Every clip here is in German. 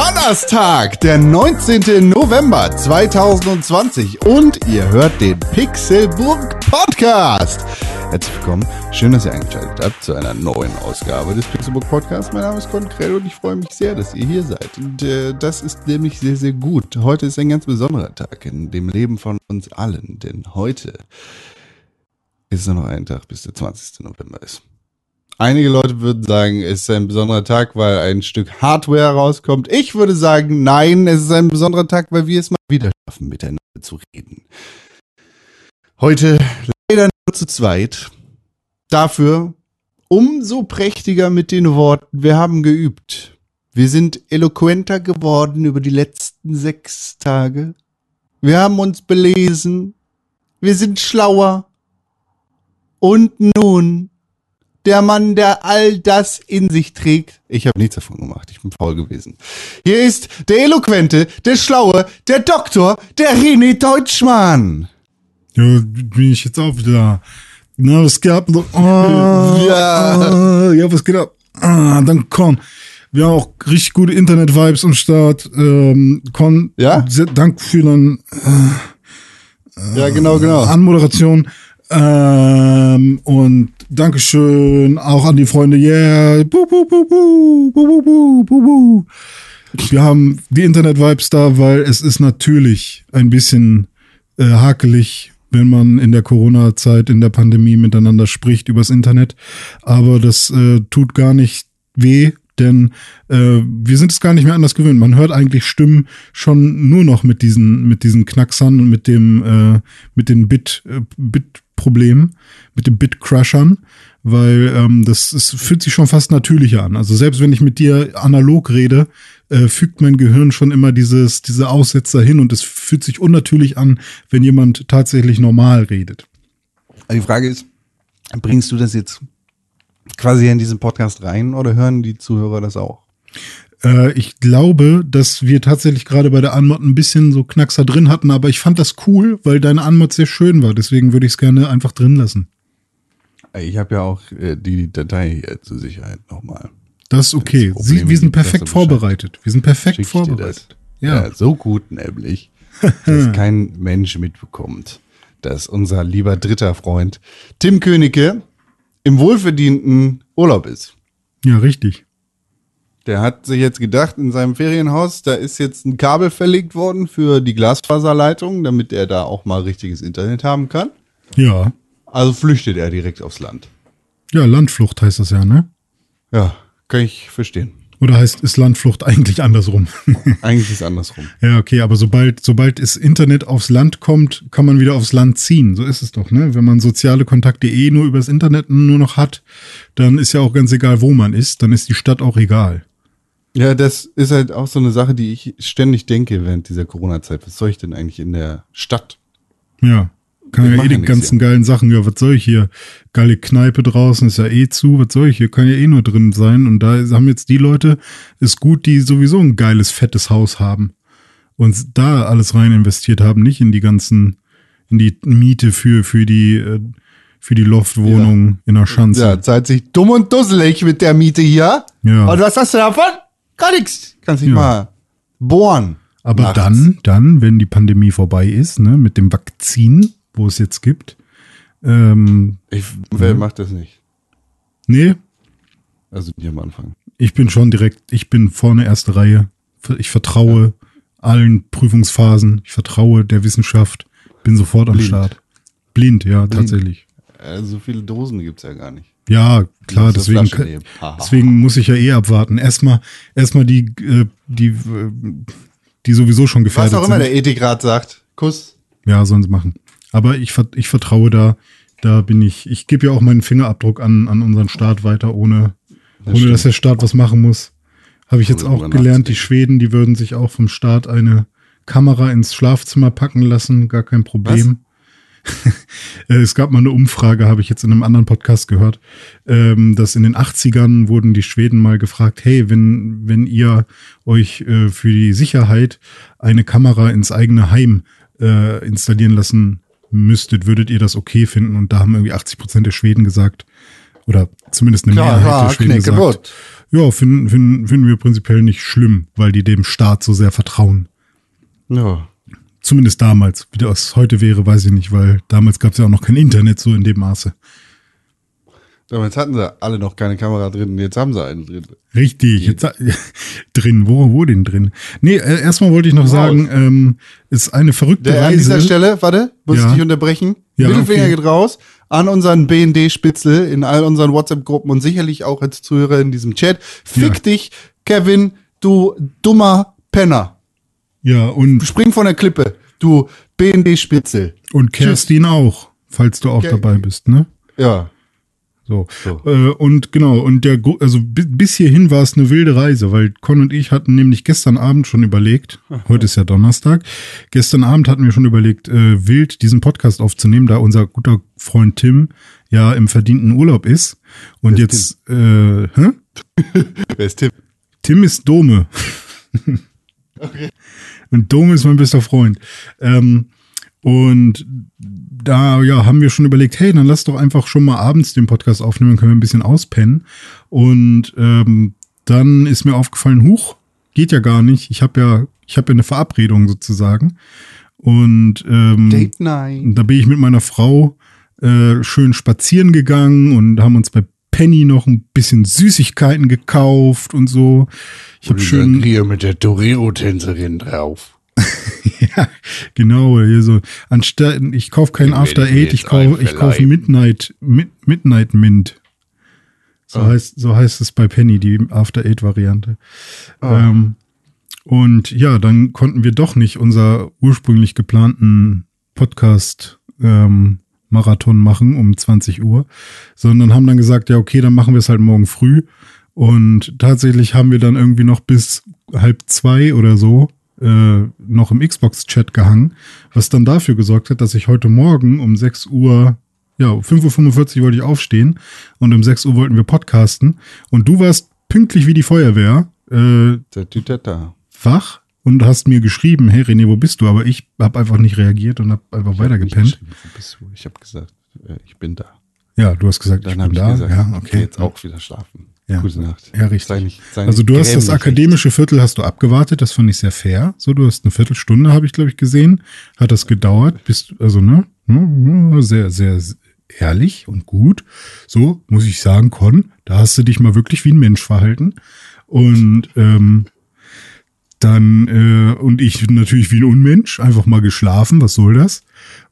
Donnerstag, der 19. November 2020 und ihr hört den Pixelburg Podcast. Herzlich willkommen, schön, dass ihr eingeschaltet habt zu einer neuen Ausgabe des Pixelburg Podcasts. Mein Name ist Konkret und ich freue mich sehr, dass ihr hier seid. Und äh, das ist nämlich sehr, sehr gut. Heute ist ein ganz besonderer Tag in dem Leben von uns allen, denn heute ist nur noch ein Tag, bis der 20. November ist. Einige Leute würden sagen, es ist ein besonderer Tag, weil ein Stück Hardware rauskommt. Ich würde sagen, nein, es ist ein besonderer Tag, weil wir es mal wieder schaffen, miteinander zu reden. Heute leider nur zu zweit. Dafür umso prächtiger mit den Worten, wir haben geübt. Wir sind eloquenter geworden über die letzten sechs Tage. Wir haben uns belesen. Wir sind schlauer. Und nun der Mann, der all das in sich trägt. Ich habe nichts davon gemacht, ich bin faul gewesen. Hier ist der Eloquente, der Schlaue, der Doktor, der René Deutschmann. Ja, bin ich jetzt auch wieder da. Na, was geht ab? Oh, ja. ja, was geht ab? Ah, dann komm. Wir haben auch richtig gute Internet-Vibes am Start. Ähm, Con, ja? Dank für dann äh, ja, genau, genau. Anmoderation. Ähm, und Dankeschön auch an die Freunde. Yeah. Buh, buh, buh, buh, buh, buh, buh, buh. Wir haben die Internet-Vibes da, weil es ist natürlich ein bisschen äh, hakelig, wenn man in der Corona-Zeit, in der Pandemie miteinander spricht übers Internet. Aber das äh, tut gar nicht weh, denn äh, wir sind es gar nicht mehr anders gewöhnt. Man hört eigentlich Stimmen schon nur noch mit diesen mit diesen Knacksern und mit dem äh, mit den Bit äh, Bit Problem mit den Bit-Crushern, weil ähm, das, das fühlt sich schon fast natürlicher an. Also selbst wenn ich mit dir analog rede, äh, fügt mein Gehirn schon immer dieses, diese Aussetzer hin und es fühlt sich unnatürlich an, wenn jemand tatsächlich normal redet. Die Frage ist, bringst du das jetzt quasi in diesen Podcast rein oder hören die Zuhörer das auch? Äh, ich glaube, dass wir tatsächlich gerade bei der Anmod ein bisschen so Knackser drin hatten, aber ich fand das cool, weil deine Anmod sehr schön war. Deswegen würde ich es gerne einfach drin lassen. Ich habe ja auch äh, die Datei hier zur Sicherheit nochmal. Das ist okay. Das Sie, wir sind perfekt vorbereitet. Wir sind perfekt vorbereitet. Ja. ja. so gut nämlich, dass kein Mensch mitbekommt, dass unser lieber dritter Freund Tim Königke im wohlverdienten Urlaub ist. Ja, richtig. Der hat sich jetzt gedacht, in seinem Ferienhaus, da ist jetzt ein Kabel verlegt worden für die Glasfaserleitung, damit er da auch mal richtiges Internet haben kann. Ja. Also flüchtet er direkt aufs Land. Ja, Landflucht heißt das ja, ne? Ja, kann ich verstehen. Oder heißt ist Landflucht eigentlich andersrum? eigentlich ist andersrum. Ja, okay, aber sobald sobald es Internet aufs Land kommt, kann man wieder aufs Land ziehen. So ist es doch, ne? Wenn man soziale Kontakte eh nur übers Internet nur noch hat, dann ist ja auch ganz egal, wo man ist, dann ist die Stadt auch egal. Ja, das ist halt auch so eine Sache, die ich ständig denke während dieser Corona-Zeit. Was soll ich denn eigentlich in der Stadt? Ja, kann ja eh die ganzen hier. geilen Sachen. Ja, was soll ich hier? Geile Kneipe draußen ist ja eh zu. Was soll ich hier? Kann ja eh nur drin sein. Und da haben jetzt die Leute, ist gut, die sowieso ein geiles, fettes Haus haben. Und da alles rein investiert haben, nicht in die ganzen, in die Miete für, für die, äh, für die Loftwohnung ja. in der Schanze. Ja, zahlt sich dumm und dusselig mit der Miete hier. Ja. Und was hast du davon? Gar nichts. Kannst nicht ja. mal bohren. Aber nachts. dann, dann, wenn die Pandemie vorbei ist, ne, mit dem Vakzin, wo es jetzt gibt. Ähm, ich, wer macht das nicht? Nee. Also nicht am Anfang. Ich bin schon direkt, ich bin vorne erste Reihe. Ich vertraue ja. allen Prüfungsphasen. Ich vertraue der Wissenschaft. Bin sofort Blind. am Start. Blind, ja, Blind. tatsächlich. Äh, so viele Dosen gibt es ja gar nicht. Ja, klar, deswegen, deswegen muss ich ja eh abwarten. Erstmal, erstmal die, äh, die, äh, die sowieso schon gefährdet sind. Was auch immer der Ethikrat sagt. Kuss. Ja, sollen sie machen. Aber ich, ich vertraue da, da bin ich, ich gebe ja auch meinen Fingerabdruck an, an unseren Staat weiter, ohne, das ohne dass der Staat was machen muss. Habe ich jetzt auch gelernt, die Schweden, die würden sich auch vom Staat eine Kamera ins Schlafzimmer packen lassen, gar kein Problem. Was? Äh, es gab mal eine Umfrage, habe ich jetzt in einem anderen Podcast gehört, ähm, dass in den 80ern wurden die Schweden mal gefragt, hey, wenn, wenn ihr euch äh, für die Sicherheit eine Kamera ins eigene Heim äh, installieren lassen müsstet, würdet ihr das okay finden? Und da haben irgendwie 80 Prozent der Schweden gesagt, oder zumindest eine Klar, Mehrheit der Schweden gesagt, Ja, finden, finden, finden wir prinzipiell nicht schlimm, weil die dem Staat so sehr vertrauen. Ja. Zumindest damals. Wie das heute wäre, weiß ich nicht, weil damals gab es ja auch noch kein Internet so in dem Maße. Damals hatten sie alle noch keine Kamera drin jetzt haben sie eine drin. Richtig, jetzt, drin, wo, wo denn drin? Nee, äh, erstmal wollte ich noch Wow. sagen, ähm, ist eine verrückte Der, an Reise. dieser Stelle, warte, muss Ja. ich dich unterbrechen. Ja, Mittelfinger okay. geht raus an unseren BND-Spitzel in all unseren WhatsApp-Gruppen und sicherlich auch als Zuhörer in diesem Chat. Fick Ja. dich, Kevin, du dummer Penner. Ja, und, Spring von der Klippe, du BND-Spitzel. und Kerstin auch, falls du auch Ke- dabei bist, ne? Ja. So. So. Äh, und genau, und der, also bi- bis hierhin war es eine wilde Reise, weil Con und ich hatten nämlich gestern Abend schon überlegt, heute ist ja Donnerstag, gestern Abend hatten wir schon überlegt, äh, wild diesen Podcast aufzunehmen, da unser guter Freund Tim ja im verdienten Urlaub ist. Und Wer ist jetzt, äh, hä? Wer ist Tim? Tim ist Dome. Und Dome ist mein bester Freund. Ähm, und da ja, haben wir schon überlegt, hey, dann lass doch einfach schon mal abends den Podcast aufnehmen, dann können wir ein bisschen auspennen. Und ähm, dann ist mir aufgefallen, huch, geht ja gar nicht. Ich habe ja, ich habe ja eine Verabredung sozusagen. Und ähm, Date Night. da bin ich mit meiner Frau äh, schön spazieren gegangen und haben uns bei Penny noch ein bisschen Süßigkeiten gekauft und so. Ich habe schön, hier mit der Torero-Tänzerin drauf. ja, genau, hier so, anstatt, ich kaufe kein After Eight, ich kaufe, ich kaufe. Midnight, Mid, Midnight Mint. So Ah. heißt, so heißt es bei Penny, die After Eight Variante. Ah. Ähm, und ja, dann konnten wir doch nicht unser ursprünglich geplanten Podcast ähm, Marathon machen um 20 Uhr, sondern haben dann gesagt, ja, okay, dann machen wir es halt morgen früh. Und tatsächlich haben wir dann irgendwie noch bis halb zwei oder so äh, noch im Xbox-Chat gehangen, was dann dafür gesorgt hat, dass ich heute Morgen um 6 Uhr, ja, 5.45 Uhr wollte ich aufstehen und um 6 Uhr wollten wir podcasten. Und du warst pünktlich wie die Feuerwehr äh, da. wach und hast mir geschrieben, hey René, wo bist du? Aber ich habe einfach nicht reagiert und habe einfach weitergepennt. Wo bist du? Ich habe gesagt, äh, ich bin da. Ja, du hast gesagt, ich bin ich da. gesagt, ja, ich okay. jetzt auch wieder schlafen. Ja. Gute Nacht. Ja, richtig. Sei nicht, sei Also du hast das akademische Viertel hast du abgewartet, das fand ich sehr fair. So, du hast eine Viertelstunde, habe ich glaube ich gesehen, hat das gedauert. Bist also ne, ne, sehr sehr ehrlich und gut. So muss ich sagen, Con, da hast du dich mal wirklich wie ein Mensch verhalten und ähm, dann äh, und ich natürlich wie ein Unmensch einfach mal geschlafen. Was soll das?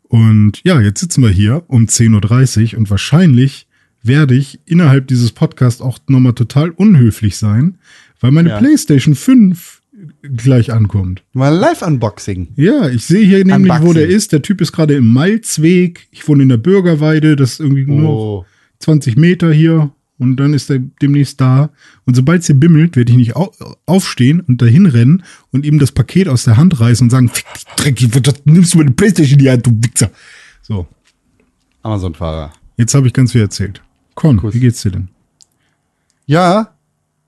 Und ja, jetzt sitzen wir hier um 10.30 Uhr und wahrscheinlich werde ich innerhalb dieses Podcasts auch nochmal total unhöflich sein, weil meine Ja. PlayStation 5 gleich ankommt. Mal Live-Unboxing. Ja, ich sehe hier nämlich, wo Unboxing. der ist. Der Typ ist gerade im Malzweg. Ich wohne in der Bürgerweide. Das ist irgendwie nur Oh. 20 Meter hier. Und dann ist er demnächst da. Und sobald es hier bimmelt, werde ich nicht au aufstehen und dahin rennen und ihm das Paket aus der Hand reißen und sagen, fick was nimmst du meine Playstation in die Hand, du Wichser. So, Amazon-Fahrer. jetzt habe ich ganz viel erzählt. Con, Kuss. wie geht's dir denn? Ja,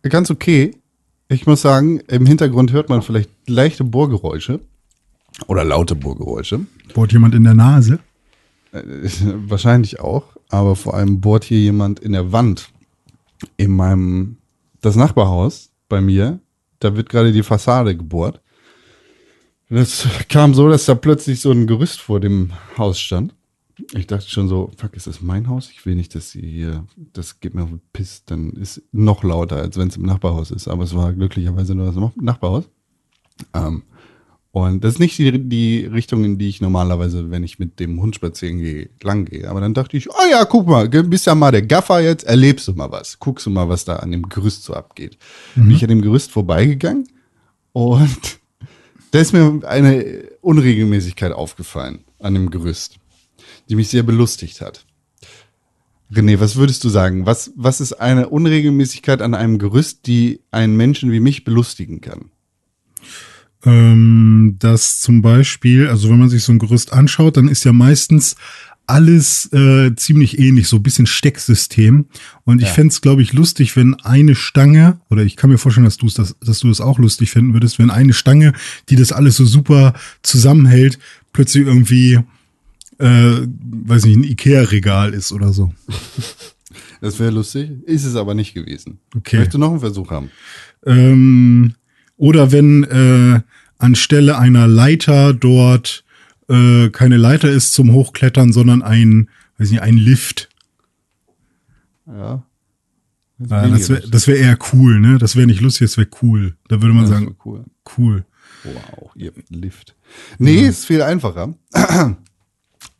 ganz okay. Ich muss sagen, im Hintergrund hört man vielleicht leichte Bohrgeräusche. Oder laute Bohrgeräusche. Bohrt jemand in der Nase? Äh, wahrscheinlich auch. Aber vor allem bohrt hier jemand in der Wand. In meinem, das Nachbarhaus bei mir, da wird gerade die Fassade gebohrt. Es kam so, dass da plötzlich so ein Gerüst vor dem Haus stand. Ich dachte schon so, fuck, ist das mein Haus? Ich will nicht, dass sie hier, das geht mir auf den Piss, dann ist noch lauter, als wenn es im Nachbarhaus ist. Aber es war glücklicherweise nur das Nach- Nachbarhaus. Ähm, und das ist nicht die, die Richtung, in die ich normalerweise, wenn ich mit dem Hund spazieren gehe, lang gehe. Aber dann dachte ich, oh ja, guck mal, bist ja mal der Gaffer jetzt, erlebst du mal was. Guckst du mal, was da an dem Gerüst so abgeht. Bin ich an dem Gerüst vorbeigegangen und da ist mir eine Unregelmäßigkeit aufgefallen an dem Gerüst, die mich sehr belustigt hat. René, was würdest du sagen? Was, was ist eine Unregelmäßigkeit an einem Gerüst, die einen Menschen wie mich belustigen kann? Ähm, dass zum Beispiel, also wenn man sich so ein Gerüst anschaut, dann ist ja meistens alles äh, ziemlich ähnlich, so ein bisschen Stecksystem. Und ich Ja. fänd's, glaube ich, lustig, wenn eine Stange, oder ich kann mir vorstellen, dass du es das, dass du das auch lustig finden würdest, wenn eine Stange, die das alles so super zusammenhält, plötzlich irgendwie, äh, weiß nicht, ein Ikea-Regal ist oder so. Das wäre lustig. Ist es aber nicht gewesen. Okay. Ich möchte noch einen Versuch haben. Ähm, oder wenn äh, anstelle einer Leiter dort äh, keine Leiter ist zum Hochklettern, sondern ein, weiß nicht, ein Lift. Ja. Ja, das wäre das wär eher cool, ne? Das wäre nicht lustig, das wäre cool. Da würde man das sagen, cool. cool. Wow, ihr Lift. Nee, ist viel einfacher.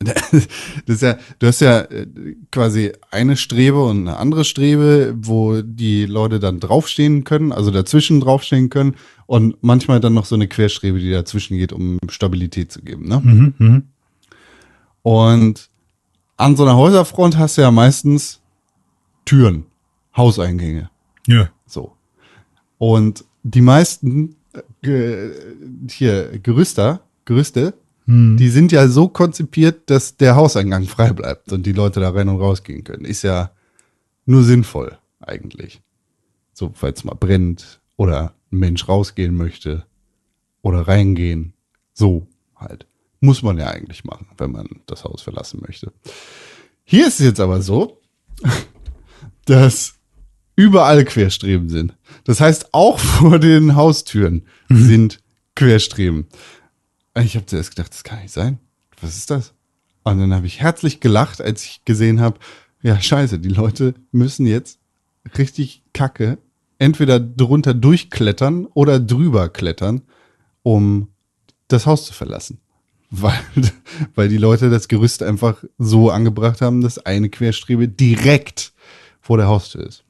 Das ist ja, du hast ja äh, quasi eine Strebe und eine andere Strebe, wo die Leute dann draufstehen können, also dazwischen draufstehen können und manchmal dann noch so eine Querstrebe, die dazwischen geht, um Stabilität zu geben. Ne? Mhm, mhm. Und an so einer Häuserfront hast du ja meistens Türen, Hauseingänge. Ja. So. Und die meisten äh, hier Gerüster, Gerüste, Hm. die sind ja so konzipiert, dass der Hauseingang frei bleibt und die Leute da rein und rausgehen können. Ist ja nur sinnvoll eigentlich. So, falls mal brennt oder ein Mensch rausgehen möchte oder reingehen. So halt. Muss man ja eigentlich machen, wenn man das Haus verlassen möchte. Hier ist es jetzt aber so, dass überall Querstreben sind. Das heißt, auch vor den Haustüren sind Querstreben. Ich habe zuerst gedacht, das kann nicht sein. Was ist das? Und dann habe ich herzlich gelacht, als ich gesehen habe, ja, scheiße, die Leute müssen jetzt richtig kacke entweder drunter durchklettern oder drüber klettern, um das Haus zu verlassen. Weil, weil die Leute das Gerüst einfach so angebracht haben, dass eine Querstrebe direkt vor der Haustür ist.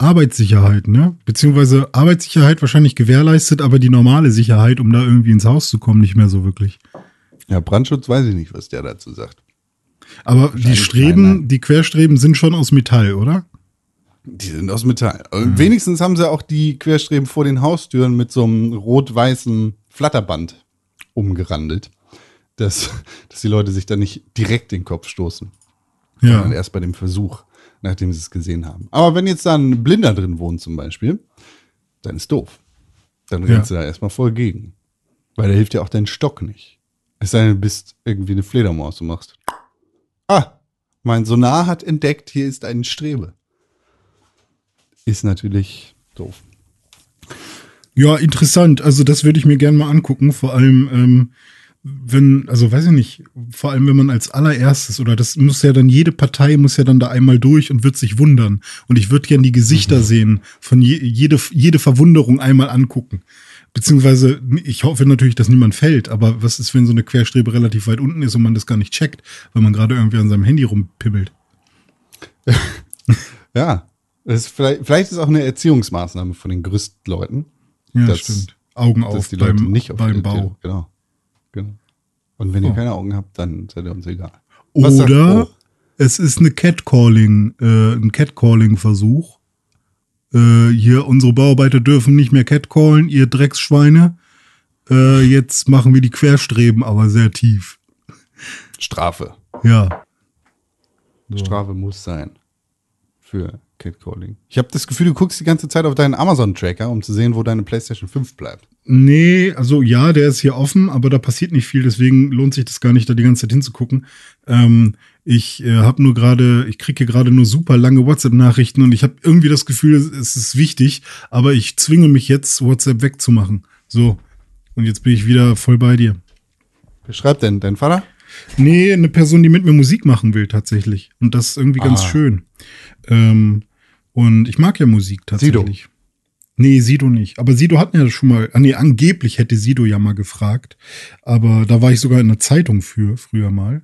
Arbeitssicherheit, ne? Beziehungsweise Arbeitssicherheit wahrscheinlich gewährleistet, aber die normale Sicherheit, um da irgendwie ins Haus zu kommen, nicht mehr so wirklich. Ja, Brandschutz weiß ich nicht, was der dazu sagt. Aber die Streben, nein. die Querstreben sind schon aus Metall, oder? Die sind aus Metall. Aber Wenigstens haben sie auch die Querstreben vor den Haustüren mit so einem rot-weißen Flatterband umgerandelt, dass, dass die Leute sich da nicht direkt den Kopf stoßen, sondern Ja. erst bei dem Versuch, nachdem sie es gesehen haben. Aber wenn jetzt da ein Blinder drin wohnt zum Beispiel, dann ist doof. Dann Ja. rennst du da erstmal voll gegen. Weil da hilft ja auch dein Stock nicht. Es sei denn, du bist irgendwie eine Fledermaus und machst. Ah, mein Sonar hat entdeckt, hier ist eine Strebe. Ist natürlich doof. Ja, interessant. Also das würde ich mir gerne mal angucken. Vor allem, ähm, wenn, also weiß ich nicht, vor allem wenn man als allererstes, oder das muss ja dann, jede Partei muss ja dann da einmal durch und wird sich wundern. Und ich würde gerne die Gesichter sehen, von je, jede, jede Verwunderung einmal angucken. Beziehungsweise, ich hoffe natürlich, dass niemand fällt, aber was ist, wenn so eine Querstrebe relativ weit unten ist und man das gar nicht checkt, weil man gerade irgendwie an seinem Handy rumpimmelt? Ja, ist vielleicht, vielleicht ist auch eine Erziehungsmaßnahme von den Gerüstleuten, Ja, Das- stimmt. Augen dass auf die Leute beim, nicht auf beim Bau. Genau. Genau. Und wenn ihr Oh. keine Augen habt, dann seid ihr uns egal. Was sagt- Oder oh, es ist eine Catcalling, äh, ein Catcalling-Versuch. Äh, hier, unsere Bauarbeiter dürfen nicht mehr Catcallen, ihr Drecksschweine. Äh, jetzt machen wir die Querstreben, aber sehr tief. Strafe. Ja. So. Strafe muss sein. Für Catcalling. Ich habe das Gefühl, du guckst die ganze Zeit auf deinen Amazon-Tracker, um zu sehen, wo deine PlayStation 5 bleibt. Nee, also ja, der ist hier offen, aber da passiert nicht viel, deswegen lohnt sich das gar nicht, da die ganze Zeit hinzugucken. Ähm, ich äh, habe nur gerade, ich kriege hier gerade nur super lange WhatsApp-Nachrichten und ich habe irgendwie das Gefühl, es- ist wichtig, aber ich zwinge mich jetzt, WhatsApp wegzumachen. So. Und jetzt bin ich wieder voll bei dir. Wer schreibt denn? Dein Vater? Nee, eine Person, die mit mir Musik machen will, tatsächlich. Und das ist irgendwie ganz Ah. schön. Ähm, und ich mag ja Musik tatsächlich. Nee, Sido nicht. Aber Sido hat mir ja schon mal, ah nee, angeblich hätte Sido ja mal gefragt. Aber da war ich sogar in der Zeitung für, früher mal.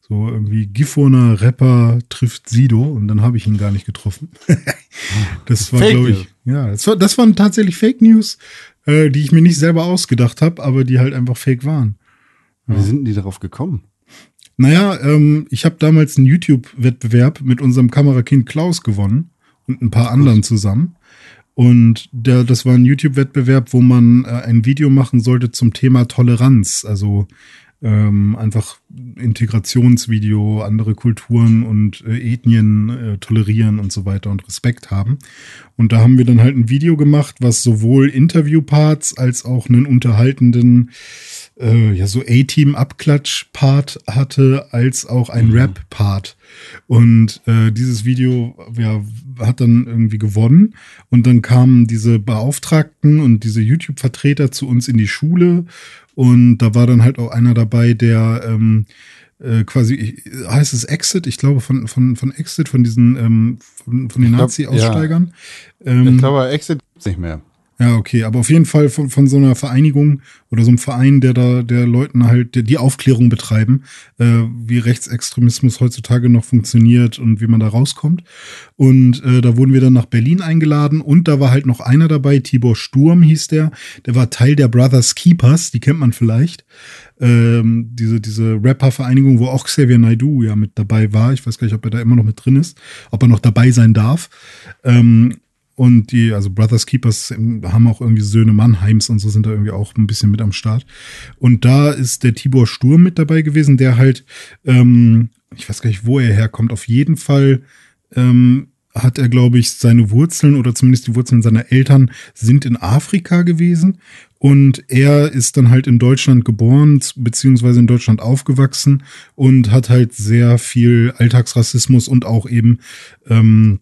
So irgendwie Gifhorner Rapper trifft Sido und dann habe ich ihn gar nicht getroffen. das war, glaube ich, ja, das, war, das waren tatsächlich Fake News, äh, die ich mir nicht selber ausgedacht habe, aber die halt einfach fake waren. Wie sind die darauf gekommen? Naja, ähm, ich habe damals einen YouTube-Wettbewerb mit unserem Kamerakind Klaus gewonnen und ein paar anderen zusammen. Und der, das war ein YouTube-Wettbewerb, wo man äh, ein Video machen sollte zum Thema Toleranz. Also ähm, einfach Integrationsvideo, andere Kulturen und äh, Ethnien äh, tolerieren und so weiter und Respekt haben. Und da haben wir dann halt ein Video gemacht, was sowohl Interviewparts als auch einen unterhaltenden äh, ja so A-Team-Abklatsch-Part hatte, als auch ein mhm. Rap-Part. Und äh, dieses Video ja, hat dann irgendwie gewonnen. Und dann kamen diese Beauftragten und diese YouTube-Vertreter zu uns in die Schule. Und da war dann halt auch einer dabei, der ähm, äh, quasi, heißt es Exit? Ich glaube von, von, von Exit, von diesen, ähm, von, von den Nazi-Aussteigern. Ja. Ähm, ich glaube, Exit gibt's nicht mehr. Ja, okay, aber auf jeden Fall von, von so einer Vereinigung oder so einem Verein, der da der Leuten halt die, die Aufklärung betreiben, äh, wie Rechtsextremismus heutzutage noch funktioniert und wie man da rauskommt. Und äh, da wurden wir dann nach Berlin eingeladen und da war halt noch einer dabei, Tibor Sturm hieß der, der war Teil der Brothers Keepers, die kennt man vielleicht. Ähm, diese diese Rapper-Vereinigung, wo auch Xavier Naidu ja mit dabei war. Ich weiß gar nicht, ob er da immer noch mit drin ist, ob er noch dabei sein darf. Ähm, und die, also Brothers Keepers haben auch irgendwie Söhne Mannheims und so sind da irgendwie auch ein bisschen mit am Start. Und da ist der Tibor Sturm mit dabei gewesen, der halt, ähm, ich weiß gar nicht, wo er herkommt. Auf jeden Fall ähm, hat er, glaube ich, seine Wurzeln oder zumindest die Wurzeln seiner Eltern sind in Afrika gewesen. Und er ist dann halt in Deutschland geboren, beziehungsweise in Deutschland aufgewachsen und hat halt sehr viel Alltagsrassismus und auch eben ähm,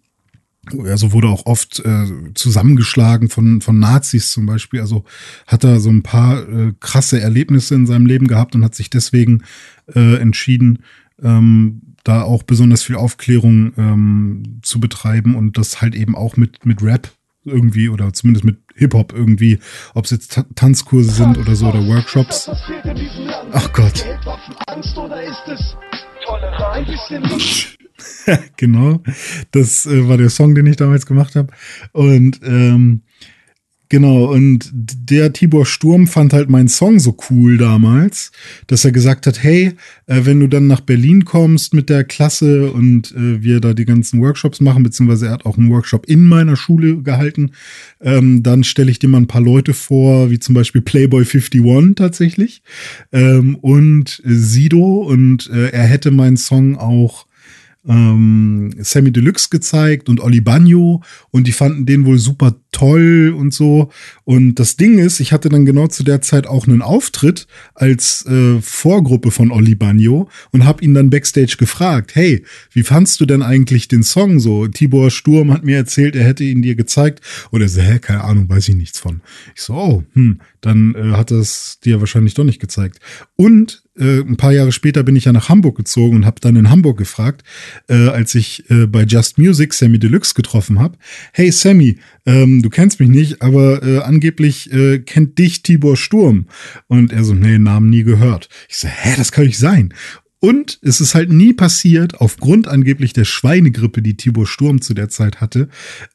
also wurde auch oft äh, zusammengeschlagen von, von Nazis zum Beispiel. Also hat er so ein paar äh, krasse Erlebnisse in seinem Leben gehabt und hat sich deswegen äh, entschieden, ähm, da auch besonders viel Aufklärung ähm, zu betreiben und das halt eben auch mit, mit Rap irgendwie oder zumindest mit Hip-Hop irgendwie, ob es jetzt Tanzkurse sind oder so oder Workshops. Ach Gott. genau. Das äh, war der Song, den ich damals gemacht habe. Und ähm, genau, und der Tibor Sturm fand halt meinen Song so cool damals, dass er gesagt hat, hey, äh, wenn du dann nach Berlin kommst mit der Klasse und äh, wir da die ganzen Workshops machen, beziehungsweise er hat auch einen Workshop in meiner Schule gehalten, ähm, dann stelle ich dir mal ein paar Leute vor, wie zum Beispiel Playboy 51 tatsächlich ähm, und Sido und äh, er hätte meinen Song auch ähm, Sammy Deluxe gezeigt und Oli Bagno und die fanden den wohl super toll und so. Und das Ding ist, ich hatte dann genau zu der Zeit auch einen Auftritt als äh, Vorgruppe von Oli Bagno und habe ihn dann backstage gefragt, hey, wie fandst du denn eigentlich den Song so? Tibor Sturm hat mir erzählt, er hätte ihn dir gezeigt. Und er so, hä, keine Ahnung, weiß ich nichts von. Ich so, oh, hm, dann äh, hat es dir wahrscheinlich doch nicht gezeigt. Und äh, ein paar Jahre später bin ich ja nach Hamburg gezogen und habe dann in Hamburg gefragt, äh, als ich äh, bei Just Music Sammy Deluxe getroffen habe. Hey Sammy, ähm, du kennst mich nicht, aber äh, angeblich äh, kennt dich Tibor Sturm. Und er so, nee, Namen nie gehört. Ich so, hä, das kann nicht sein. Und es ist halt nie passiert, aufgrund angeblich der Schweinegrippe, die Tibor Sturm zu der Zeit hatte,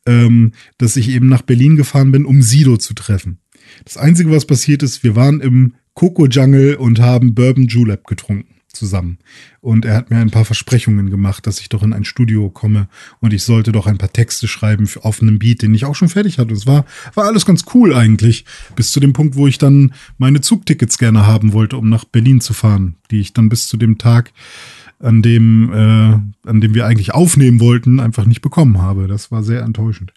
ähm, dass ich eben nach Berlin gefahren bin, um Sido zu treffen. Das Einzige, was passiert ist, wir waren im Coco Jungle und haben Bourbon Julep getrunken zusammen. Und er hat mir ein paar Versprechungen gemacht, dass ich doch in ein Studio komme und ich sollte doch ein paar Texte schreiben auf einem Beat, den ich auch schon fertig hatte. Es war, war alles ganz cool eigentlich. Bis zu dem Punkt, wo ich dann meine Zugtickets gerne haben wollte, um nach Berlin zu fahren, die ich dann bis zu dem Tag, an dem, äh, an dem wir eigentlich aufnehmen wollten, einfach nicht bekommen habe. Das war sehr enttäuschend.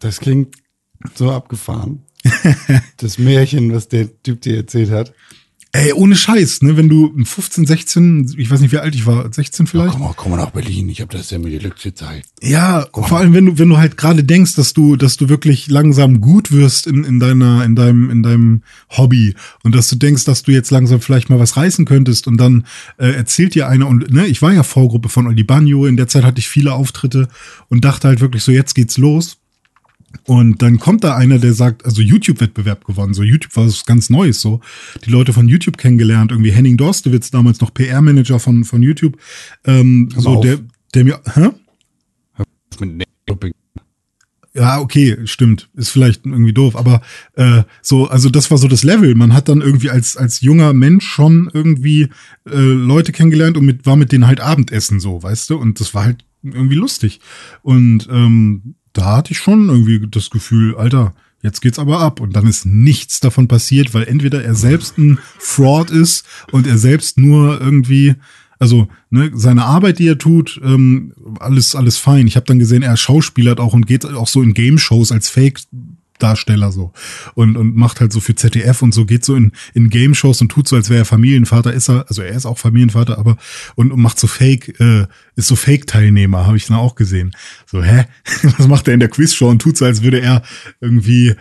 Das klingt so abgefahren. das Märchen, was der Typ dir erzählt hat. Ey, ohne Scheiß, ne? Wenn du 15, 16, ich weiß nicht, wie alt ich war, 16 vielleicht. Ja, komm, mal, komm mal nach Berlin, ich habe das ja mit der Lücke gezeigt. Ja, komm. vor allem, wenn du, wenn du halt gerade denkst, dass du, dass du wirklich langsam gut wirst in, in deiner, in deinem, in deinem Hobby und dass du denkst, dass du jetzt langsam vielleicht mal was reißen könntest und dann äh, erzählt dir einer und ne, ich war ja Vorgruppe von Oli Bagno, in der Zeit hatte ich viele Auftritte und dachte halt wirklich so, jetzt geht's los. Und dann kommt da einer, der sagt, also YouTube-Wettbewerb gewonnen. So YouTube war was ganz Neues. So die Leute von YouTube kennengelernt. Irgendwie Henning Dorstewitz, damals noch PR-Manager von von YouTube. Ähm, so der, der mir, hä? Ja, okay, stimmt. Ist vielleicht irgendwie doof, aber äh, so, also das war so das Level. Man hat dann irgendwie als als junger Mensch schon irgendwie äh, Leute kennengelernt und mit war mit denen halt Abendessen so, weißt du? Und das war halt irgendwie lustig. Und ähm, da hatte ich schon irgendwie das Gefühl, Alter, jetzt geht's aber ab. Und dann ist nichts davon passiert, weil entweder er selbst ein Fraud ist und er selbst nur irgendwie, also ne, seine Arbeit, die er tut, ähm, alles, alles fein. Ich habe dann gesehen, er schauspielert auch und geht auch so in Game-Shows als Fake Darsteller so. Und und macht halt so für ZDF und so geht so in in Game Shows und tut so als wäre er Familienvater ist er also er ist auch Familienvater aber und, und macht so Fake äh, ist so Fake Teilnehmer habe ich dann auch gesehen. So hä? Was macht er in der Quizshow und tut so als würde er irgendwie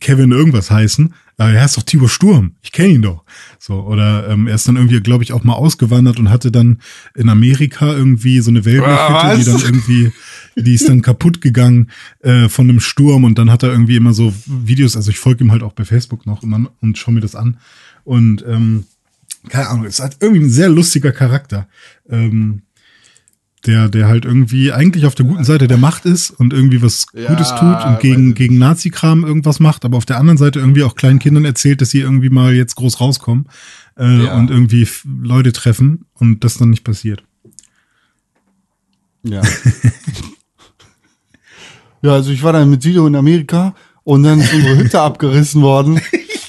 Kevin irgendwas heißen aber er ist doch Tibor Sturm ich kenne ihn doch so oder ähm, er ist dann irgendwie glaube ich auch mal ausgewandert und hatte dann in Amerika irgendwie so eine Wellblechhütte die dann irgendwie die ist dann kaputt gegangen äh, von einem Sturm und dann hat er irgendwie immer so Videos, also ich folge ihm halt auch bei Facebook noch immer und schaue mir das an. Und ähm, keine Ahnung, es hat irgendwie ein sehr lustiger Charakter. Ähm, der, der halt irgendwie eigentlich auf der guten Seite der Macht ist und irgendwie was Ja, Gutes tut und gegen, gegen Nazi-Kram irgendwas macht, aber auf der anderen Seite irgendwie auch kleinen Kindern erzählt, dass sie irgendwie mal jetzt groß rauskommen äh, Ja. und irgendwie Leute treffen und das dann nicht passiert. Ja. ja, also ich war dann mit Sido in Amerika und dann ist unsere Hütte abgerissen worden.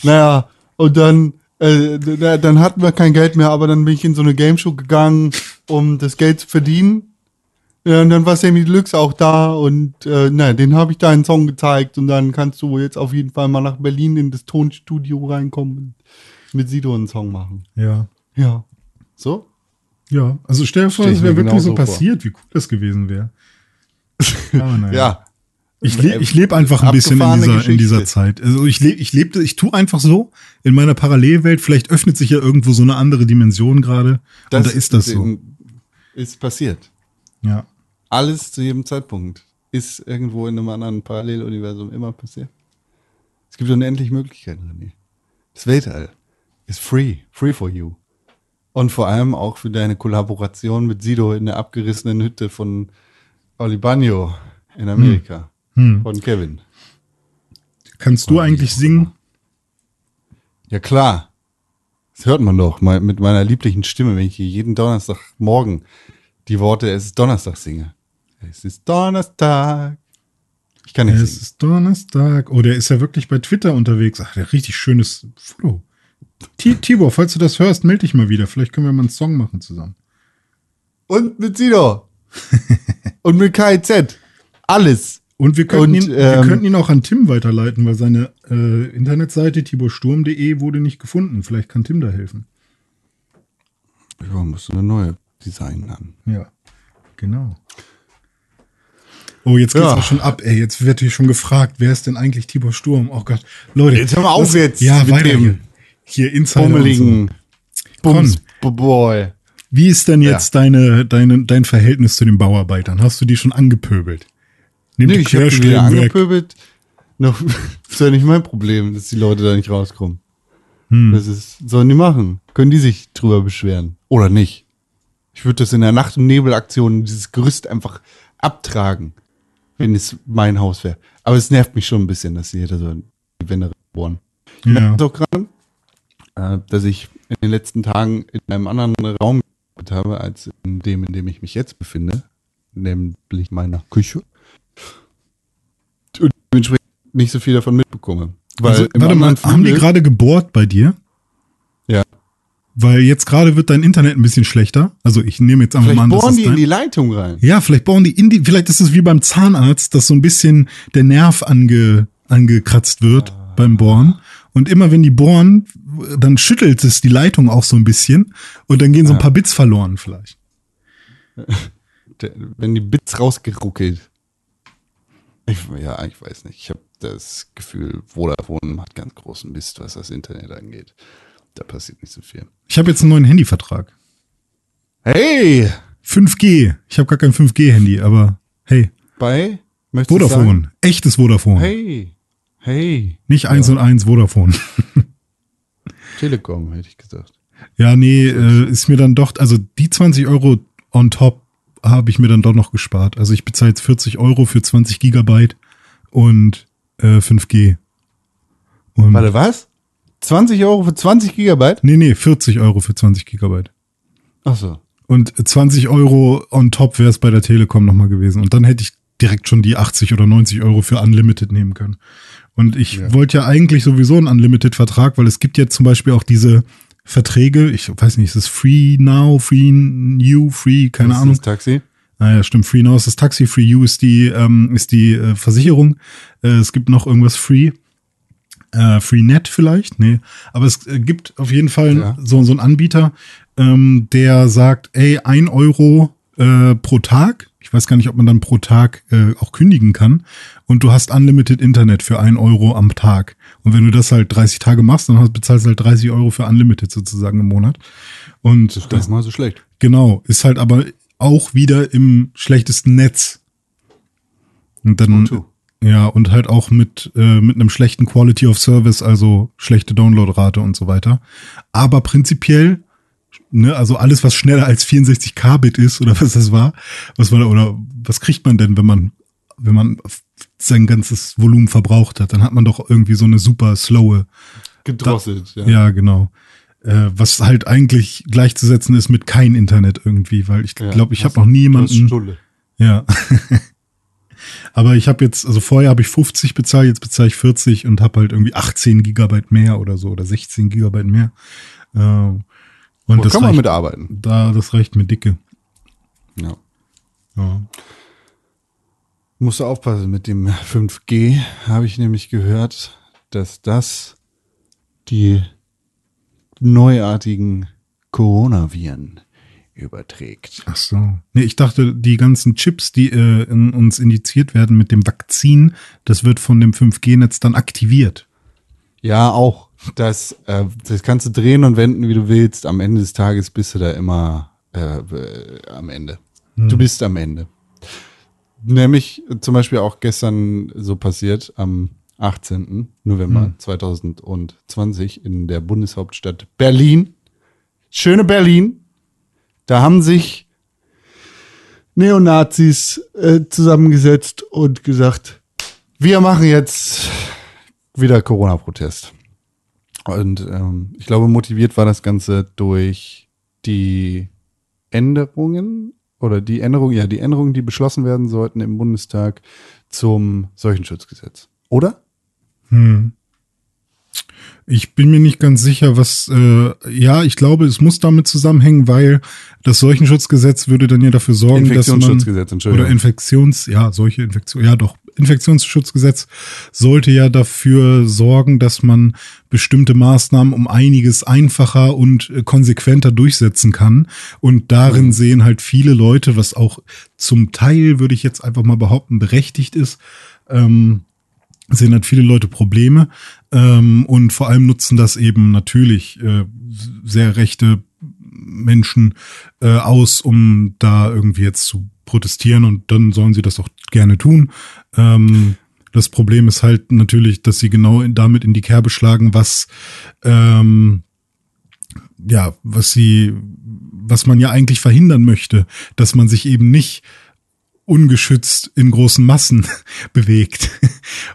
Naja, und dann, äh, dann hatten wir kein Geld mehr, aber dann bin ich in so eine Game Show gegangen, um das Geld zu verdienen. Ja, und dann war Sammy Deluxe auch da und äh, na, den habe ich da einen Song gezeigt und dann kannst du jetzt auf jeden Fall mal nach Berlin in das Tonstudio reinkommen und mit Sido einen Song machen. Ja. Ja. So? Ja, also stell dir vor, es wäre wirklich so genauso vor. passiert, wie cool das gewesen wäre. Aber naja. Ja. Ich lebe ich leb einfach ein bisschen in dieser, in dieser. Zeit. Also ich lebe, ich lebte, ich tu einfach so in meiner Parallelwelt. Vielleicht öffnet sich ja irgendwo so eine andere Dimension gerade. Und da ist das so. Ist passiert. Ja. Alles zu jedem Zeitpunkt ist irgendwo in einem anderen Paralleluniversum immer passiert. Es gibt unendlich Möglichkeiten, René. Das Weltall ist free, free for you. Und vor allem auch für deine Kollaboration mit Sido in der abgerissenen Hütte von Oli Bagno in Amerika. Hm. Von Kevin. Kannst du eigentlich singen? Ja klar. Das hört man doch mal mit meiner lieblichen Stimme, wenn ich hier jeden Donnerstagmorgen die Worte Es ist Donnerstag singe. Es ist Donnerstag. Ich kann nicht Es singen. ist Donnerstag. Oh, der ist ja wirklich bei Twitter unterwegs. Ach, der richtig schönes Foto. Ti- Tibor, falls du das hörst, melde dich mal wieder. Vielleicht können wir mal einen Song machen zusammen. Und mit Sido. Und mit KIZ. Alles. Und wir könnten, Und, ihn, wir ähm, könnten ihn auch an Tim weiterleiten, weil seine äh, Internetseite tiborsturm.de wurde nicht gefunden. Vielleicht kann Tim da helfen. Ja, musst du eine neue Design haben. Ja, genau. Oh, jetzt geht's Ja. auch schon ab, ey. Jetzt wird hier schon gefragt, wer ist denn eigentlich Tibor Sturm? Oh Gott. Leute. Jetzt hör mal auf jetzt Ja, mit weiter dem hier. Hier, Insider und Pummeligen so. Bums Boy. Wie ist denn jetzt deine, deine, dein Verhältnis zu den Bauarbeitern? Hast du die schon angepöbelt? Nimm Nee, ich hab die wieder angepöbelt. Noch, ist ja nicht mein Problem, dass die Leute da nicht rauskommen. Hm. Das ist, sollen die machen. Können die sich drüber beschweren. Oder nicht. Ich würde das in der Nacht- und Nebelaktion, dieses Gerüst einfach abtragen, wenn es mein Haus wäre. Aber es nervt mich schon ein bisschen, dass sie hier so die Wände bohren. Ich Ja. merke doch gerade, äh, dass ich in den letzten Tagen in einem anderen Raum gearbeitet habe, als in dem, in dem ich mich jetzt befinde. Nämlich meiner Küche. Dementsprechend nicht so viel davon mitbekomme. Weil Also, warte mal, haben die gerade gebohrt bei dir? Ja. Weil jetzt gerade wird dein Internet ein bisschen schlechter. Also ich nehme jetzt einfach Vielleicht mal an, dass bohren die in die Leitung rein. Ja, vielleicht bauen die in die, vielleicht ist es wie beim Zahnarzt, dass so ein bisschen der Nerv ange, angekratzt wird Ah. beim Bohren. Und immer wenn die bohren, dann schüttelt es die Leitung auch so ein bisschen und dann gehen so ein paar Bits verloren vielleicht. Wenn die Bits rausgeruckelt. Ich, ja, ich weiß nicht. Ich habe das Gefühl, Vodafone macht ganz großen Mist, was das Internet angeht. Da passiert nicht so viel. Ich habe jetzt einen neuen Handyvertrag. Hey! 5G. Ich habe gar kein 5G-Handy, aber hey, Bei? Möchtest Vodafone. Echtes Vodafone. Hey! Hey! Nicht eins und eins Vodafone. Telekom, hätte ich gesagt. Ja, nee, äh, ist mir dann doch, also die 20 Euro on top habe ich mir dann doch noch gespart. Also ich bezahle jetzt 40 Euro für 20 Gigabyte und äh, 5G. Und, Warte, was? 20 Euro für 20 Gigabyte? Nee, nee, 40 Euro für 20 Gigabyte. Ach so. Und 20 Euro on top wäre es bei der Telekom nochmal gewesen. Und dann hätte ich direkt schon die 80 oder 90 Euro für Unlimited nehmen können. Und ich Ja. wollte ja eigentlich sowieso einen Unlimited-Vertrag, weil es gibt ja zum Beispiel auch diese Verträge, ich weiß nicht, ist es Free Now, Free New, Free, keine Das ist Ahnung. Das Taxi. Ah ja, stimmt. Free Now ist das Taxi, Free You ist die, ähm, ist die äh, Versicherung. Äh, es gibt noch irgendwas Free. Äh, Freenet vielleicht? Nee. Aber es äh, gibt auf jeden Fall Ja. so, so einen Anbieter, ähm, der sagt, ey, ein Euro äh, pro Tag. Ich weiß gar nicht, ob man dann pro Tag äh, auch kündigen kann. Und du hast Unlimited Internet für ein Euro am Tag. Und wenn du das halt 30 Tage machst, dann hast, bezahlst du halt 30 Euro für Unlimited sozusagen im Monat. Und Das ist nicht mal so schlecht. Genau, ist halt aber auch wieder im schlechtesten Netz. Und dann, O2. ja, und halt auch mit, äh, mit einem schlechten Quality of Service, also schlechte Downloadrate und so weiter. Aber prinzipiell, ne, also alles, was schneller als 64 Kbit ist oder was das war, was war da, oder was kriegt man denn, wenn man, wenn man sein ganzes Volumen verbraucht hat, dann hat man doch irgendwie so eine super slowe Gedrosselt, ja. ja, genau. Äh, was halt eigentlich gleichzusetzen ist mit kein Internet irgendwie, weil ich Ja, glaube, ich habe noch nie du hast jemanden. Stulle. Ja. Aber ich habe jetzt, also vorher habe ich 50 bezahlt, jetzt bezahle ich 40 und habe halt irgendwie 18 Gigabyte mehr oder so oder 16 Gigabyte mehr. Äh, und Da das kann man reicht, mitarbeiten. da, das reicht mir dicke. Ja. Ja. Musst du aufpassen mit dem 5G, habe ich nämlich gehört, dass das die neuartigen Coronaviren überträgt. Ach so. Nee, ich dachte, die ganzen Chips, die äh, in uns indiziert werden mit dem Vakzin, das wird von dem 5G-Netz dann aktiviert. Ja, auch. Das, äh, das kannst du drehen und wenden, wie du willst. Am Ende des Tages bist du da immer äh, äh, am Ende. Du bist am Ende. Nämlich zum Beispiel auch gestern so passiert, am 18. November 2020 in der Bundeshauptstadt Berlin. Schöne Berlin. Da haben sich Neonazis äh, zusammengesetzt und gesagt, wir machen jetzt wieder Corona-Protest. Und ähm, ich glaube, motiviert war das Ganze durch die Änderungen oder die Änderungen, ja, die Änderungen, die beschlossen werden sollten im Bundestag zum Seuchenschutzgesetz. Oder? Hm. Ich bin mir nicht ganz sicher, was, äh, ja, ich glaube, es muss damit zusammenhängen, weil das Seuchenschutzgesetz würde dann ja dafür sorgen, dass man, Infektionsschutzgesetz, Entschuldigung. oder Infektions, ja, solche Infektion, ja doch, Infektionsschutzgesetz sollte ja dafür sorgen, dass man bestimmte Maßnahmen um einiges einfacher und äh, konsequenter durchsetzen kann. Und darin sehen halt viele Leute, was auch zum Teil, würde ich jetzt einfach mal behaupten, berechtigt ist, ähm, sehen halt viele Leute Probleme ähm, und vor allem nutzen das eben natürlich äh, sehr rechte Menschen äh, aus, um da irgendwie jetzt zu protestieren und dann sollen sie das auch gerne tun. Ähm, das Problem ist halt natürlich, dass sie genau damit in die Kerbe schlagen, was ähm, ja, was sie, was man ja eigentlich verhindern möchte, dass man sich eben nicht ungeschützt in großen Massen bewegt.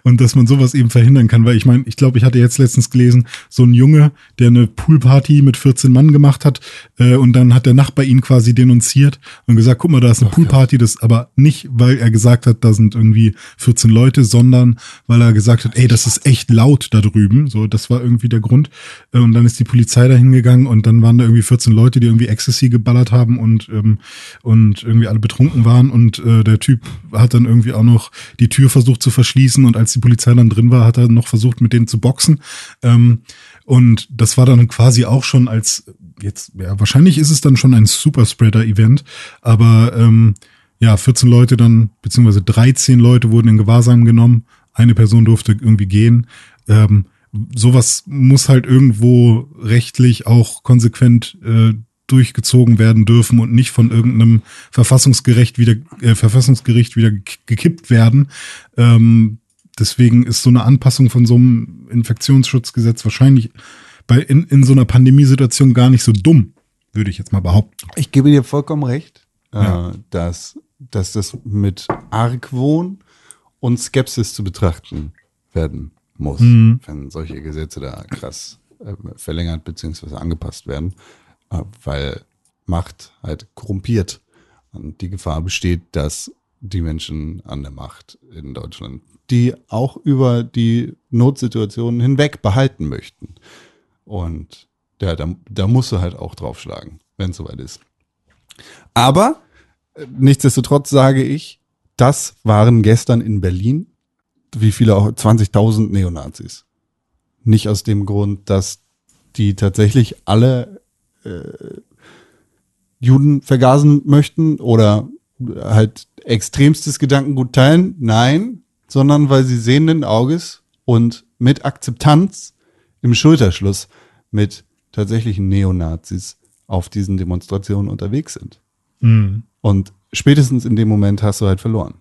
Und dass man sowas eben verhindern kann, weil ich meine, ich glaube, ich hatte jetzt letztens gelesen, so ein Junge, der eine Poolparty mit 14 Mann gemacht hat äh, und dann hat der Nachbar ihn quasi denunziert und gesagt, guck mal, da ist eine Poolparty, das aber nicht, weil er gesagt hat, da sind irgendwie 14 Leute, sondern weil er gesagt hat, ey, das ist echt laut da drüben, so, das war irgendwie der Grund. Äh, und dann ist die Polizei da hingegangen und dann waren da irgendwie 14 Leute, die irgendwie Ecstasy geballert haben und ähm, und irgendwie alle betrunken waren. Und äh, der Typ hat dann irgendwie auch noch die Tür versucht zu verschließen und als die Polizei dann drin war, hat er noch versucht, mit denen zu boxen. Ähm, und das war dann quasi auch schon als jetzt, ja, wahrscheinlich ist es dann schon ein Superspreader-Event, aber ähm, ja, 14 Leute dann, beziehungsweise 13 Leute wurden in Gewahrsam genommen, eine Person durfte irgendwie gehen. Ähm, sowas muss halt irgendwo rechtlich auch konsequent äh, durchgezogen werden dürfen und nicht von irgendeinem Verfassungsgericht wieder, äh, Verfassungsgericht wieder gek- gekippt werden. Ähm, deswegen ist so eine Anpassung von so einem Infektionsschutzgesetz wahrscheinlich bei in, in so einer Pandemiesituation gar nicht so dumm, würde ich jetzt mal behaupten. Ich gebe dir vollkommen recht, Ja. äh, dass, dass das mit Argwohn und Skepsis zu betrachten werden muss, Mhm. wenn solche Gesetze da krass äh, verlängert bzw. angepasst werden, äh, weil Macht halt korrumpiert. Und die Gefahr besteht, dass die Menschen an der Macht in Deutschland, die auch über die Notsituationen hinweg behalten möchten. Und ja, da, da musst du halt auch draufschlagen, wenn es soweit ist. Aber äh, nichtsdestotrotz sage ich, das waren gestern in Berlin, wie viele auch, 20.000 Neonazis. Nicht aus dem Grund, dass die tatsächlich alle äh, Juden vergasen möchten oder halt extremstes Gedankengut teilen. Nein, sondern weil sie sehenden Auges und mit Akzeptanz im Schulterschluss mit tatsächlichen Neonazis auf diesen Demonstrationen unterwegs sind. Mhm. Und spätestens in dem Moment hast du halt verloren.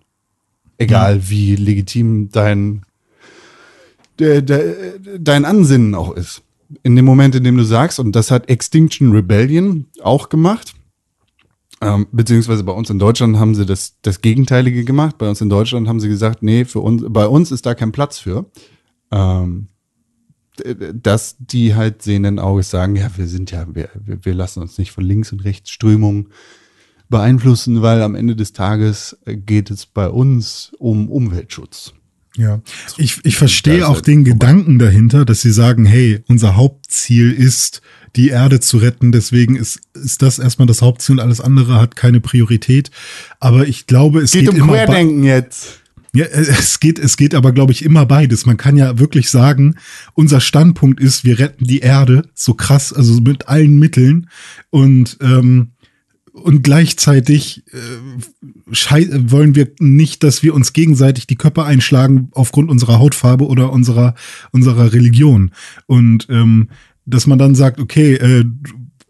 Egal mhm. wie legitim dein, de, de, dein Ansinnen auch ist. In dem Moment, in dem du sagst, und das hat Extinction Rebellion auch gemacht, ähm, beziehungsweise bei uns in Deutschland haben sie das, das Gegenteilige gemacht. Bei uns in Deutschland haben sie gesagt, nee, für uns, bei uns ist da kein Platz für. Ähm, dass die halt sehenden Auges sagen, ja, wir sind ja, wir, wir lassen uns nicht von links und rechts Strömungen beeinflussen, weil am Ende des Tages geht es bei uns um Umweltschutz. Ja, ich, ich verstehe auch halt den. Gedanken dahinter, dass sie sagen, hey, unser Hauptziel ist, die Erde zu retten. Deswegen ist, ist das erstmal das Hauptziel und alles andere hat keine Priorität. Aber ich glaube, es geht, geht um immer Querdenken jetzt. Ja, es geht, es geht aber, glaube ich, immer beides. Man kann ja wirklich sagen, unser Standpunkt ist, wir retten die Erde so krass, also mit allen Mitteln und ähm, und gleichzeitig äh, wollen wir nicht, dass wir uns gegenseitig die Köpfe einschlagen aufgrund unserer Hautfarbe oder unserer unserer Religion. Und ähm, dass man dann sagt, okay, äh,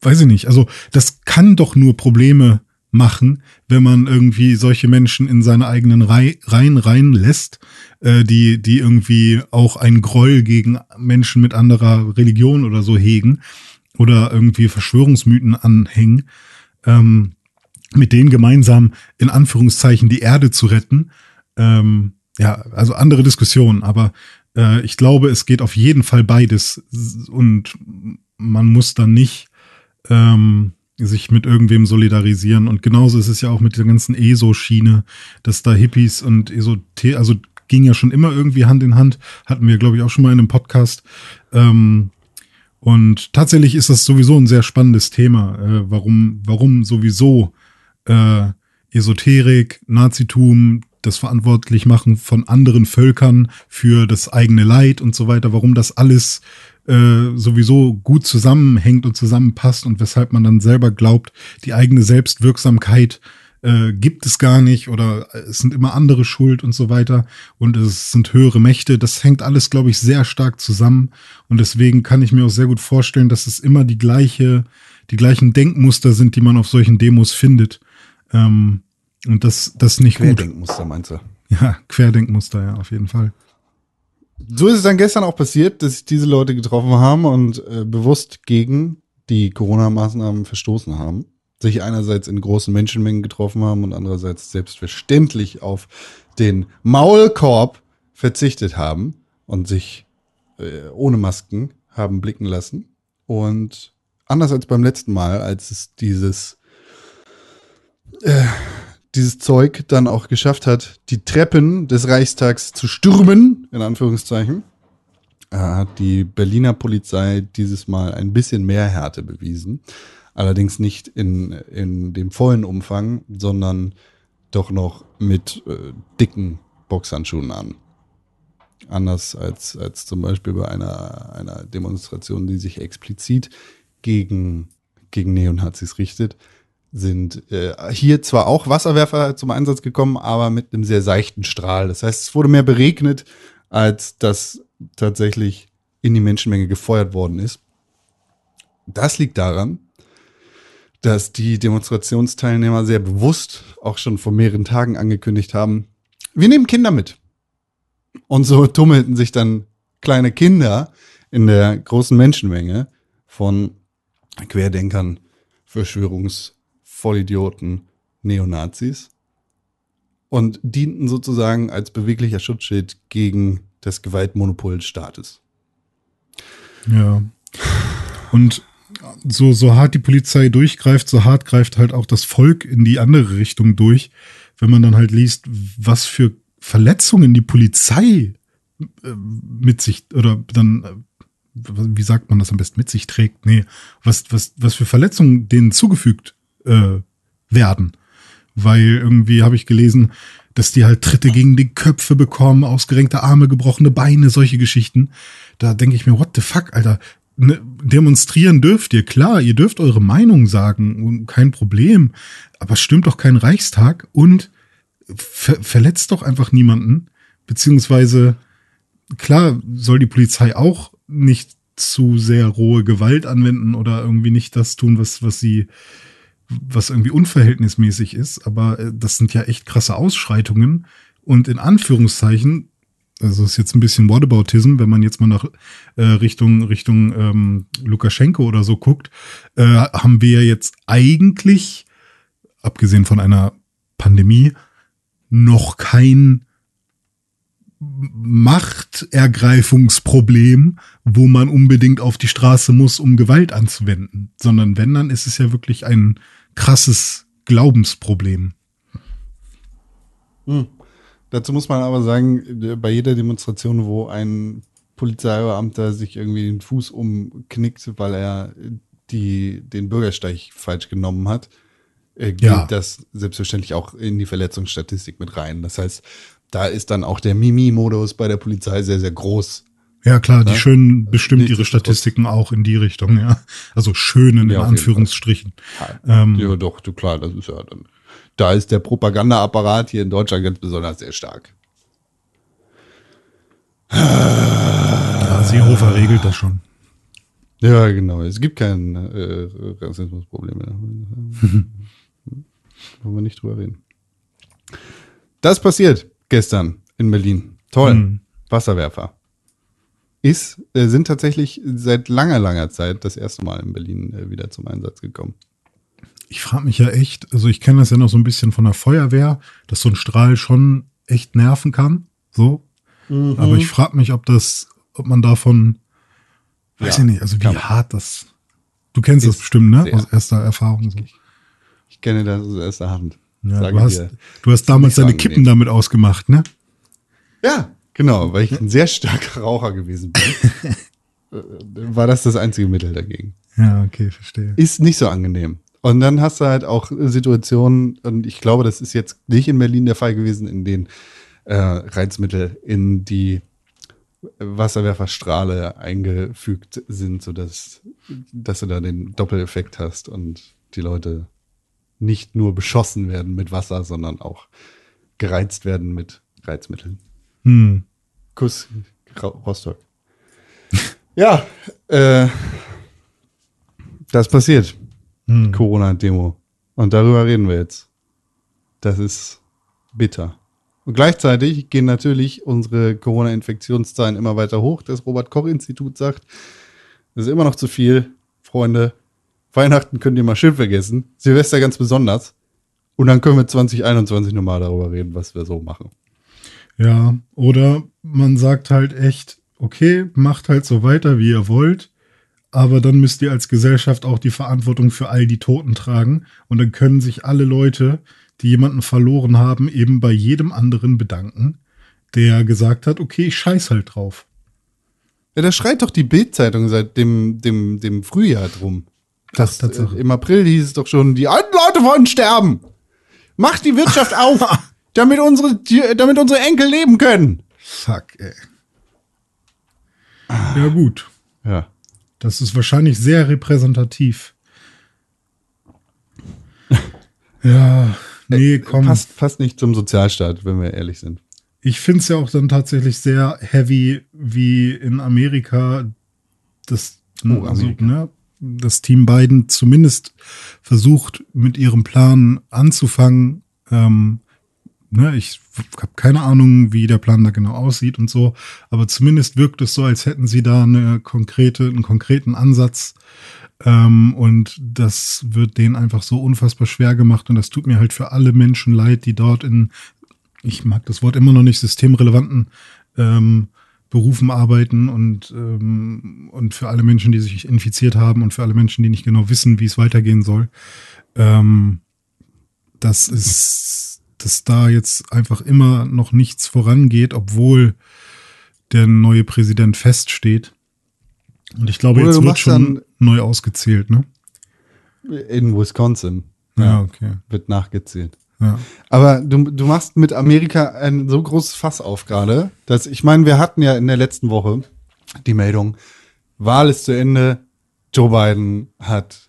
weiß ich nicht, also das kann doch nur Probleme machen, wenn man irgendwie solche Menschen in seine eigenen Reihen reinlässt, äh, die, die irgendwie auch einen Groll gegen Menschen mit anderer Religion oder so hegen oder irgendwie Verschwörungsmythen anhängen, ähm, mit denen gemeinsam in Anführungszeichen die Erde zu retten. Ähm, ja, also andere Diskussionen, aber äh, ich glaube, es geht auf jeden Fall beides und man muss dann nicht ähm, sich mit irgendwem solidarisieren. Und genauso ist es ja auch mit der ganzen ESO-Schiene, dass da Hippies und ESO, also ging ja schon immer irgendwie Hand in Hand, hatten wir, glaube ich, auch schon mal in einem Podcast. Ähm, und tatsächlich ist das sowieso ein sehr spannendes Thema, äh, warum, warum sowieso äh, Esoterik, Nazitum, das verantwortlich machen von anderen Völkern für das eigene Leid und so weiter, warum das alles äh, sowieso gut zusammenhängt und zusammenpasst und weshalb man dann selber glaubt, die eigene Selbstwirksamkeit äh, gibt es gar nicht oder es sind immer andere schuld und so weiter und es sind höhere Mächte. Das hängt alles, glaube ich, sehr stark zusammen und deswegen kann ich mir auch sehr gut vorstellen, dass es immer die gleiche, die gleichen Denkmuster sind, die man auf solchen Demos findet. Ähm, und das, das nicht Querdenkmuster, gut. meinst du? Ja, Querdenkmuster, ja, auf jeden Fall. So ist es dann gestern auch passiert, dass sich diese Leute getroffen haben und äh, bewusst gegen die Corona-Maßnahmen verstoßen haben. Sich einerseits in großen Menschenmengen getroffen haben und andererseits selbstverständlich auf den Maulkorb verzichtet haben und sich äh, ohne Masken haben blicken lassen. Und anders als beim letzten Mal, als es dieses äh, dieses Zeug dann auch geschafft hat, die Treppen des Reichstags zu stürmen, in Anführungszeichen, äh, hat die Berliner Polizei dieses Mal ein bisschen mehr Härte bewiesen. Allerdings nicht in, in dem vollen Umfang, sondern doch noch mit äh, dicken Boxhandschuhen an. Anders als, als zum Beispiel bei einer, einer Demonstration, die sich explizit gegen, gegen Neonazis richtet sind äh, hier zwar auch Wasserwerfer zum Einsatz gekommen, aber mit einem sehr seichten Strahl. Das heißt, es wurde mehr beregnet, als dass tatsächlich in die Menschenmenge gefeuert worden ist. Das liegt daran, dass die Demonstrationsteilnehmer sehr bewusst auch schon vor mehreren Tagen angekündigt haben, wir nehmen Kinder mit. Und so tummelten sich dann kleine Kinder in der großen Menschenmenge von Querdenkern, Verschwörungs- Vollidioten Neonazis und dienten sozusagen als beweglicher Schutzschild gegen das Gewaltmonopol des Staates. Ja. Und so, so hart die Polizei durchgreift, so hart greift halt auch das Volk in die andere Richtung durch. wenn man dann halt liest, was für Verletzungen die Polizei äh, mit sich oder dann äh, wie sagt man das am besten mit sich trägt? Nee, was was was für Verletzungen denen zugefügt äh, werden, weil irgendwie habe ich gelesen, dass die halt Tritte gegen die Köpfe bekommen, ausgerenkte Arme, gebrochene Beine, solche Geschichten. Da denke ich mir, what the fuck, Alter? Ne, demonstrieren dürft ihr, klar, ihr dürft eure Meinung sagen, kein Problem. Aber stimmt doch kein Reichstag und ver verletzt doch einfach niemanden. Beziehungsweise, klar, soll die Polizei auch nicht zu sehr rohe Gewalt anwenden oder irgendwie nicht das tun, was, was sie, was irgendwie unverhältnismäßig ist. Aber äh, das sind ja echt krasse Ausschreitungen. Und in Anführungszeichen also ist jetzt ein bisschen Whataboutism, wenn man jetzt mal nach äh, Richtung Richtung ähm, Lukaschenko oder so guckt, äh, haben wir jetzt eigentlich, abgesehen von einer Pandemie, noch kein Machtergreifungsproblem, wo man unbedingt auf die Straße muss, um Gewalt anzuwenden, sondern wenn, dann ist es ja wirklich ein krasses Glaubensproblem. Hm. Dazu muss man aber sagen, bei jeder Demonstration, wo ein Polizeibeamter sich irgendwie den Fuß umknickt, weil er die, den Bürgersteig falsch genommen hat, äh, geht ja. das selbstverständlich auch in die Verletzungsstatistik mit rein. Das heißt, da ist dann auch der Mimi-Modus bei der Polizei sehr, sehr groß. Ja, klar, die schönen bestimmt Nicht ihre Statistiken auch in die Richtung, ja. Also schönen ja, in Anführungsstrichen. Ja, ähm, ja, doch, du klar, das ist ja dann da ist der Propagandaapparat hier in Deutschland ganz besonders sehr stark. Ja, Seehofer regelt das schon. Ja, genau. Es gibt kein äh, Rassismusproblem mehr. Wollen wir nicht drüber reden. Das passiert gestern in Berlin. Toll. Mhm. Wasserwerfer. Ist, äh, sind tatsächlich seit langer, langer Zeit das erste Mal in Berlin äh, wieder zum Einsatz gekommen ich frage mich ja echt, also ich kenne das ja noch so ein bisschen von der Feuerwehr, dass so ein Strahl schon echt nerven kann. So. Mhm. Aber ich frage mich, ob das, ob man davon, weiß ja, ich nicht, also wie hart das. Du kennst das bestimmt, ne? Aus erster Erfahrung. So. Ich, ich, kenne das aus erster Hand. Ja, du, hast, du hast damals deine Kippen damit ausgemacht, ne? Ja, genau, weil ich ein sehr starker Raucher gewesen bin. Äh, war das das einzige Mittel dagegen. Ja, okay, verstehe. Ist nicht so angenehm. Und dann hast du halt auch Situationen, und ich glaube, das ist jetzt nicht in Berlin der Fall gewesen, in denen äh, Reizmittel in die Wasserwerferstrahle eingefügt sind, sodass dass du da den Doppeleffekt hast und die Leute nicht nur beschossen werden mit Wasser, sondern auch gereizt werden mit Reizmitteln. Hm. Kuss Rostock. ja, äh, das passiert. Hm. Corona-Demo. Und darüber reden wir jetzt. Das ist bitter. Und gleichzeitig gehen natürlich unsere Corona-Infektionszahlen immer weiter hoch. Das Robert-Koch-Institut sagt, das ist immer noch zu viel, Freunde. Weihnachten könnt ihr mal schön vergessen. Silvester ganz besonders. Und dann können wir 2021 nochmal darüber reden, was wir so machen. Ja, oder man sagt halt echt, okay, macht halt so weiter, wie ihr wollt aber dann müsst ihr als Gesellschaft auch die Verantwortung für all die Toten tragen. Und dann können sich alle Leute, die jemanden verloren haben, eben bei jedem anderen bedanken, der gesagt hat, okay, ich scheiß halt drauf. Ja, da schreit doch die Bildzeitung seit dem, dem, dem Frühjahr drum. Das, Ach, äh, Im April hieß es doch schon, die alten Leute wollen sterben. Macht die Wirtschaft auf, damit unsere, damit unsere Enkel leben können. Fuck, ey. Ja, gut. Ja. Das ist wahrscheinlich sehr repräsentativ. ja, nee, komm. Passt, passt nicht zum Sozialstaat, wenn wir ehrlich sind. Ich finde es ja auch dann tatsächlich sehr heavy, wie in Amerika das, oh, also, Amerika. ne, das Team Biden zumindest versucht, mit ihrem Plan anzufangen, ähm, ne, ich habe keine Ahnung, wie der Plan da genau aussieht und so, aber zumindest wirkt es so, als hätten sie da eine konkrete, einen konkreten Ansatz. Ähm, und das wird denen einfach so unfassbar schwer gemacht. Und das tut mir halt für alle Menschen leid, die dort in, ich mag das Wort immer noch nicht, systemrelevanten ähm, Berufen arbeiten und, ähm, und für alle Menschen, die sich infiziert haben und für alle Menschen, die nicht genau wissen, wie es weitergehen soll. Ähm, das ist dass da jetzt einfach immer noch nichts vorangeht, obwohl der neue Präsident feststeht. Und ich glaube, Oder jetzt wird schon neu ausgezählt, ne? In Wisconsin. Ja, okay. Wird nachgezählt. Ja. Aber du, du machst mit Amerika ein so großes Fass auf gerade, dass ich meine, wir hatten ja in der letzten Woche die Meldung, Wahl ist zu Ende, Joe Biden hat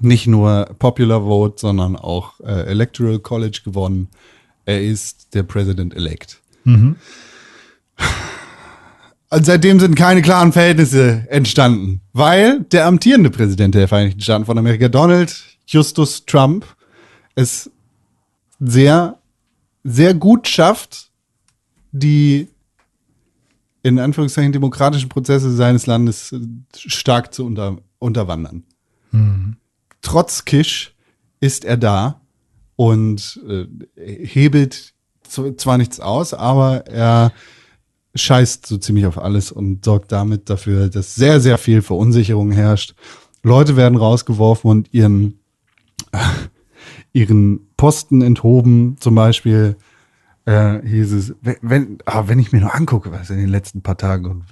nicht nur Popular Vote, sondern auch äh, Electoral College gewonnen. Er ist der President-elect. Mhm. Und seitdem sind keine klaren Verhältnisse entstanden, weil der amtierende Präsident der Vereinigten Staaten von Amerika, Donald Justus Trump, es sehr, sehr gut schafft, die in Anführungszeichen demokratischen Prozesse seines Landes äh, stark zu unter, unterwandern. Trotz Kisch ist er da und äh, hebelt zwar nichts aus, aber er scheißt so ziemlich auf alles und sorgt damit dafür, dass sehr, sehr viel Verunsicherung herrscht. Leute werden rausgeworfen und ihren, ihren Posten enthoben. Zum Beispiel äh, hieß es, wenn, wenn, ah, wenn ich mir nur angucke, was in den letzten paar Tagen und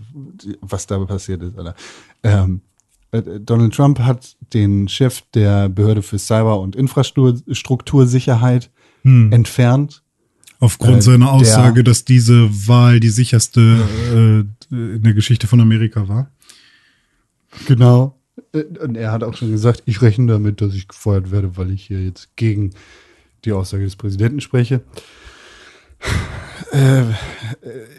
was da passiert ist, Alter. Ähm, äh, Donald Trump hat den Chef der Behörde für Cyber- und Infrastruktursicherheit entfernt. Aufgrund Äh, seiner der- Aussage, dass diese Wahl die sicherste äh, in der Geschichte von Amerika war. Genau. Äh, Und er hat auch schon gesagt, ich rechne damit, dass ich gefeuert werde, weil ich hier jetzt gegen die Aussage des Präsidenten spreche. Äh, äh,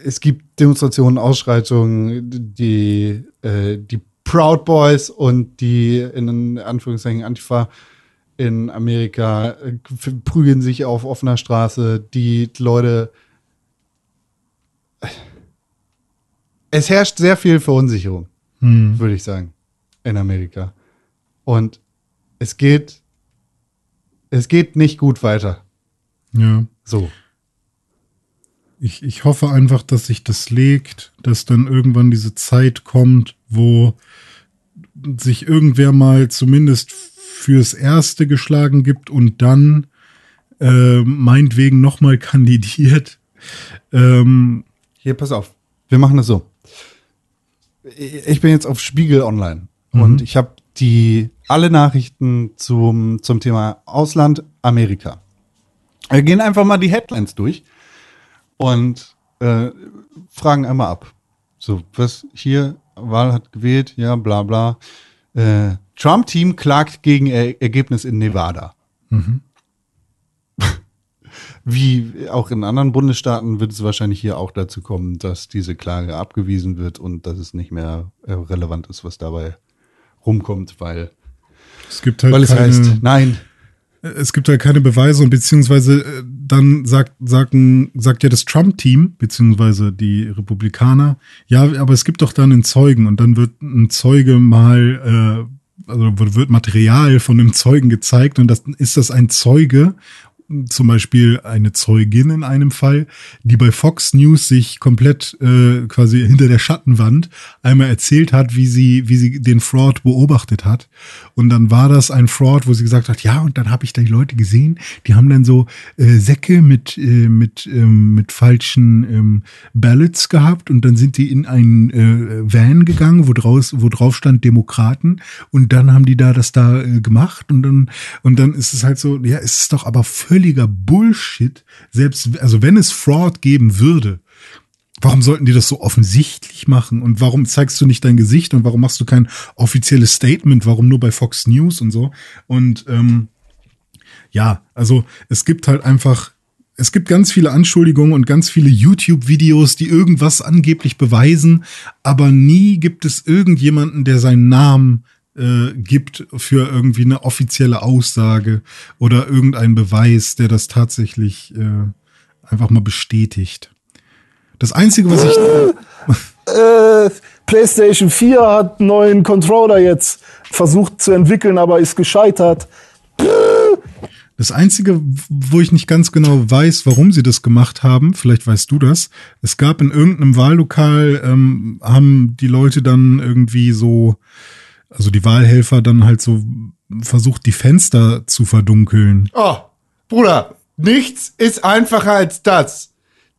es gibt Demonstrationen, Ausschreitungen, die, äh, die Proud Boys und die in Anführungszeichen Antifa in Amerika äh, prügeln sich auf offener Straße. Die Leute. Es herrscht sehr viel Verunsicherung Hm. würde ich sagen, in Amerika. Und es geht, es geht nicht gut weiter. Ja. So. Ich, ich hoffe einfach, dass sich das legt, dass dann irgendwann diese Zeit kommt, wo sich irgendwer mal zumindest fürs Erste geschlagen gibt und dann äh, meinetwegen nochmal kandidiert. Ähm, Hier, pass auf. Wir machen das so. Ich bin jetzt auf Spiegel Online und ich habe die alle Nachrichten zum, zum Thema Ausland, Amerika. Wir gehen einfach mal die Headlines durch und äh, fragen einmal ab. So, was hier, Wahl hat gewählt, ja, bla bla. Äh, Trump-Team klagt gegen er Ergebnis in Nevada. Wie auch in anderen Bundesstaaten wird es wahrscheinlich hier auch dazu kommen, dass diese Klage abgewiesen wird und dass es nicht mehr äh, relevant ist, was dabei rumkommt, weil, es gibt halt weil es keine, heißt, nein, es gibt halt keine Beweise und beziehungsweise äh, dann sagt, sagen, sagt ja das Trump-Team, beziehungsweise die Republikaner, ja, aber es gibt doch dann einen Zeugen und dann wird ein Zeuge mal, äh, also wird wird Material von einem Zeugen gezeigt und das ist das ein Zeuge, zum Beispiel eine Zeugin in einem Fall, die bei Fox News sich komplett äh, quasi hinter der Schattenwand einmal erzählt hat, wie sie, wie sie den Fraud beobachtet hat. Und dann war das ein Fraud, wo sie gesagt hat, ja, und dann habe ich da die Leute gesehen, die haben dann so äh, Säcke mit, äh, mit, ähm, mit falschen ähm, Ballots gehabt und dann sind die in einen äh, Van gegangen, wo, draus, wo drauf stand Demokraten und dann haben die da das da äh, gemacht und dann, und dann ist es halt so, ja, es ist doch aber völliger Bullshit, selbst, also wenn es Fraud geben würde, Warum sollten die das so offensichtlich machen? Und warum zeigst du nicht dein Gesicht? Und warum machst du kein offizielles Statement? Warum nur bei Fox News und so? Und ähm, ja, also es gibt halt einfach, es gibt ganz viele Anschuldigungen und ganz viele YouTube-Videos, die irgendwas angeblich beweisen, aber nie gibt es irgendjemanden, der seinen Namen äh, gibt für irgendwie eine offizielle Aussage oder irgendeinen Beweis, der das tatsächlich äh, einfach mal bestätigt. Das Einzige, was ich. Äh, PlayStation 4 hat einen neuen Controller jetzt versucht zu entwickeln, aber ist gescheitert. Das Einzige, wo ich nicht ganz genau weiß, warum sie das gemacht haben, vielleicht weißt du das, es gab in irgendeinem Wahllokal, ähm, haben die Leute dann irgendwie so, also die Wahlhelfer dann halt so versucht, die Fenster zu verdunkeln. oh, Bruder, Nichts ist einfacher als das.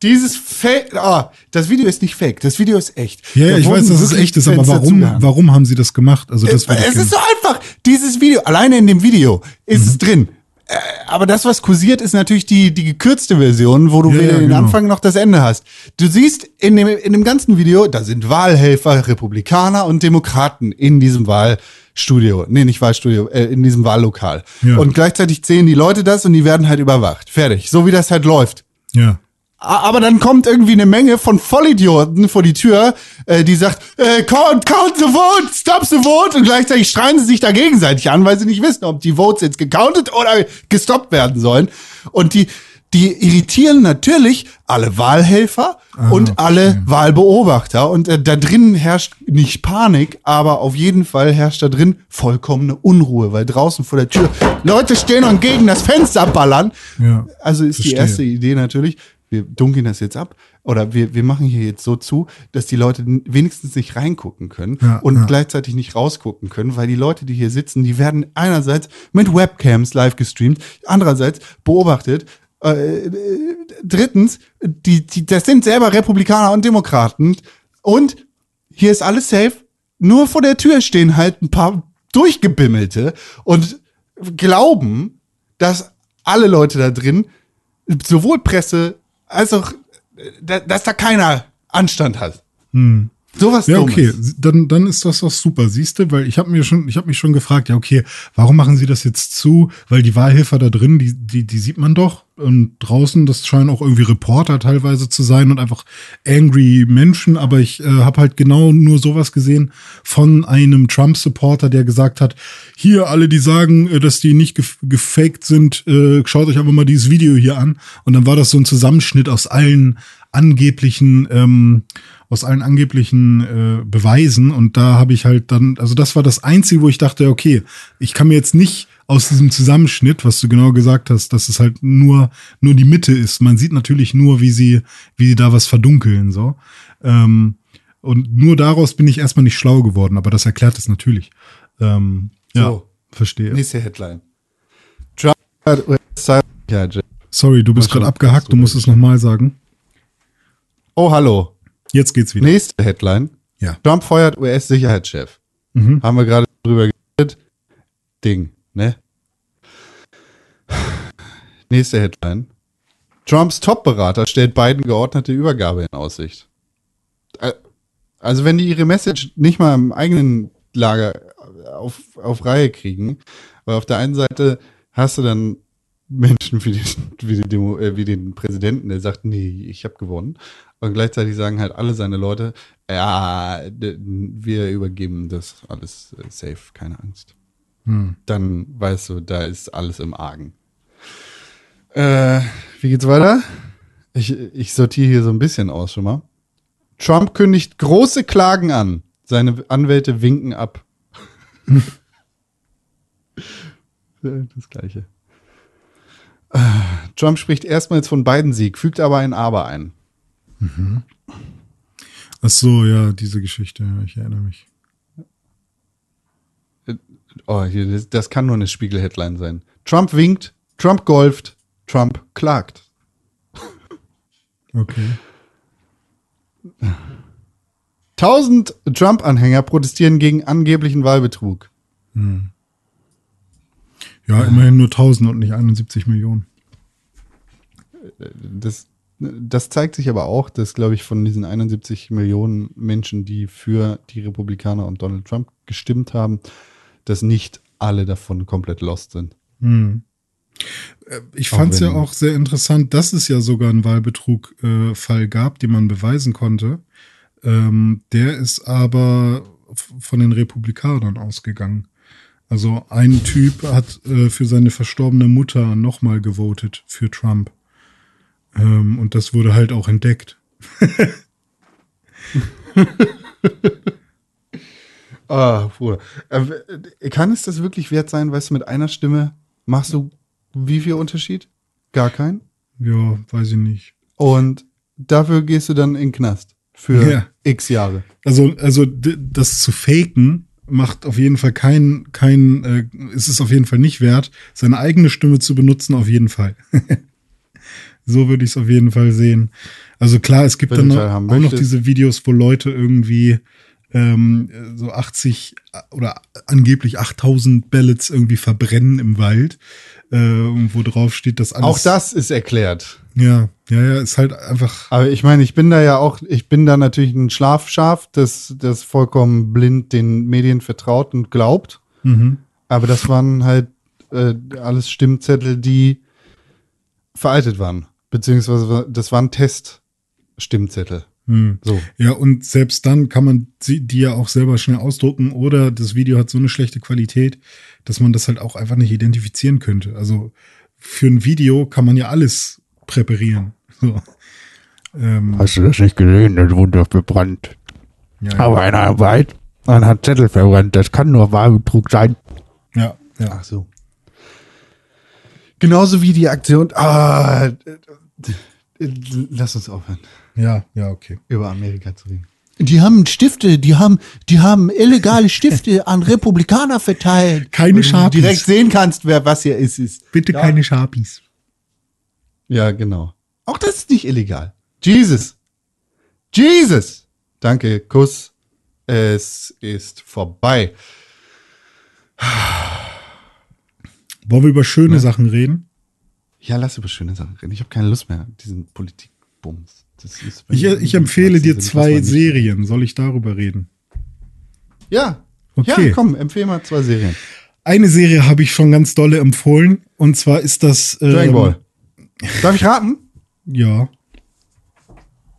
Dieses Fake, ah, das Video ist nicht fake, das Video ist echt. Ja, ja Da ich weiß, dass es echt ist, aber warum, warum haben sie das gemacht? Also das Es gerne- ist so einfach. Dieses Video, alleine in dem Video ist es drin. Äh, Aber das, was kursiert, ist natürlich die, die gekürzte Version, wo du Ja, weder ja, den genau. Anfang noch das Ende hast. Du siehst in dem, in dem ganzen Video, da sind Wahlhelfer, Republikaner und Demokraten in diesem Wahlstudio. Nee, nicht Wahlstudio, äh, in diesem Wahllokal. Ja. Und gleichzeitig sehen die Leute das und die werden halt überwacht. Fertig. So wie das halt läuft. ja. Aber dann kommt irgendwie eine Menge von Vollidioten vor die Tür, äh, die sagt, äh, count, count the vote, stop the vote und gleichzeitig schreien sie sich da gegenseitig an, weil sie nicht wissen, ob die Votes jetzt gecountet oder gestoppt werden sollen. Und die, die irritieren natürlich alle Wahlhelfer und alle Wahlbeobachter. Und äh, da drin herrscht nicht Panik, aber auf jeden Fall herrscht da drin vollkommene Unruhe, weil draußen vor der Tür Leute stehen und gegen das Fenster ballern. Ja, Also ist die verstehe. erste Idee natürlich, wir dunkeln das jetzt ab oder wir, wir machen hier jetzt so zu, dass die Leute wenigstens nicht reingucken können Ja, und ja. gleichzeitig nicht rausgucken können, weil die Leute, die hier sitzen, die werden einerseits mit Webcams live gestreamt, andererseits beobachtet. Äh, drittens, die, die, das sind selber Republikaner und Demokraten und hier ist alles safe. Nur vor der Tür stehen halt ein paar Durchgebimmelte und glauben, dass alle Leute da drin, sowohl Presse als auch, äh, da- dass da keiner Anstand hat. Sowas Ja, Dummes. okay, dann, dann ist das doch super, siehst du, weil ich habe mir schon, ich habe mich schon gefragt, ja, okay, warum machen sie das jetzt zu? Weil die Wahlhelfer da drin, die, die, die sieht man doch. Und draußen, das scheinen auch irgendwie Reporter teilweise zu sein und einfach angry Menschen, aber ich äh, habe halt genau nur sowas gesehen von einem Trump-Supporter, der gesagt hat, hier alle, die sagen, äh, dass die nicht gef gefaked sind, äh, schaut euch einfach mal dieses Video hier an. Und dann war das so ein Zusammenschnitt aus allen angeblichen ähm, aus allen angeblichen äh, Beweisen und da habe ich halt dann, also das war das Einzige, wo ich dachte, okay, ich kann mir jetzt nicht aus diesem Zusammenschnitt, was du genau gesagt hast, dass es halt nur nur die Mitte ist. Man sieht natürlich nur, wie sie wie sie da was verdunkeln so. Ähm, und nur daraus bin ich erstmal nicht schlau geworden, aber das erklärt es natürlich. Ähm, ja, So. verstehe. Nächste Headline. Trump Sorry, du bist gerade abgehackt, du musst es nochmal sagen. Oh, hallo. Jetzt geht's wieder. Nächste Headline. Ja. Trump feuert US-Sicherheitschef. Mhm. Haben wir gerade drüber geredet. Ding, ne? Nächste Headline. Trumps Top-Berater stellt Biden geordnete Übergabe in Aussicht. Äh, Also wenn die ihre Message nicht mal im eigenen Lager auf, auf Reihe kriegen, weil auf der einen Seite hast du dann Menschen wie den, wie den, Demo, äh, wie den Präsidenten, der sagt, nee, ich habe gewonnen. Und gleichzeitig sagen halt alle seine Leute, ja, wir übergeben das alles äh, safe, keine Angst. Dann weißt du, da ist alles im Argen. Äh, wie geht's weiter? Ich, ich sortiere hier so ein bisschen aus schon mal. Trump kündigt große Klagen an. Seine Anwälte winken ab. das gleiche. Äh, Trump spricht erstmals von Biden Sieg, fügt aber ein Aber ein. Ach so, ja, diese Geschichte, ich erinnere mich. Oh, hier, das, kann nur eine Spiegel-Headline sein. Trump winkt, Trump golft, Trump klagt. Okay. Tausend Trump-Anhänger protestieren gegen angeblichen Wahlbetrug. Ja, immerhin nur 1000 und nicht 71 Millionen. Das, das zeigt sich aber auch, dass, glaube ich, von diesen 71 Millionen Menschen, die für die Republikaner und Donald Trump gestimmt haben, dass nicht alle davon komplett lost sind. Ich Auch fand es ja auch sehr interessant, dass es ja sogar einen Wahlbetrug-Fall gab, den man beweisen konnte. Ähm, der ist aber von den Republikanern ausgegangen. Also ein Typ hat äh, für seine verstorbene Mutter nochmal gewotet für Trump. Ähm, und das wurde halt auch entdeckt. Ah, Bruder. Äh, kann es das wirklich wert sein, weißt du, mit einer Stimme machst du wie viel Unterschied? Gar keinen. Ja, weiß ich nicht. Und dafür gehst du dann in den Knast für Ja. x Jahre. Also, also das zu faken macht auf jeden Fall kein, kein, äh, ist es auf jeden Fall nicht wert. Seine eigene Stimme zu benutzen, auf jeden Fall. So würde ich es auf jeden Fall sehen. Also klar, es gibt Wenn dann noch, auch noch diese Videos, wo Leute irgendwie ähm, so 80 oder angeblich 8000 Ballots irgendwie verbrennen im Wald, äh, wo drauf steht, dass alles. Auch das ist erklärt. Ja, ja, ja, ist halt einfach. Aber ich meine, ich bin da ja auch, ich bin da natürlich ein Schlafschaf, das, das vollkommen blind den Medien vertraut und glaubt. Mhm. Aber das waren halt äh, alles Stimmzettel, die veraltet waren. Beziehungsweise das waren Test-Stimmzettel. Hm. So. Ja, und selbst dann kann man sie, die ja auch selber schnell ausdrucken oder das Video hat so eine schlechte Qualität, dass man das halt auch einfach nicht identifizieren könnte. Also für ein Video kann man ja alles präparieren. So. Ähm, Hast du das nicht gesehen? Das wurde doch verbrannt. ja, Aber ja, einer weit, man hat Zettel verbrannt. Das kann nur Wahlbetrug sein. ja, ja. Ach so. Genauso wie die Aktion. Ah, lass uns aufhören, Ja, ja, okay. über Amerika zu reden. Die haben Stifte, die haben, die haben illegale Stifte an Republikaner verteilt. Keine Wo du Sharpies. direkt sehen kannst, wer was hier ist. ist. Bitte Ja. keine Sharpies. Ja, genau. Auch das ist nicht illegal. Jesus. Jesus. Danke, Kuss. Es ist vorbei. Wollen wir über schöne Sachen reden? Ja, lass über schöne Sachen reden. Ich habe keine Lust mehr, diesen Politikbums. Ich, ich empfehle dir zwei Serien. Soll ich darüber reden? Ja. Okay. Ja, komm, empfehle mal zwei Serien. Eine Serie habe ich schon ganz dolle empfohlen. Und zwar ist das. ähm, Dragon Ball. Darf ich raten? Ja.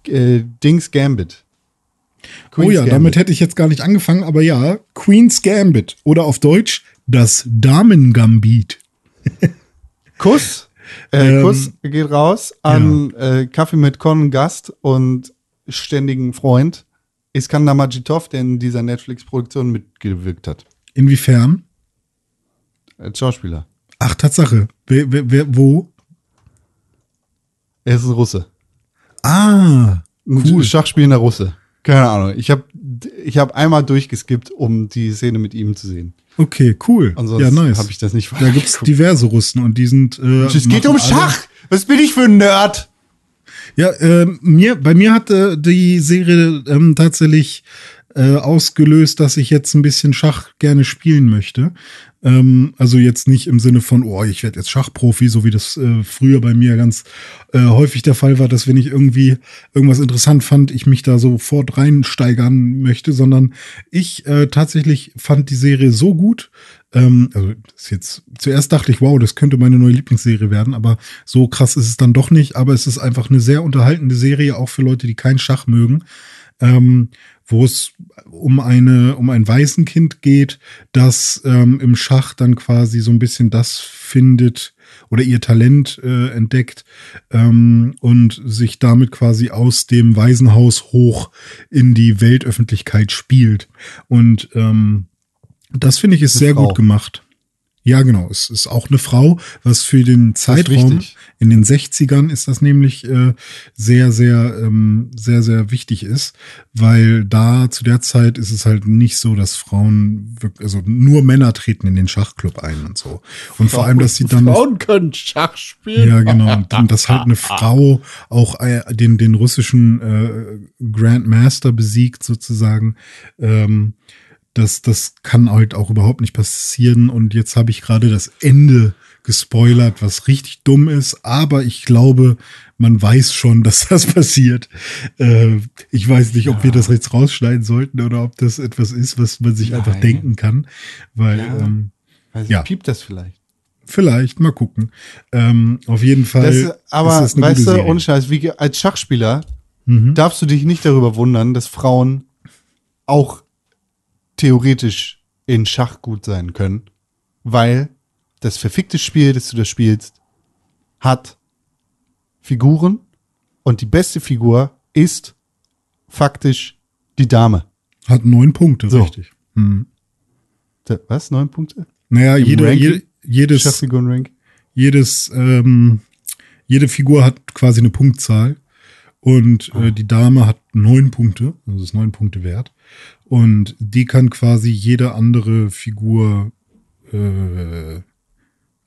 Äh, Dings Gambit. oh Queen's ja, Gambit. damit hätte ich jetzt gar nicht angefangen, aber ja, Queen's Gambit oder auf Deutsch das Damengambit. Kuss. Äh, Ähm, Kuss geht raus an äh, Kaffee mit Con Gast und ständigen Freund Iskandar Majitov, der in dieser Netflix-Produktion mitgewirkt hat. Inwiefern? Als Schauspieler. Ach, Tatsache. Wer, wer, wer, wo? Er ist ein Russe. Ah, Cool. Schachspielender Russe. Keine Ahnung. Ich habe ich hab einmal durchgeskippt, um die Szene mit ihm zu sehen. okay, cool. Ansonsten ja, nice. habe ich das nicht da gibt's diverse Russen und die sind. Äh, Es geht um Schach. Was bin ich für ein Nerd? Ja, äh, mir, bei mir hat äh, die Serie ähm, tatsächlich äh, ausgelöst, dass ich jetzt ein bisschen Schach gerne spielen möchte. Ähm, also jetzt nicht im Sinne von, oh, ich werde jetzt Schachprofi, so wie das äh, früher bei mir ganz äh, häufig der Fall war, dass wenn ich irgendwie irgendwas interessant fand, ich mich da sofort reinsteigern möchte, sondern ich äh, tatsächlich fand die Serie so gut. Ähm, also ist jetzt zuerst dachte ich, wow, das könnte meine neue Lieblingsserie werden, aber so krass ist es dann doch nicht. Aber es ist einfach eine sehr unterhaltende Serie, auch für Leute, die keinen Schach mögen. Ähm, wo es um eine um ein Waisenkind geht, das ähm, im Schach dann quasi so ein bisschen das findet oder ihr Talent äh, entdeckt ähm, und sich damit quasi aus dem Waisenhaus hoch in die Weltöffentlichkeit spielt. Und ähm, das finde ich ist sehr Frau. gut gemacht. Ja, genau. Es ist auch eine Frau, was für den Zeitraum in den 60ern ist das nämlich äh, sehr, sehr, ähm, sehr, sehr wichtig ist, weil da zu der Zeit ist es halt nicht so, dass Frauen, also nur Männer treten in den Schachclub ein und so. Und vor allem, dass sie dann noch Frauen können Schach spielen. ja, genau. Und dann, dass halt eine Frau auch äh, den, den russischen äh, Grandmaster besiegt, sozusagen. Ähm, das, das kann halt auch überhaupt nicht passieren. Und jetzt habe ich gerade das Ende gespoilert, was richtig dumm ist. Aber ich glaube, man weiß schon, dass das passiert. Äh, ich weiß nicht, ob wir das jetzt rausschneiden sollten oder ob das etwas ist, was man sich einfach Nein. denken kann. Weil, Ja. ähm, Weiß Ja. ja. Piept das vielleicht. vielleicht, mal gucken. Ähm, auf jeden Fall. Das, aber ist das weißt du, ohne Scheiß, wie, als Schachspieler Mhm. darfst du dich nicht darüber wundern, dass Frauen auch theoretisch in Schach gut sein können, weil das verfickte Spiel, das du da spielst, hat Figuren und die beste Figur ist faktisch die Dame. Hat neun Punkte, So. richtig. Hm. Was? Neun Punkte? Naja, jede, Ranking? je, jedes, Schachfiguren-Rank? jedes, ähm, jede Figur hat quasi eine Punktzahl. Und Ah. äh, die Dame hat neun Punkte, also ist neun Punkte wert. Und die kann quasi jede andere Figur äh,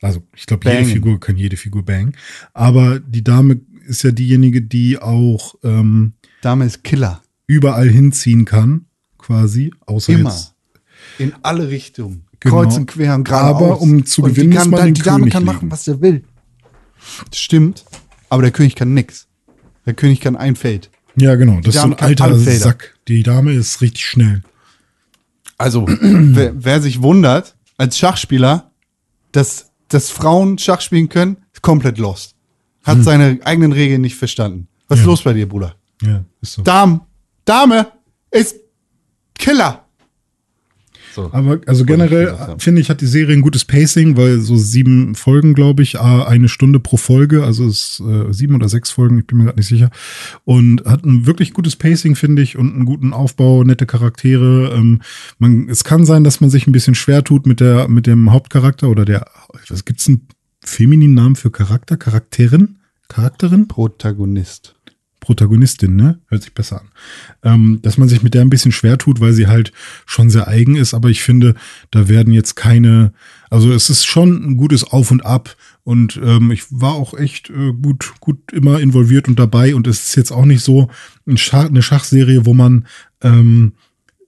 Also ich glaube, jede. Figur kann jede Figur bang. Aber die Dame ist ja diejenige, die auch ähm, Dame ist Killer. überall hinziehen kann, quasi, außer Immer. jetzt. In alle Richtungen. Genau. Kreuz und quer und geradeaus. Aber um zu Und die gewinnen, kann, man die Dame König kann machen, legen. was er will. Stimmt. Aber der König kann nix. Der König kann ein Feld. Ja, genau. Das ist so Dame ein alter. Sack. Die Dame ist richtig schnell. Also, wer, wer sich wundert, als Schachspieler, dass, dass Frauen Schach spielen können, ist komplett lost. Hat seine eigenen Regeln nicht verstanden. Was ist Hm. Ja. los bei dir, Bruder? Ja, ist so. Dame, Dame ist Killer. So. Aber also generell finde ich, hat die Serie ein gutes Pacing, weil so sieben Folgen, glaube ich, eine Stunde pro Folge, also es äh, sieben oder sechs Folgen, ich bin mir gerade nicht sicher. Und hat ein wirklich gutes Pacing, finde ich, und einen guten Aufbau, nette Charaktere. Ähm, man, es kann sein, dass man sich ein bisschen schwer tut mit der, mit dem Hauptcharakter oder der, was gibt's einen femininen Namen für Charakter? Charakterin? Charakterin? Protagonist. Protagonistin, ne? Hört sich besser an. Ähm, dass man sich mit der ein bisschen schwer tut, weil sie halt schon sehr eigen ist, aber ich finde, da werden jetzt keine, also es ist schon ein gutes Auf und Ab und ähm, ich war auch echt äh, gut, gut immer involviert und dabei und es ist jetzt auch nicht so ein Schach, eine Schachserie, wo man ähm,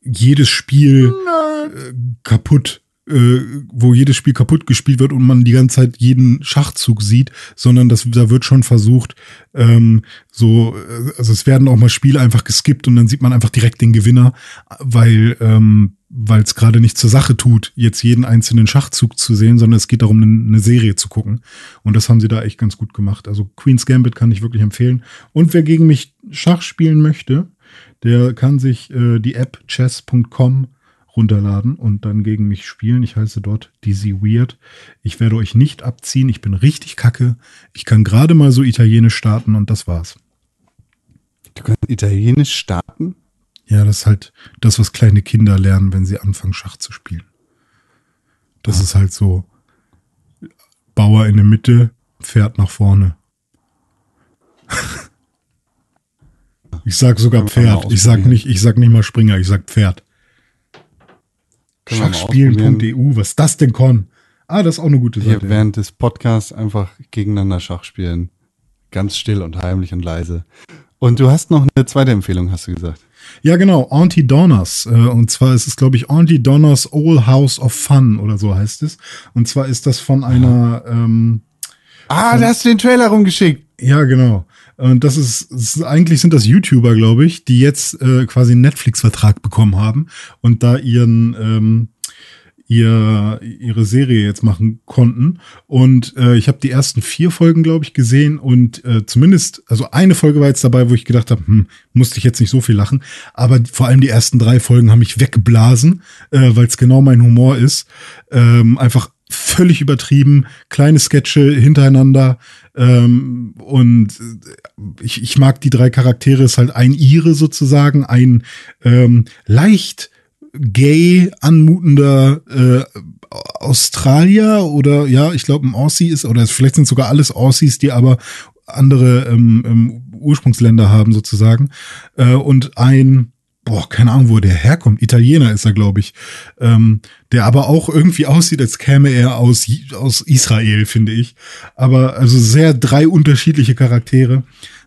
jedes Spiel äh, kaputt äh, wo jedes Spiel kaputt gespielt wird und man die ganze Zeit jeden Schachzug sieht, sondern das, da wird schon versucht, ähm, so, äh, also es werden auch mal Spiele einfach geskippt und dann sieht man einfach direkt den Gewinner, weil ähm, weil es gerade nicht zur Sache tut, jetzt jeden einzelnen Schachzug zu sehen, sondern es geht darum, eine, eine Serie zu gucken. Und das haben sie da echt ganz gut gemacht. Also Queen's Gambit kann ich wirklich empfehlen. Und wer gegen mich Schach spielen möchte, der kann sich äh, die App chess.com runterladen und dann gegen mich spielen. Ich heiße dort Dizzy Weird. Ich werde euch nicht abziehen. Ich bin richtig kacke. Ich kann gerade mal so Italienisch starten und das war's. Du kannst Italienisch starten? Ja, das ist halt das, was kleine Kinder lernen, wenn sie anfangen, Schach zu spielen. Das ist halt so Bauer in der Mitte, Pferd nach vorne. Ich sag sogar Pferd. Ich sag nicht, ich sag nicht mal Springer, ich sag Pferd. Schachspielen.eu, was ist das denn, Con? Ah, das ist auch eine gute Hier Seite. während des Podcasts einfach gegeneinander Schach spielen. Ganz still und heimlich und leise. Und du hast noch eine zweite Empfehlung, hast du gesagt. Ja, genau, Auntie Donners. Äh, und zwar ist es, glaube ich, Auntie Donners Old House of Fun oder so heißt es. Und zwar ist das von einer, ähm, Ah, da hast du den Trailer rumgeschickt. ja, genau. Und das ist, das ist eigentlich sind das YouTuber, glaube ich, die jetzt äh, quasi einen Netflix-Vertrag bekommen haben und da ihren ähm, ihr, ihre Serie jetzt machen konnten. Und äh, ich habe die ersten vier Folgen, glaube ich, gesehen und äh, zumindest, also eine Folge war jetzt dabei, wo ich gedacht habe, hm, musste ich jetzt nicht so viel lachen. Aber vor allem die ersten drei Folgen haben mich weggeblasen, äh, weil es genau mein Humor ist. Ähm, einfach völlig übertrieben, kleine Sketche hintereinander. Ähm, und äh, ich, ich mag die drei Charaktere, ist halt ein Ire sozusagen, ein ähm, leicht gay anmutender äh, Australier oder ja, ich glaube ein Aussie ist, oder vielleicht sind sogar alles Aussies, die aber andere ähm, ähm, Ursprungsländer haben sozusagen. Äh, und ein, boah, keine Ahnung, wo der herkommt, Italiener ist er, glaube ich, ähm, der aber auch irgendwie aussieht, als käme er aus, aus Israel, finde ich. Aber also sehr drei unterschiedliche Charaktere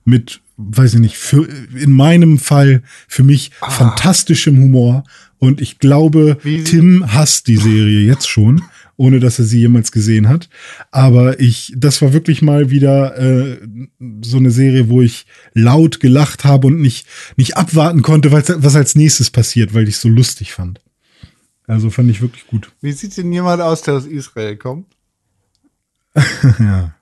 mit, weiß ich nicht, für, in meinem Fall für mich fantastischem Humor. Und ich glaube, Wie- Tim hasst die Serie jetzt schon, ohne dass er sie jemals gesehen hat. Aber ich, das war wirklich mal wieder äh, so eine Serie, wo ich laut gelacht habe und nicht, nicht abwarten konnte, was, was als nächstes passiert, weil ich es so lustig fand. Also fand ich wirklich gut. Wie sieht denn jemand aus, der aus Israel kommt? Ja.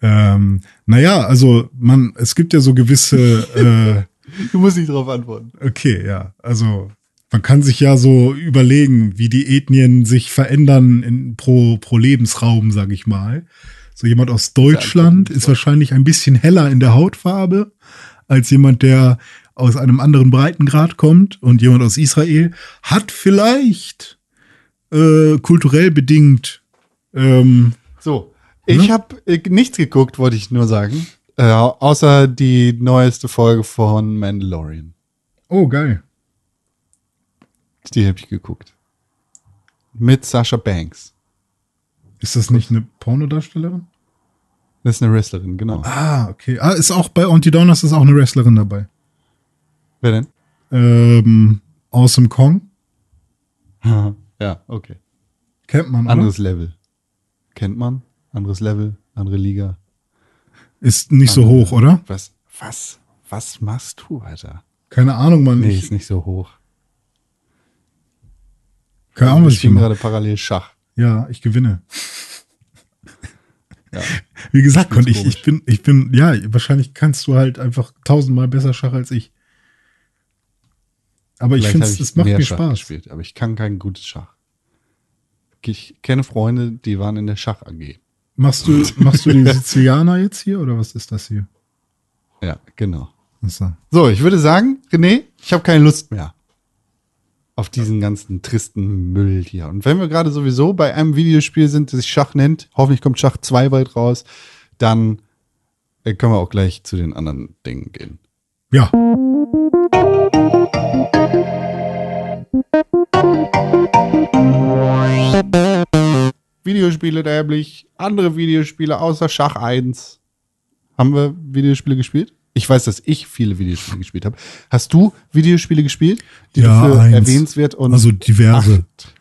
ähm, naja, also man, es gibt ja so gewisse, Du musst nicht drauf antworten. äh, okay, ja, also man kann sich ja so überlegen, wie die Ethnien sich verändern in, pro, pro Lebensraum, sag ich mal. So jemand aus Deutschland ist wahrscheinlich ein bisschen heller in der Hautfarbe als jemand, der aus einem anderen Breitengrad kommt und jemand aus Israel hat vielleicht äh, kulturell bedingt ähm, So, ich habe äh, nichts geguckt, wollte ich nur sagen. Äh, außer die neueste Folge von Mandalorian. Oh, geil. Die habe ich geguckt. Mit Sascha Banks. Ist das nicht eine Pornodarstellerin? Das ist eine Wrestlerin, genau. Ah, okay. Ah, ist auch bei Auntie Donuts ist auch eine Wrestlerin dabei. Wer denn? Ähm, Awesome Kong. ja, okay. Kennt man, oder? Anderes Level. Kennt man? Anderes Level, andere Liga. Ist nicht so hoch, oder? Was, was, was machst du, Alter? Keine Ahnung, Mann. Nee, ist nicht so hoch. Keine Ahnung, Wir was ich mache. gerade parallel Schach. Ja, ich gewinne. Ja. Wie gesagt, und ich, ich bin, ich bin, ja, wahrscheinlich kannst du halt einfach tausendmal besser Schach als ich. Aber ich Vielleicht finde, ich es macht mir Schach Spaß. gespielt, aber ich kann kein gutes Schach. Ich kenne Freunde, die waren in der Schach AG. Machst du, machst du die Sizilianer jetzt hier oder was ist das hier? Ja, genau. So, ich würde sagen, René, ich habe keine Lust mehr auf diesen ganzen tristen Müll hier. Und wenn wir gerade sowieso bei einem Videospiel sind, das sich Schach nennt, hoffentlich kommt Schach 2 bald raus, dann äh, können wir auch gleich zu den anderen Dingen gehen. Ja. Videospiele nämlich, andere Videospiele außer Schach 1. Haben wir Videospiele gespielt? Ich weiß, dass ich viele Videospiele gespielt habe. Hast du Videospiele gespielt, die Ja, du für eins. erwähnenswert und Also diverse. acht?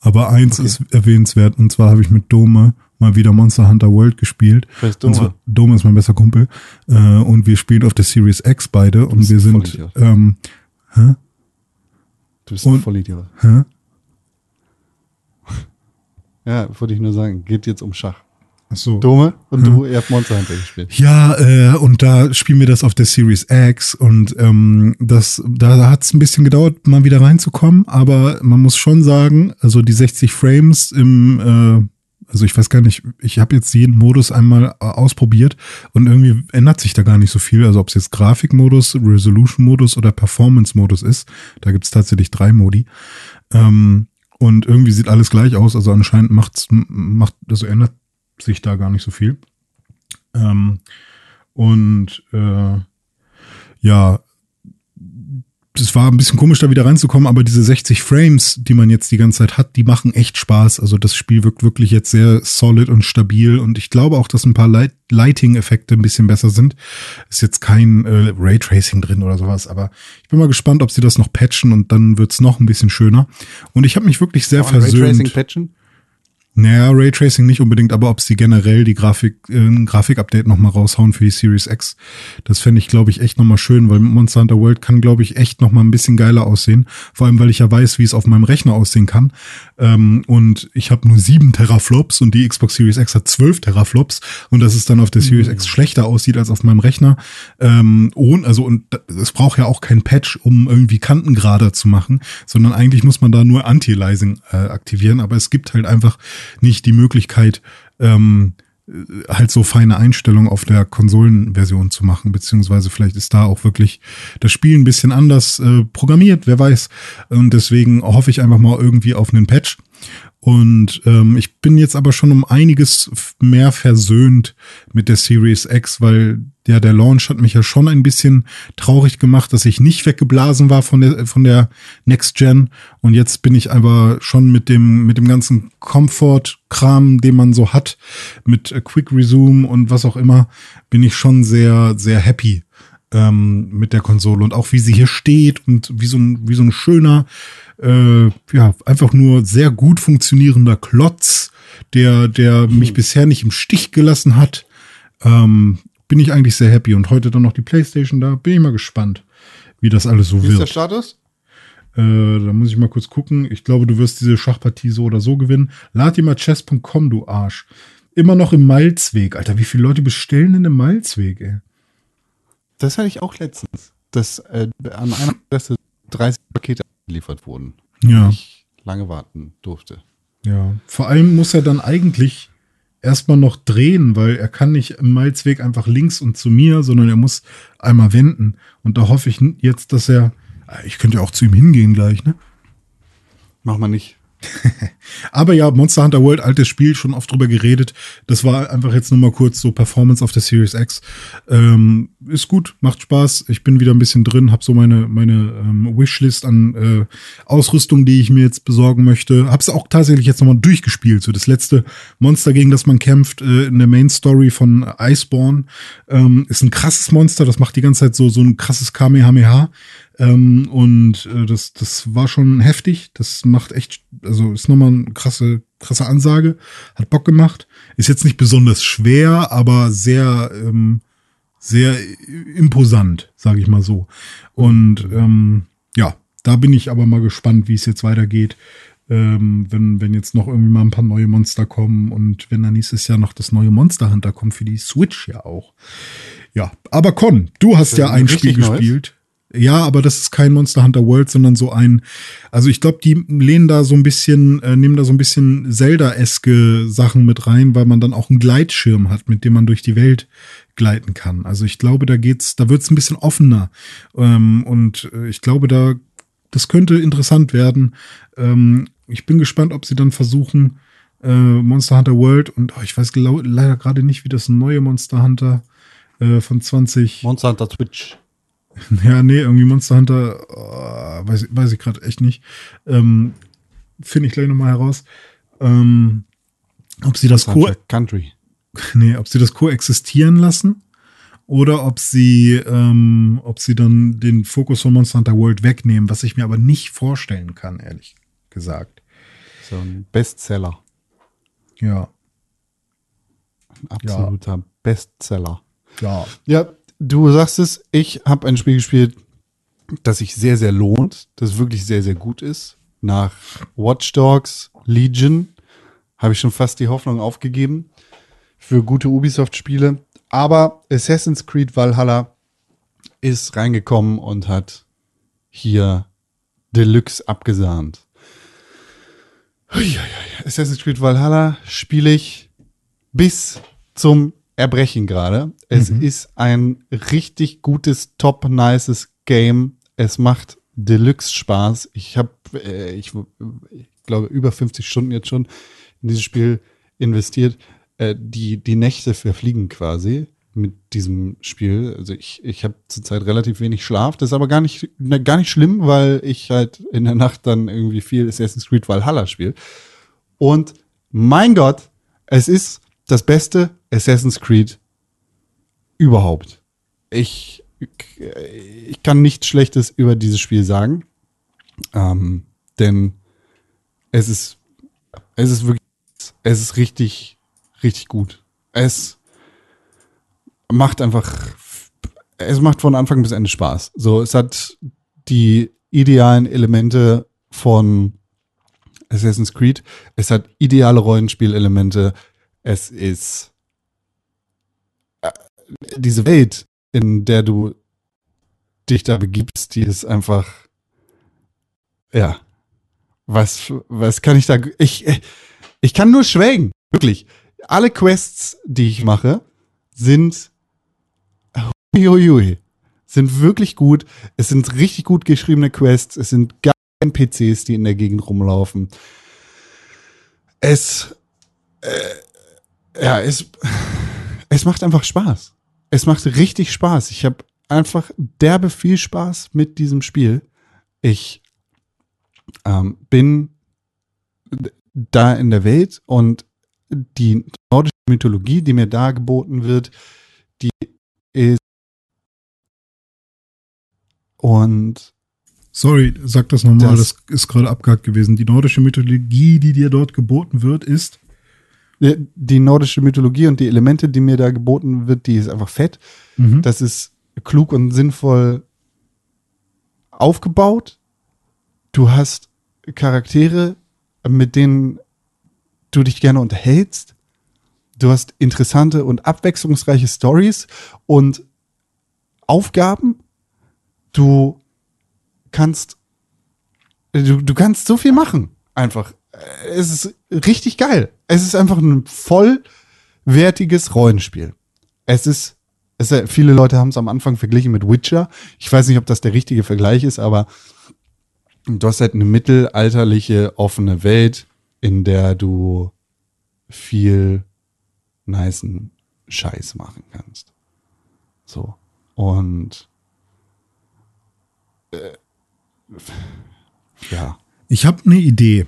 Aber eins ist erwähnenswert und zwar habe ich mit Dome mal wieder Monster Hunter World gespielt. Wer ist Dome? zwar, Dome ist mein bester Kumpel. Äh, und wir spielen auf der Series X beide und wir ein sind, ähm, Du bist ein Und- Vollidiot. hä? Ja, wollte ich nur sagen. Geht jetzt um Schach. Ach so. Dome und du, ihr habt Monster Hunter gespielt. Ja, äh, und da spielen wir das auf der Series X und ähm, das, da hat es ein bisschen gedauert, mal wieder reinzukommen, aber man muss schon sagen, also die 60 Frames im, äh, also ich weiß gar nicht, ich habe jetzt jeden Modus einmal äh, ausprobiert und irgendwie ändert sich da gar nicht so viel, also ob es jetzt Grafikmodus, Resolution-Modus oder Performance-Modus ist, da gibt es tatsächlich drei Modi. Ähm, und irgendwie sieht alles gleich aus, also anscheinend macht's, macht, also ändert sich da gar nicht so viel. Ähm, und äh, ja, es war ein bisschen komisch, da wieder reinzukommen, aber diese 60 Frames, die man jetzt die ganze Zeit hat, die machen echt Spaß. Also das Spiel wirkt wirklich jetzt sehr solid und stabil und ich glaube auch, dass ein paar Light Lighting-Effekte ein bisschen besser sind. Ist jetzt kein äh, Raytracing drin oder sowas, aber ich bin mal gespannt, ob sie das noch patchen und dann wird's noch ein bisschen schöner. Und ich habe mich wirklich sehr versöhnt. Raytracing patchen? Naja, Raytracing nicht unbedingt, aber ob sie generell die Grafik, äh, ein Grafik-Update nochmal raushauen für die Series X, das fände ich, glaube ich, echt nochmal schön, weil Monster Hunter World kann, glaube ich, echt nochmal ein bisschen geiler aussehen. Vor allem, weil ich ja weiß, wie es auf meinem Rechner aussehen kann. Ähm, und ich habe nur sieben Teraflops und die Xbox Series X hat zwölf Teraflops und dass es dann auf der Series X schlechter aussieht als auf meinem Rechner. Ähm, und, also, und es braucht ja auch kein Patch, um irgendwie Kanten gerader zu machen, sondern eigentlich muss man da nur Anti-Aliasing äh, aktivieren, aber es gibt halt einfach nicht die Möglichkeit, ähm, äh, halt so feine Einstellungen auf der Konsolenversion zu machen, beziehungsweise vielleicht ist da auch wirklich das Spiel ein bisschen anders äh, programmiert, wer weiß. Und deswegen hoffe ich einfach mal irgendwie auf einen Patch. Und ähm, ich bin jetzt aber schon um einiges mehr versöhnt mit der Series X, weil ja der Launch hat mich ja schon ein bisschen traurig gemacht, dass ich nicht weggeblasen war von der von der Next Gen. Und jetzt bin ich aber schon mit dem mit dem ganzen Comfort-Kram, den man so hat, mit Quick Resume und was auch immer, bin ich schon sehr sehr happy ähm, mit der Konsole und auch wie sie hier steht und wie so ein wie so ein schöner äh, ja, einfach nur sehr gut funktionierender Klotz, der, der mich bisher nicht im Stich gelassen hat. Ähm, bin ich eigentlich sehr happy. Und heute dann noch die Playstation da. Bin ich mal gespannt, wie das alles so Wie ist der wird. Status? Äh, da muss ich mal kurz gucken. Ich glaube, du wirst diese Schachpartie so oder so gewinnen. Lad dir mal chess.com, du Arsch. Immer noch im Malzweg. Alter, wie viele Leute bestellen denn im Malzweg, ey? Das hatte ich auch letztens, dass äh, an einer Adresse 30 Pakete geliefert wurden. Ja. Ich lange warten durfte. Ja, vor allem muss er dann eigentlich erstmal noch drehen, weil er kann nicht im Malzweg einfach links und zu mir, sondern er muss einmal wenden. Und da hoffe ich jetzt, dass er, ich könnte ja auch zu ihm hingehen gleich, ne? Mach mal nicht. Aber ja, Monster Hunter World, altes Spiel, schon oft drüber geredet. Das war einfach jetzt nur mal kurz so Performance auf der Series X. Ähm, ist gut, macht Spaß. Ich bin wieder ein bisschen drin, habe so meine, meine ähm, Wishlist an äh, Ausrüstung, die ich mir jetzt besorgen möchte. Hab's auch tatsächlich jetzt nochmal durchgespielt. So das letzte Monster, gegen das man kämpft äh, in der Main Story von Iceborne, ähm, ist ein krasses Monster. Das macht die ganze Zeit so, so ein krasses Kamehameha. Ähm, und äh, das, das war schon heftig. Das macht echt, also ist nochmal eine krasse, krasse Ansage. Hat Bock gemacht. Ist jetzt nicht besonders schwer, aber sehr, ähm, sehr imposant, sage ich mal so. Und ähm, ja, da bin ich aber mal gespannt, wie es jetzt weitergeht. Ähm, wenn, wenn jetzt noch irgendwie mal ein paar neue Monster kommen und wenn dann nächstes Jahr noch das neue Monster Hunter kommt für die Switch ja auch. Ja, aber Con, du hast ja ein Spiel gespielt. Ja, aber das ist kein Monster Hunter World, sondern so ein, also ich glaube, die lehnen da so ein bisschen, äh, nehmen da so ein bisschen Zelda-eske Sachen mit rein, weil man dann auch einen Gleitschirm hat, mit dem man durch die Welt gleiten kann. Also ich glaube, da geht's, da wird's ein bisschen offener. Ähm, und äh, ich glaube, da, das könnte interessant werden. Ähm, ich bin gespannt, ob sie dann versuchen, äh, Monster Hunter World und oh, ich weiß leider gerade nicht, wie das neue Monster Hunter äh, von 20 Monster Hunter Twitch. ja, nee, irgendwie Monster Hunter, oh, weiß, weiß ich gerade echt nicht. Ähm, Finde ich gleich nochmal heraus. Ähm, ob sie das co Country. nee, ob sie das koexistieren lassen oder ob sie, ähm, ob sie dann den Fokus von Monster Hunter World wegnehmen, was ich mir aber nicht vorstellen kann, ehrlich gesagt. So ein Bestseller. Ja, Ein absoluter Bestseller. ja. Ja, du sagst es, ich habe ein Spiel gespielt, das sich sehr, sehr lohnt, das wirklich sehr, sehr gut ist. Nach Watch Dogs, Legion habe ich schon fast die Hoffnung aufgegeben für gute Ubisoft-Spiele. Aber Assassin's Creed Valhalla ist reingekommen und hat hier Deluxe abgesahnt. Assassin's Creed Valhalla spiele ich bis zum Erbrechen gerade. Es ist ein richtig gutes, top nices Game. Es macht Deluxe Spaß. Ich habe, äh, ich, ich glaube, über 50 Stunden jetzt schon in dieses Spiel investiert. Äh, die, die Nächte verfliegen quasi mit diesem Spiel. Also ich, ich habe zurzeit relativ wenig Schlaf. Das ist aber gar nicht, na, gar nicht schlimm, weil ich halt in der Nacht dann irgendwie viel Assassin's Creed Valhalla spiele. Und mein Gott, es ist das beste Assassin's Creed überhaupt. Ich, ich kann nichts Schlechtes über dieses Spiel sagen. Ähm, denn es ist, es ist wirklich, es ist richtig, richtig gut. Es macht einfach, es macht von Anfang bis Ende Spaß. So, es hat die idealen Elemente von Assassin's Creed. Es hat ideale Rollenspielelemente. Es ist diese Welt, in der du dich da begibst, die ist einfach, ja, was, was kann ich da, ich, ich kann nur schwelgen, wirklich. Alle Quests, die ich mache, sind, huiuiui, sind wirklich gut. Es sind richtig gut geschriebene Quests. Es sind geile NPCs, die in der Gegend rumlaufen. Es, äh, ja, es, es macht einfach Spaß. Es macht richtig Spaß. Ich habe einfach derbe viel Spaß mit diesem Spiel. Ich ähm, bin da in der Welt und die nordische Mythologie, die mir da geboten wird, die ist und Sorry, sag das nochmal, das, Das- ist gerade abgehakt gewesen. Die nordische Mythologie, die dir dort geboten wird, ist. Die, die nordische Mythologie und die Elemente, die mir da geboten wird, die ist einfach fett. Mhm. Das ist klug und sinnvoll aufgebaut. Du hast Charaktere, mit denen du dich gerne unterhältst. Du hast interessante und abwechslungsreiche Stories und Aufgaben. Du kannst, du, du kannst so viel machen. Einfach. Es ist richtig geil. Es ist einfach ein vollwertiges Rollenspiel. Es ist, es ist viele Leute haben es am Anfang verglichen mit Witcher. Ich weiß nicht, ob das der richtige Vergleich ist, aber du hast halt eine mittelalterliche offene Welt, in der du viel nicen Scheiß machen kannst. So. Und äh, ja. Ich habe eine Idee.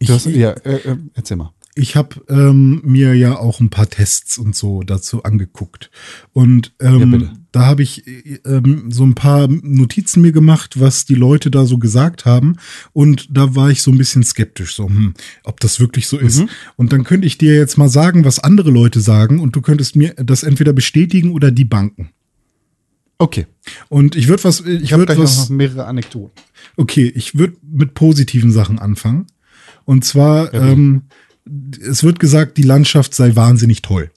Ich, hast, ja, äh, äh, erzähl mal. ich habe ähm, mir ja auch ein paar Tests und so dazu angeguckt. Und Ja, ähm, bitte. da habe ich äh, ähm, so ein paar Notizen mir gemacht, was die Leute da so gesagt haben. Und da war ich so ein bisschen skeptisch, so, hm, ob das wirklich so Mhm. ist. Und dann könnte ich dir jetzt mal sagen, was andere Leute sagen. Und du könntest mir das entweder bestätigen oder die banken. Okay. Und ich würde was, ich Ich habe gleich was. noch mehrere Anekdoten. Okay, ich würde mit positiven Sachen anfangen. Und zwar, Ja, ähm, es wird gesagt, die Landschaft sei wahnsinnig toll.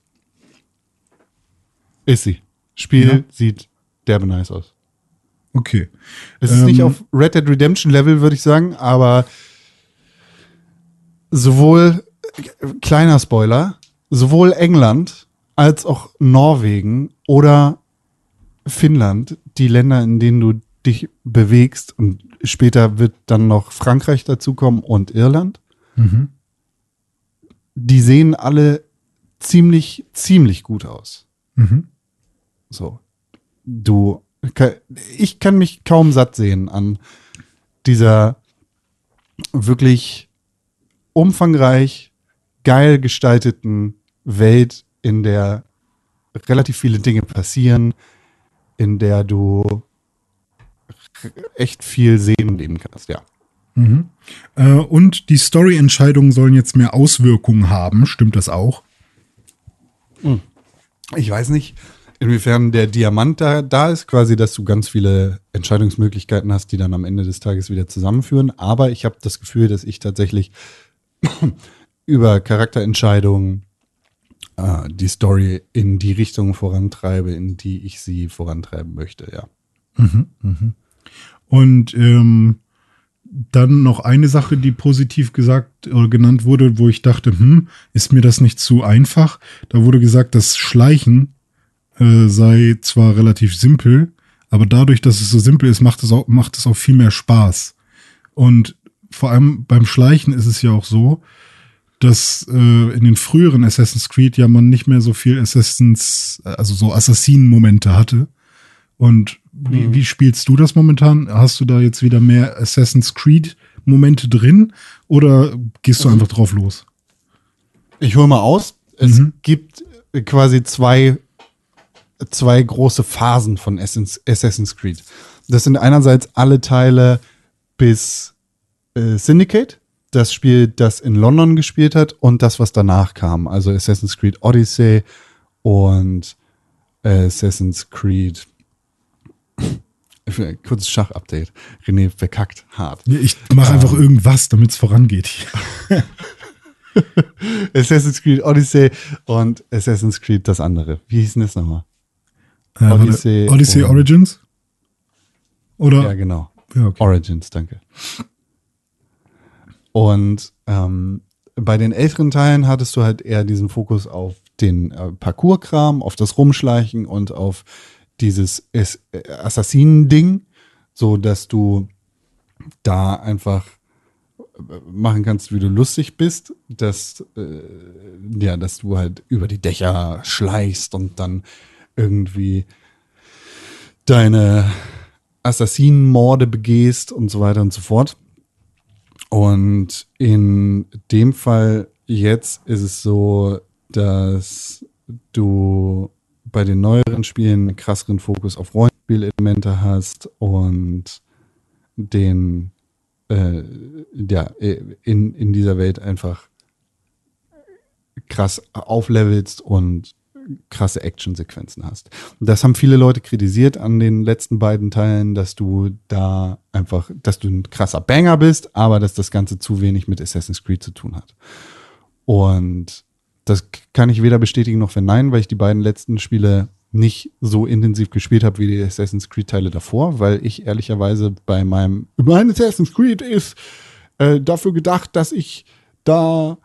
Ist sie. Spiel Ja. sieht derbe nice aus. Okay. Es ist Ähm, nicht auf Red Dead Redemption Level, würde ich sagen, aber sowohl, kleiner Spoiler, sowohl England als auch Norwegen oder Finnland, die Länder, in denen du dich bewegst und später wird dann noch Frankreich dazukommen und Irland, Mhm. die sehen alle ziemlich, ziemlich gut aus. Mhm. So. Du, ich kann mich kaum satt sehen an dieser wirklich umfangreich, geil gestalteten Welt, in der relativ viele Dinge passieren, in der du echt viel sehen leben kannst, ja. Mhm. Äh, und die Story-Entscheidungen sollen jetzt mehr Auswirkungen haben. Stimmt das auch? Ich weiß nicht, inwiefern der Diamant da, da ist, quasi, dass du ganz viele Entscheidungsmöglichkeiten hast, die dann am Ende des Tages wieder zusammenführen. Aber ich habe das Gefühl, dass ich tatsächlich über Charakterentscheidungen äh, die Story in die Richtung vorantreibe, in die ich sie vorantreiben möchte, ja. Und ähm, dann noch eine Sache, die positiv gesagt oder genannt wurde, wo ich dachte, hm, ist mir das nicht zu einfach? Da wurde gesagt, das Schleichen äh, sei zwar relativ simpel, aber dadurch, dass es so simpel ist, macht es auch, macht es auch viel mehr Spaß. Und vor allem beim Schleichen ist es ja auch so, dass äh, in den früheren Assassin's Creed ja man nicht mehr so viel Assassins, also so Assassinen-Momente hatte. Und wie, wie spielst du das momentan? Hast du da jetzt wieder mehr Assassin's Creed-Momente drin oder gehst du einfach drauf los? Ich hole mal aus. Es Mhm. gibt quasi zwei, zwei große Phasen von Assassin's, Assassin's Creed. Das sind einerseits alle Teile bis äh, Syndicate, das Spiel, das in London gespielt hat, und das, was danach kam. Also Assassin's Creed Odyssey und Assassin's Creed. Kurzes Schach-Update. René verkackt hart. Ich mache einfach irgendwas, damit es vorangeht. Assassin's Creed Odyssey und Assassin's Creed das andere. Wie hieß denn das nochmal? Äh, Odyssey Odyssey Origins? Oder? Ja, genau. Ja, okay. Origins, danke. Und ähm, bei den älteren Teilen hattest du halt eher diesen Fokus auf den äh, Parcours-Kram, auf das Rumschleichen und auf dieses Es- äh, Assassinen-Ding, so dass du da einfach äh, machen kannst, wie du lustig bist, dass, äh, ja, dass du halt über die Dächer schleichst und dann irgendwie deine Assassinenmorde begehst und so weiter und so fort. Und in dem Fall jetzt ist es so, dass du bei den neueren Spielen einen krasseren Fokus auf Rollenspielelemente hast und den äh, ja, in, in dieser Welt einfach krass auflevelst und krasse Actionsequenzen hast. Das haben viele Leute kritisiert an den letzten beiden Teilen, dass du da einfach, dass du ein krasser Banger bist, aber dass das Ganze zu wenig mit Assassin's Creed zu tun hat. Und das kann ich weder bestätigen noch verneinen, weil ich die beiden letzten Spiele nicht so intensiv gespielt habe wie die Assassin's Creed Teile davor, weil ich ehrlicherweise bei meinem mein Assassin's Creed ist äh, dafür gedacht, dass ich da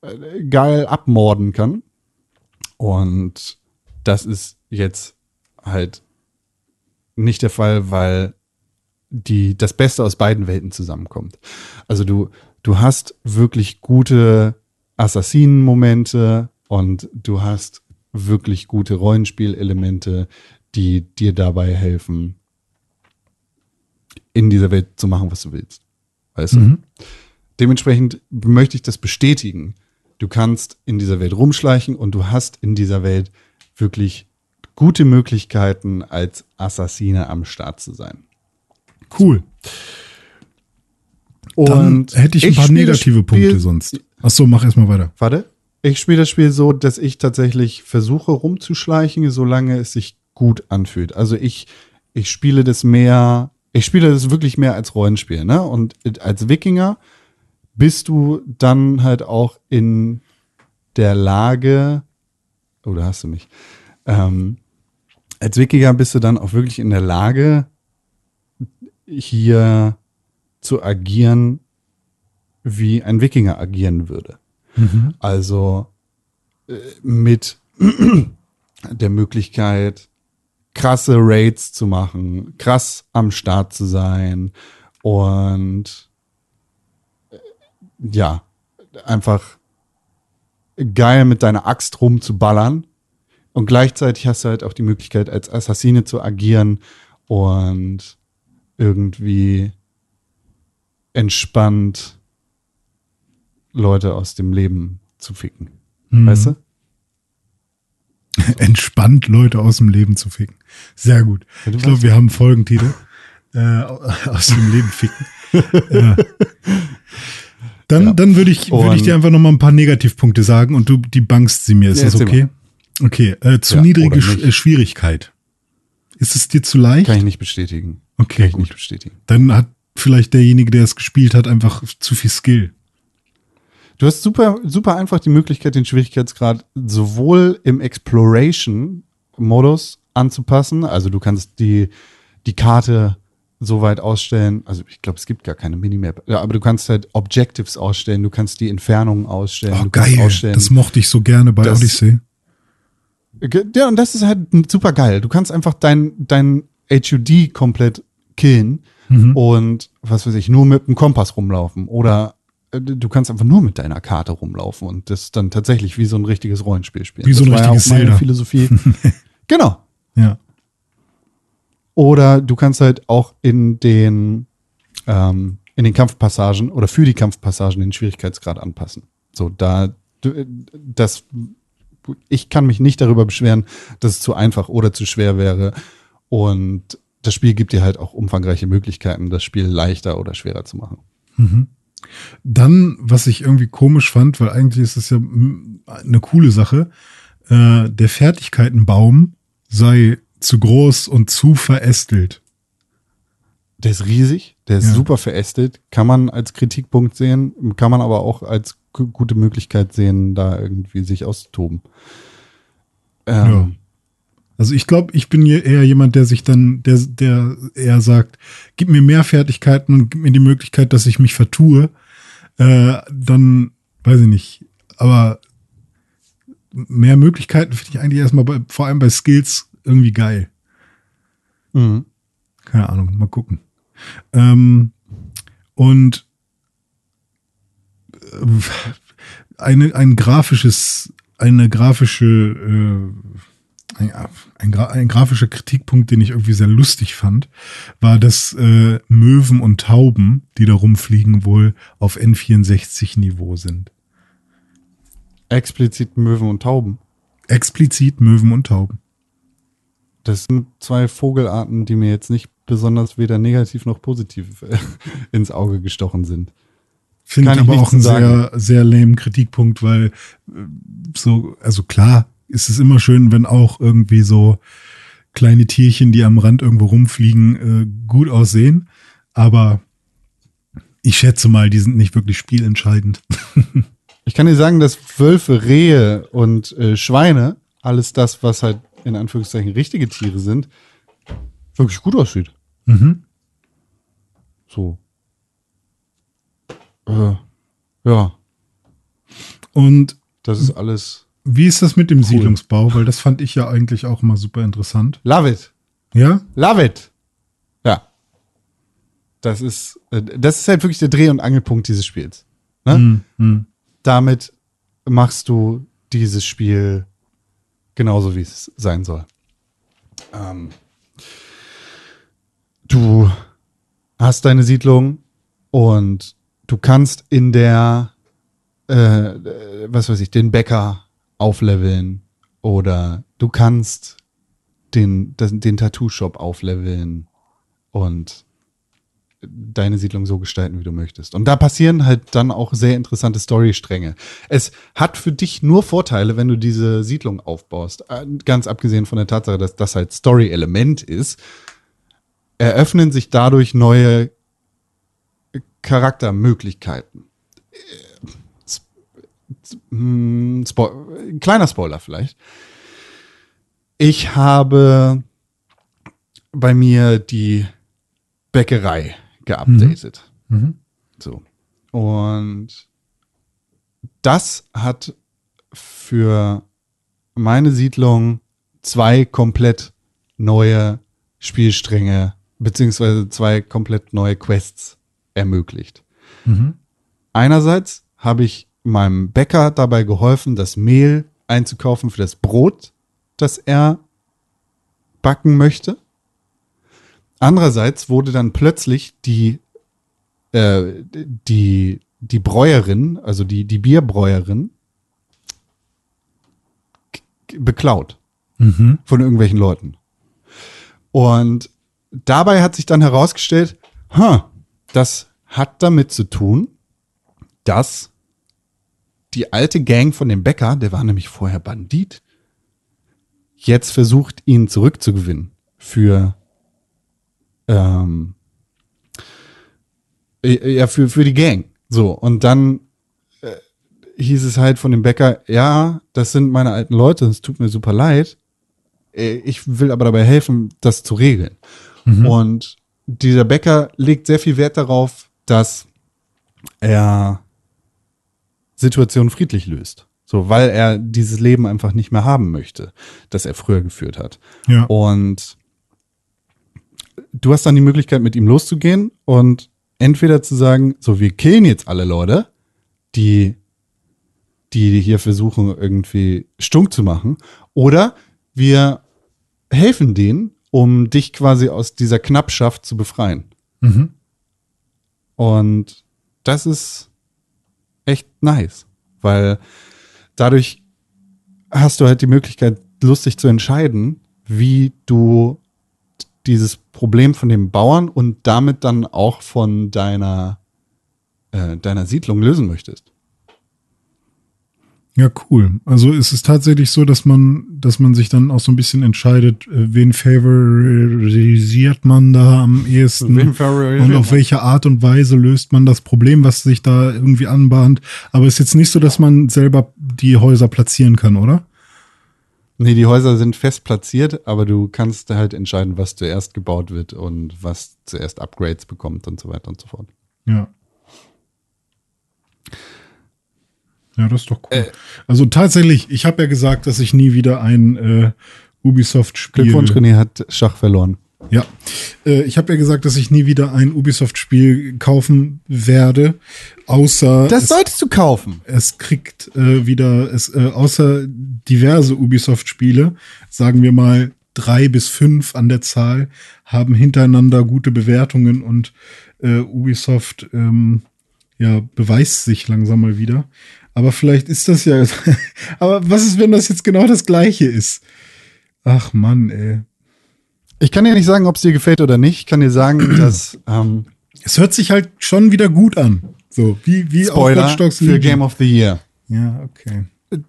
äh, geil abmorden kann. Und das ist jetzt halt nicht der Fall, weil die, das Beste aus beiden Welten zusammenkommt. Also du, du hast wirklich gute Assassinen-Momente und du hast wirklich gute Rollenspielelemente, die dir dabei helfen, in dieser Welt zu machen, was du willst. Weißt du? Dementsprechend möchte ich das bestätigen. Du kannst in dieser Welt rumschleichen und du hast in dieser Welt wirklich gute Möglichkeiten, als Assassine am Start zu sein. Cool. Dann hätte ich ein paar negative Punkte sonst. Ach so, mach erst mal weiter. Warte. Ich spiele das Spiel so, dass ich tatsächlich versuche rumzuschleichen, solange es sich gut anfühlt. Also ich, ich spiele das mehr, ich spiele das wirklich mehr als Rollenspiel, ne? Und als Wikinger bist du dann halt auch in der Lage, oh, da hast du mich. Ähm, als Wikinger bist du dann auch wirklich in der Lage, hier zu agieren, wie ein Wikinger agieren würde. Also äh, mit der Möglichkeit, krasse Raids zu machen, krass am Start zu sein und äh, ja, einfach geil mit deiner Axt rumzuballern. Und gleichzeitig hast du halt auch die Möglichkeit, als Assassine zu agieren und irgendwie entspannt Leute aus dem Leben zu ficken. Weißt du? Entspannt Leute aus dem Leben zu ficken. Sehr gut. Ja, ich glaube, wir haben einen Folgentitel. Äh, aus dem Leben ficken. ja. Dann, Ja. dann würde ich, würde ich dir einfach noch mal ein paar Negativpunkte sagen und du die bankst sie mir. Ist Ja, das okay? Okay. Äh, zu niedrige Sch äh, Schwierigkeit. Ist es dir zu leicht? Kann ich nicht bestätigen. Okay, Kann ich gut. nicht bestätigen. Dann hat vielleicht derjenige, der es gespielt hat, einfach zu viel Skill. Du hast super, super einfach die Möglichkeit, den Schwierigkeitsgrad sowohl im Exploration-Modus anzupassen. Also du kannst die, die Karte so weit ausstellen. Also ich glaube, es gibt gar keine Minimap. Ja, aber du kannst halt Objectives ausstellen. Du kannst die Entfernungen ausstellen. Oh, geil. ausstellen. Das mochte ich so gerne bei Das- Odyssey. Ja, und das ist halt super geil. Du kannst einfach dein, dein HUD komplett killen Mhm. und was weiß ich, nur mit dem Kompass rumlaufen. Oder du kannst einfach nur mit deiner Karte rumlaufen und das dann tatsächlich wie so ein richtiges Rollenspiel spielen. Wie so ein das war richtiges ja auch meine. Philosophie. genau. Ja. Oder du kannst halt auch in den, ähm, in den Kampfpassagen oder für die Kampfpassagen den Schwierigkeitsgrad anpassen. So, da, du- das, ich kann mich nicht darüber beschweren, dass es zu einfach oder zu schwer wäre. Und das Spiel gibt dir halt auch umfangreiche Möglichkeiten, das Spiel leichter oder schwerer zu machen. Dann, was ich irgendwie komisch fand, weil eigentlich ist es ja eine coole Sache, äh, der Fertigkeitenbaum sei zu groß und zu verästelt. Der ist riesig, der ist Ja. super verästelt, kann man als Kritikpunkt sehen, kann man aber auch als gu- gute Möglichkeit sehen, da irgendwie sich auszutoben. Ähm, Ja. Also ich glaube, ich bin eher jemand, der sich dann, der, der eher sagt, gib mir mehr Fertigkeiten und gib mir die Möglichkeit, dass ich mich vertue. Äh, dann, weiß ich nicht. Aber mehr Möglichkeiten finde ich eigentlich erstmal bei, vor allem bei Skills irgendwie geil. Mhm. Keine Ahnung, mal gucken. Ähm, und äh, eine, ein grafisches, eine grafische, äh, ein, ein, gra- ein grafischer Kritikpunkt, den ich irgendwie sehr lustig fand, war, dass äh, Möwen und Tauben, die da rumfliegen, wohl auf N64-Niveau sind. Explizit Möwen und Tauben. Explizit Möwen und Tauben. Das sind zwei Vogelarten, die mir jetzt nicht besonders weder negativ noch positiv äh, ins Auge gestochen sind. Finde ich aber auch einen sagen. sehr, sehr lame Kritikpunkt, weil äh, so, also klar, ist es immer schön, wenn auch irgendwie so kleine Tierchen, die am Rand irgendwo rumfliegen, äh, gut aussehen. Aber ich schätze mal, die sind nicht wirklich spielentscheidend. Ich kann dir sagen, dass Wölfe, Rehe und äh, Schweine, alles das, was halt in Anführungszeichen richtige Tiere sind, wirklich gut aussieht. Mhm. So. Äh, ja, Und das ist alles. Wie ist das mit dem Siedlungsbau? Weil das fand ich ja eigentlich auch mal super interessant. Love it. Ja? Love it. Ja. das ist, äh, das ist halt wirklich der Dreh- und Angelpunkt dieses Spiels. Ne? Hm, hm. Damit machst du dieses Spiel genauso, wie es sein soll. Ähm, du hast deine Siedlung und du kannst in der, äh, äh, was weiß ich, den Bäcker aufleveln oder du kannst den, den Tattoo-Shop aufleveln und deine Siedlung so gestalten, wie du möchtest. Und da passieren halt dann auch sehr interessante Storystränge. Es hat für dich nur Vorteile, wenn du diese Siedlung aufbaust. Äh, Ganz abgesehen von der Tatsache, dass das halt Story-Element ist, eröffnen sich dadurch neue Charaktermöglichkeiten. Hm, Spo kleiner Spoiler vielleicht. Ich habe bei mir die Bäckerei geupdatet. So. Und das hat für meine Siedlung zwei komplett neue Spielstränge beziehungsweise zwei komplett neue Quests ermöglicht. Einerseits habe ich meinem Bäcker dabei geholfen, das Mehl einzukaufen für das Brot, das er backen möchte. Andererseits wurde dann plötzlich die, äh, die, die Bräuerin, also die, die Bierbräuerin, beklaut von irgendwelchen Leuten. Und dabei hat sich dann herausgestellt, huh, das hat damit zu tun, dass die alte Gang von dem Bäcker, der war nämlich vorher Bandit, jetzt versucht, ihn zurückzugewinnen für ähm, äh, ja, für, für die Gang. So, und dann äh, hieß es halt von dem Bäcker, ja, das sind meine alten Leute, es tut mir super leid. Äh, Ich will aber dabei helfen, das zu regeln. Und dieser Bäcker legt sehr viel Wert darauf, dass er Situationen friedlich löst. So, weil er dieses Leben einfach nicht mehr haben möchte, das er früher geführt hat. Ja. Und du hast dann die Möglichkeit, mit ihm loszugehen und entweder zu sagen, so, wir killen jetzt alle Leute, die, die hier versuchen, irgendwie stunk zu machen, oder wir helfen denen, um dich quasi aus dieser Knappschaft zu befreien. Und das ist echt nice, weil dadurch hast du halt die Möglichkeit, lustig zu entscheiden, wie du dieses Problem von dem Bauern und damit dann auch von deiner, äh, deiner Siedlung lösen möchtest. Ja, cool. Also es ist tatsächlich so, dass man, dass man sich dann auch so ein bisschen entscheidet, äh, wen favorisiert man da am ehesten und auf welche Art und Weise löst man das Problem, was sich da irgendwie anbahnt. Aber es ist jetzt nicht so, dass man selber die Häuser platzieren kann, oder? Nee, die Häuser sind fest platziert, aber du kannst halt entscheiden, was zuerst gebaut wird und was zuerst Upgrades bekommt und so weiter und so fort. Ja. Ja, das ist doch Äh. cool. also tatsächlich, ich habe ja gesagt, dass ich nie wieder ein äh, Ubisoft-Spiel Glückwunsch, René hat Schach verloren. Ja, äh, ich habe ja gesagt, dass ich nie wieder ein Ubisoft-Spiel kaufen werde, außer Das es, solltest du kaufen. es kriegt äh, wieder, es, äh, außer diverse Ubisoft-Spiele, sagen wir mal drei bis fünf an der Zahl, haben hintereinander gute Bewertungen und äh, Ubisoft ähm, ja, beweist sich langsam mal wieder. Aber vielleicht ist das ja. aber was ist, wenn das jetzt genau das gleiche ist? Ach Mann, ey. Ich kann dir nicht sagen, ob es dir gefällt oder nicht. Ich kann dir sagen, dass ähm, Es hört sich halt schon wieder gut an. So, wie, wie Spoiler Dogs für. Game of the Year. Ja, okay.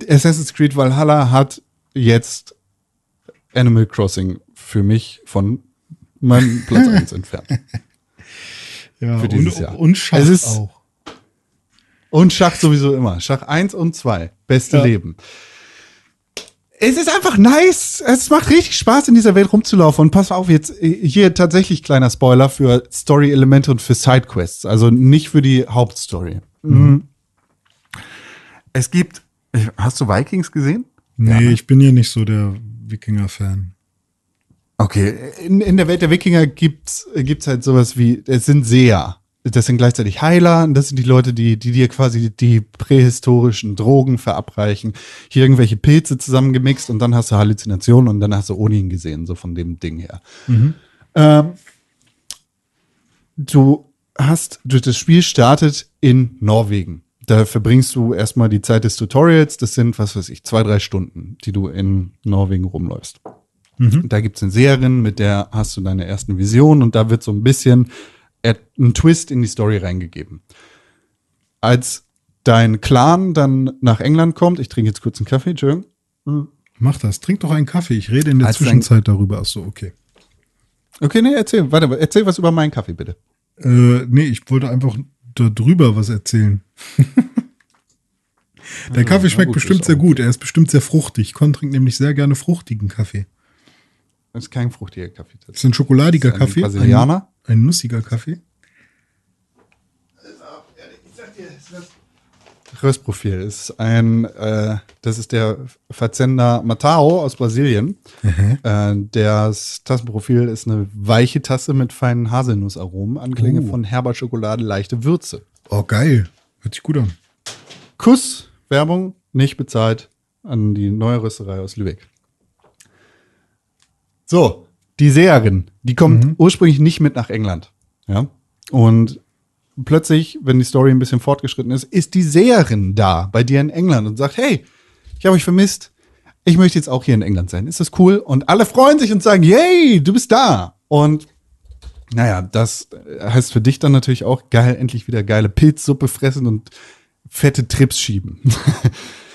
Assassin's Creed Valhalla hat jetzt Animal Crossing für mich von meinem Platz 1 entfernt. Ja, Für dieses und, Jahr. und Schach Es ist- auch. Und Schach sowieso immer. Schach 1 und 2. Beste Ja. Leben. Es ist einfach nice. Es macht richtig Spaß, in dieser Welt rumzulaufen. Und pass auf, jetzt äh, hier tatsächlich kleiner Spoiler für Story-Elemente und für Sidequests. Also nicht für die Hauptstory. Mhm. Es gibt. Hast du Vikings gesehen? Nee, ich bin ja nicht so der Wikinger-Fan. Okay, in, in der Welt der Wikinger gibt's gibt's halt sowas wie, es sind Seher. Das sind gleichzeitig Heiler, und das sind die Leute, die, die dir quasi die prähistorischen Drogen verabreichen. Hier irgendwelche Pilze zusammengemixt und dann hast du Halluzinationen und dann hast du Odin gesehen, so von dem Ding her. Ähm, du hast, du, das Spiel startet in Norwegen. Da verbringst du erstmal die Zeit des Tutorials. Das sind, was weiß ich, zwei, drei Stunden, die du in Norwegen rumläufst. Da gibt's eine Seherin, mit der hast du deine ersten Visionen und da wird so ein bisschen äh, ein Twist in die Story reingegeben. Als dein Clan dann nach England kommt, ich trinke jetzt kurz einen Kaffee, Entschuldigung. Mach das. Trink doch einen Kaffee. Ich rede in der Als Zwischenzeit darüber. Ach so, okay. Okay, nee, erzähl, warte, erzähl was über meinen Kaffee, bitte. Äh, nee, ich wollte einfach darüber was erzählen. Der Kaffee schmeckt gut, bestimmt sehr gut. Er ist bestimmt sehr fruchtig. Con trinkt nämlich sehr gerne fruchtigen Kaffee. Das ist kein fruchtiger Kaffee. Das ist ein schokoladiger Das ist ein Kaffee. Brasilianer? Ein, nussiger Kaffee. Röstprofil ist ein, äh, das ist der Fazenda Matao aus Brasilien. Äh, das Tassenprofil ist eine weiche Tasse mit feinen Haselnussaromen, Anklänge Oh. von herber Schokolade, leichte Würze. Oh, geil. Hört sich gut an. Kuss, Werbung, nicht bezahlt an die neue Rösterei aus Lübeck. So, die Seherin, die kommt ursprünglich nicht mit nach England. Ja. Und plötzlich, wenn die Story ein bisschen fortgeschritten ist, ist die Seherin da bei dir in England und sagt, hey, ich habe euch vermisst. Ich möchte jetzt auch hier in England sein. Ist das cool? Und alle freuen sich und sagen, yay, du bist da. Und naja, das heißt für dich dann natürlich auch geil, endlich wieder geile Pilzsuppe fressen und fette Trips schieben.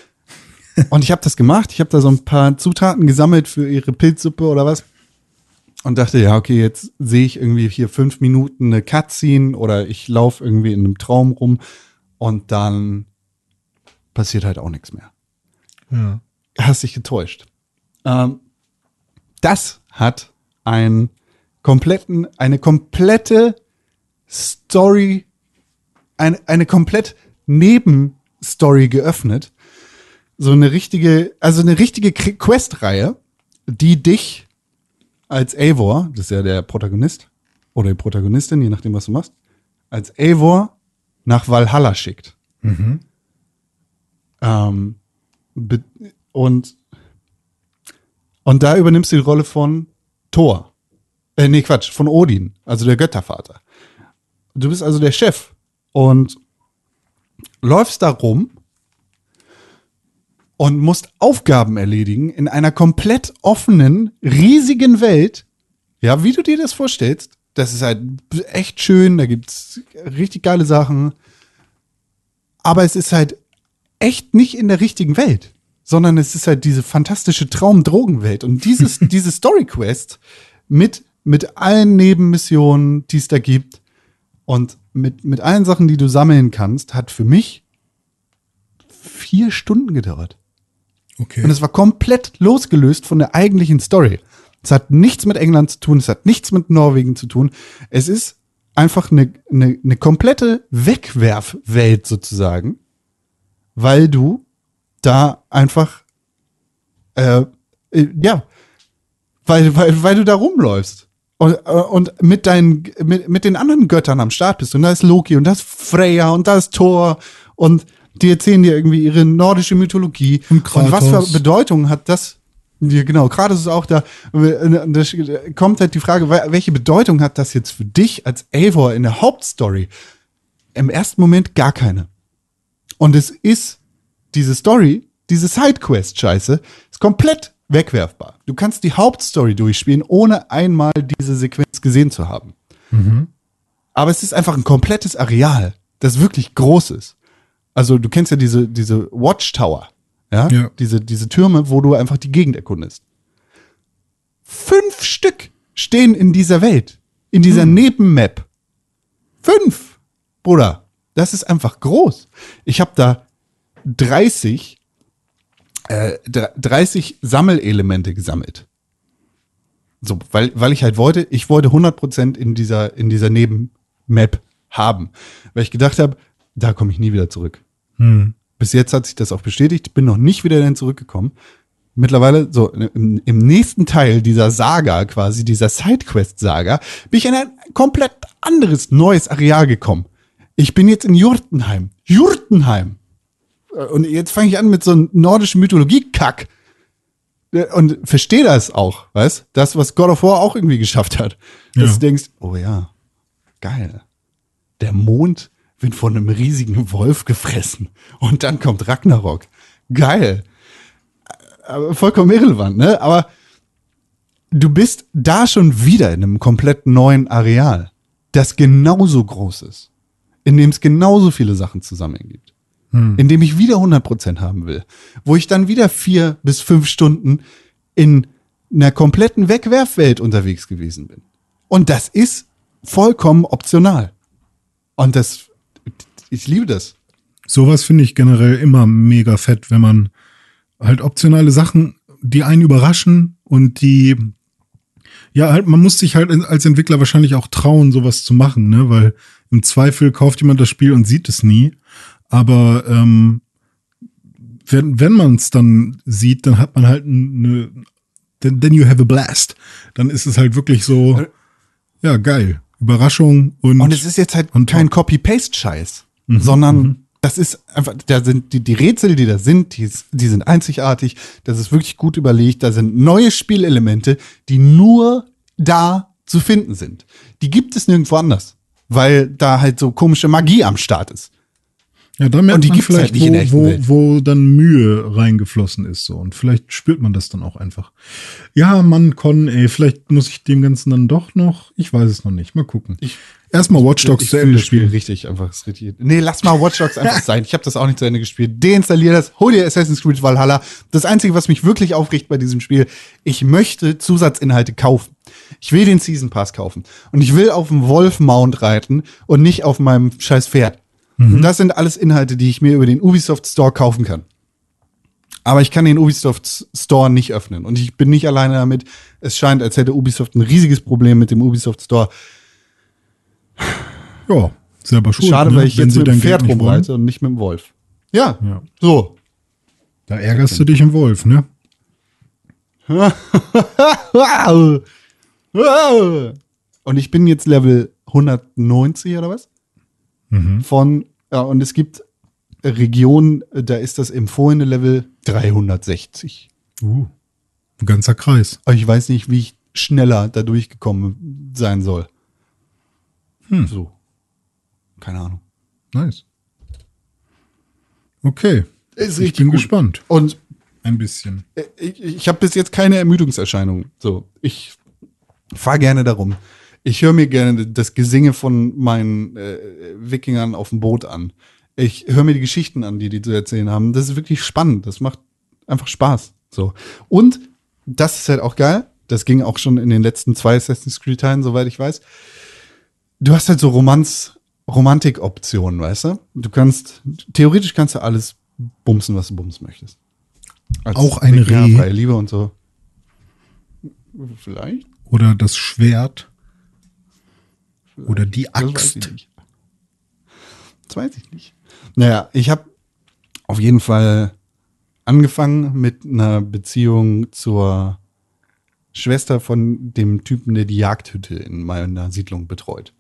und ich habe das gemacht. Ich habe da so ein paar Zutaten gesammelt für ihre Pilzsuppe oder was. Und dachte, ja, okay, jetzt sehe ich irgendwie hier fünf Minuten eine Cutscene oder ich laufe irgendwie in einem Traum rum und dann passiert halt auch nichts mehr. Ja. Hast dich getäuscht. Ähm, das hat einen kompletten, eine komplette Story, eine, eine komplett Nebenstory geöffnet. So eine richtige, also eine richtige Quest-Reihe, die dich als Eivor, das ist ja der Protagonist oder die Protagonistin, je nachdem, was du machst, als Eivor nach Valhalla schickt. Ähm, be- und, und da übernimmst du die Rolle von Thor. Äh, nee, Quatsch, von Odin, also der Göttervater. Du bist also der Chef und läufst da rum und musst Aufgaben erledigen in einer komplett offenen, riesigen Welt. Ja, wie du dir das vorstellst. Das ist halt echt schön, da gibt's richtig geile Sachen. Aber es ist halt echt nicht in der richtigen Welt, sondern es ist halt diese fantastische Traum-Drogenwelt. Und dieses, diese Story-Quest mit, mit allen Nebenmissionen, die es da gibt und mit, mit allen Sachen, die du sammeln kannst, hat für mich vier Stunden gedauert. Okay. Und es war komplett losgelöst von der eigentlichen Story. Es hat nichts mit England zu tun, es hat nichts mit Norwegen zu tun. Es ist einfach eine, eine, eine komplette Wegwerfwelt sozusagen, weil du da einfach, äh, äh, ja, weil, weil, weil du da rumläufst. Und, äh, und mit deinen, mit, mit den anderen Göttern am Start bist. Und da ist Loki und da ist Freya und da ist Thor und die erzählen dir irgendwie ihre nordische Mythologie. Und was Kratos. für Bedeutung hat das? Ja, genau, Kratos ist auch da. Da kommt halt die Frage, welche Bedeutung hat das jetzt für dich als Eivor in der Hauptstory? Im ersten Moment gar keine. Und es ist diese Story, diese Sidequest-Scheiße, ist komplett wegwerfbar. Du kannst die Hauptstory durchspielen, ohne einmal diese Sequenz gesehen zu haben. Aber es ist einfach ein komplettes Areal, das wirklich groß ist. Also du kennst ja diese, diese Watchtower, ja? Ja. Diese, diese Türme, wo du einfach die Gegend erkundest. Fünf Stück stehen in dieser Welt, in dieser Nebenmap. Fünf, Bruder. Das ist einfach groß. Ich habe da 30, äh, dr- 30 Sammelelemente gesammelt. So, weil, weil ich halt wollte, ich wollte 100% in dieser, in dieser Nebenmap haben. Weil ich gedacht habe, da komme ich nie wieder zurück. Bis jetzt hat sich das auch bestätigt, bin noch nicht wieder dahin zurückgekommen. mittlerweile so im, im nächsten Teil dieser Saga quasi, dieser Sidequest-Saga, bin ich in ein komplett anderes, neues Areal gekommen. Ich bin jetzt in Jurtenheim. Jurtenheim. Äh, Und jetzt fange ich an mit so einem nordischen Mythologie-Kack. Äh, Und verstehe das auch, weißt? Das, was God of War auch irgendwie geschafft hat. Dass Ja. du denkst, oh ja, geil. Der Mond wird von einem riesigen Wolf gefressen. Und dann kommt Ragnarok. Geil. Vollkommen irrelevant, ne? Aber du bist da schon wieder in einem komplett neuen Areal, das genauso groß ist, in dem es genauso viele Sachen zusammengibt, in dem ich wieder 100% haben will, wo ich dann wieder vier bis fünf Stunden in einer kompletten Wegwerfwelt unterwegs gewesen bin. Und das ist vollkommen optional. Und das, ich liebe das. Sowas finde ich generell immer mega fett, wenn man halt optionale Sachen, die einen überraschen und die, ja, halt, man muss sich halt als Entwickler wahrscheinlich auch trauen, sowas zu machen, ne, weil im Zweifel kauft jemand das Spiel und sieht es nie. Aber ähm, wenn, wenn man es dann sieht, dann hat man halt eine, then, then you have a blast. Dann ist es halt wirklich so, ja, geil. Überraschung und, Und es ist jetzt halt kein top. Copy-Paste-Scheiß, sondern das ist einfach, da sind die, die Rätsel, die da sind, die, die sind einzigartig, das ist wirklich gut überlegt, da sind neue Spielelemente, die nur da zu finden sind. Die gibt es nirgendwo anders, weil da halt so komische Magie am Start ist. Ja, da merkt Und die man gibt's vielleicht, halt wo, wo, wo dann Mühe reingeflossen ist so. Und vielleicht spürt man das dann auch einfach. Ja, Mann, Con, ey, vielleicht muss ich dem Ganzen dann doch noch. Ich weiß es noch nicht. Mal gucken. Erstmal Watch Dogs zu Ende spielen. richtig einfach. Ist richtig. Nee, lass mal Watch Dogs einfach sein. Ich habe das auch nicht zu Ende gespielt. Deinstallier das, hol dir Assassin's Creed Valhalla. Das Einzige, was mich wirklich aufregt bei diesem Spiel, ich möchte Zusatzinhalte kaufen. Ich will den Season Pass kaufen. Und ich will auf dem Wolf Mount reiten und nicht auf meinem scheiß Pferd. Und das sind alles Inhalte, die ich mir über den Ubisoft Store kaufen kann. Aber ich kann den Ubisoft Store nicht öffnen. Und ich bin nicht alleine damit. Es scheint, als hätte Ubisoft ein riesiges Problem mit dem Ubisoft Store. Ja, selber schuld. Schade, ne? weil ich Wenn jetzt sie mit dem Pferd rumreite und nicht mit dem Wolf. Ja, Ja. so. Da ärgerst du dich im Wolf, ne? Und ich bin jetzt Level 190 oder was? Von, ja, und es gibt Regionen, da ist das empfohlene Level 360. Uh, ein ganzer Kreis. Aber ich weiß nicht, wie ich schneller da durchgekommen sein soll. So. Keine Ahnung. Nice. Ist Okay. ich richtig bin gut. gespannt. Und Ein bisschen. äh, ich, ich habe bis jetzt keine Ermüdungserscheinungen. So, ich fahre gerne darum. Ich höre mir gerne das Gesinge von meinen äh, Wikingern auf dem Boot an. Ich höre mir die Geschichten an, die die zu erzählen haben. Das ist wirklich spannend. Das macht einfach Spaß. So. Und das ist halt auch geil. Das ging auch schon in den letzten zwei Assassin's Creed Teilen, soweit ich weiß. Du hast halt so Romanz, Romantik-Optionen, weißt du? Du kannst, theoretisch kannst du alles bumsen, was du bumsen möchtest. Als Auch ein Reh. freie Liebe und so. Vielleicht. Oder das Schwert. Oder die Das weiß ich Axt. Das weiß ich nicht. Naja, ich habe auf jeden Fall angefangen mit einer Beziehung zur Schwester von dem Typen, der die Jagdhütte in meiner Siedlung betreut.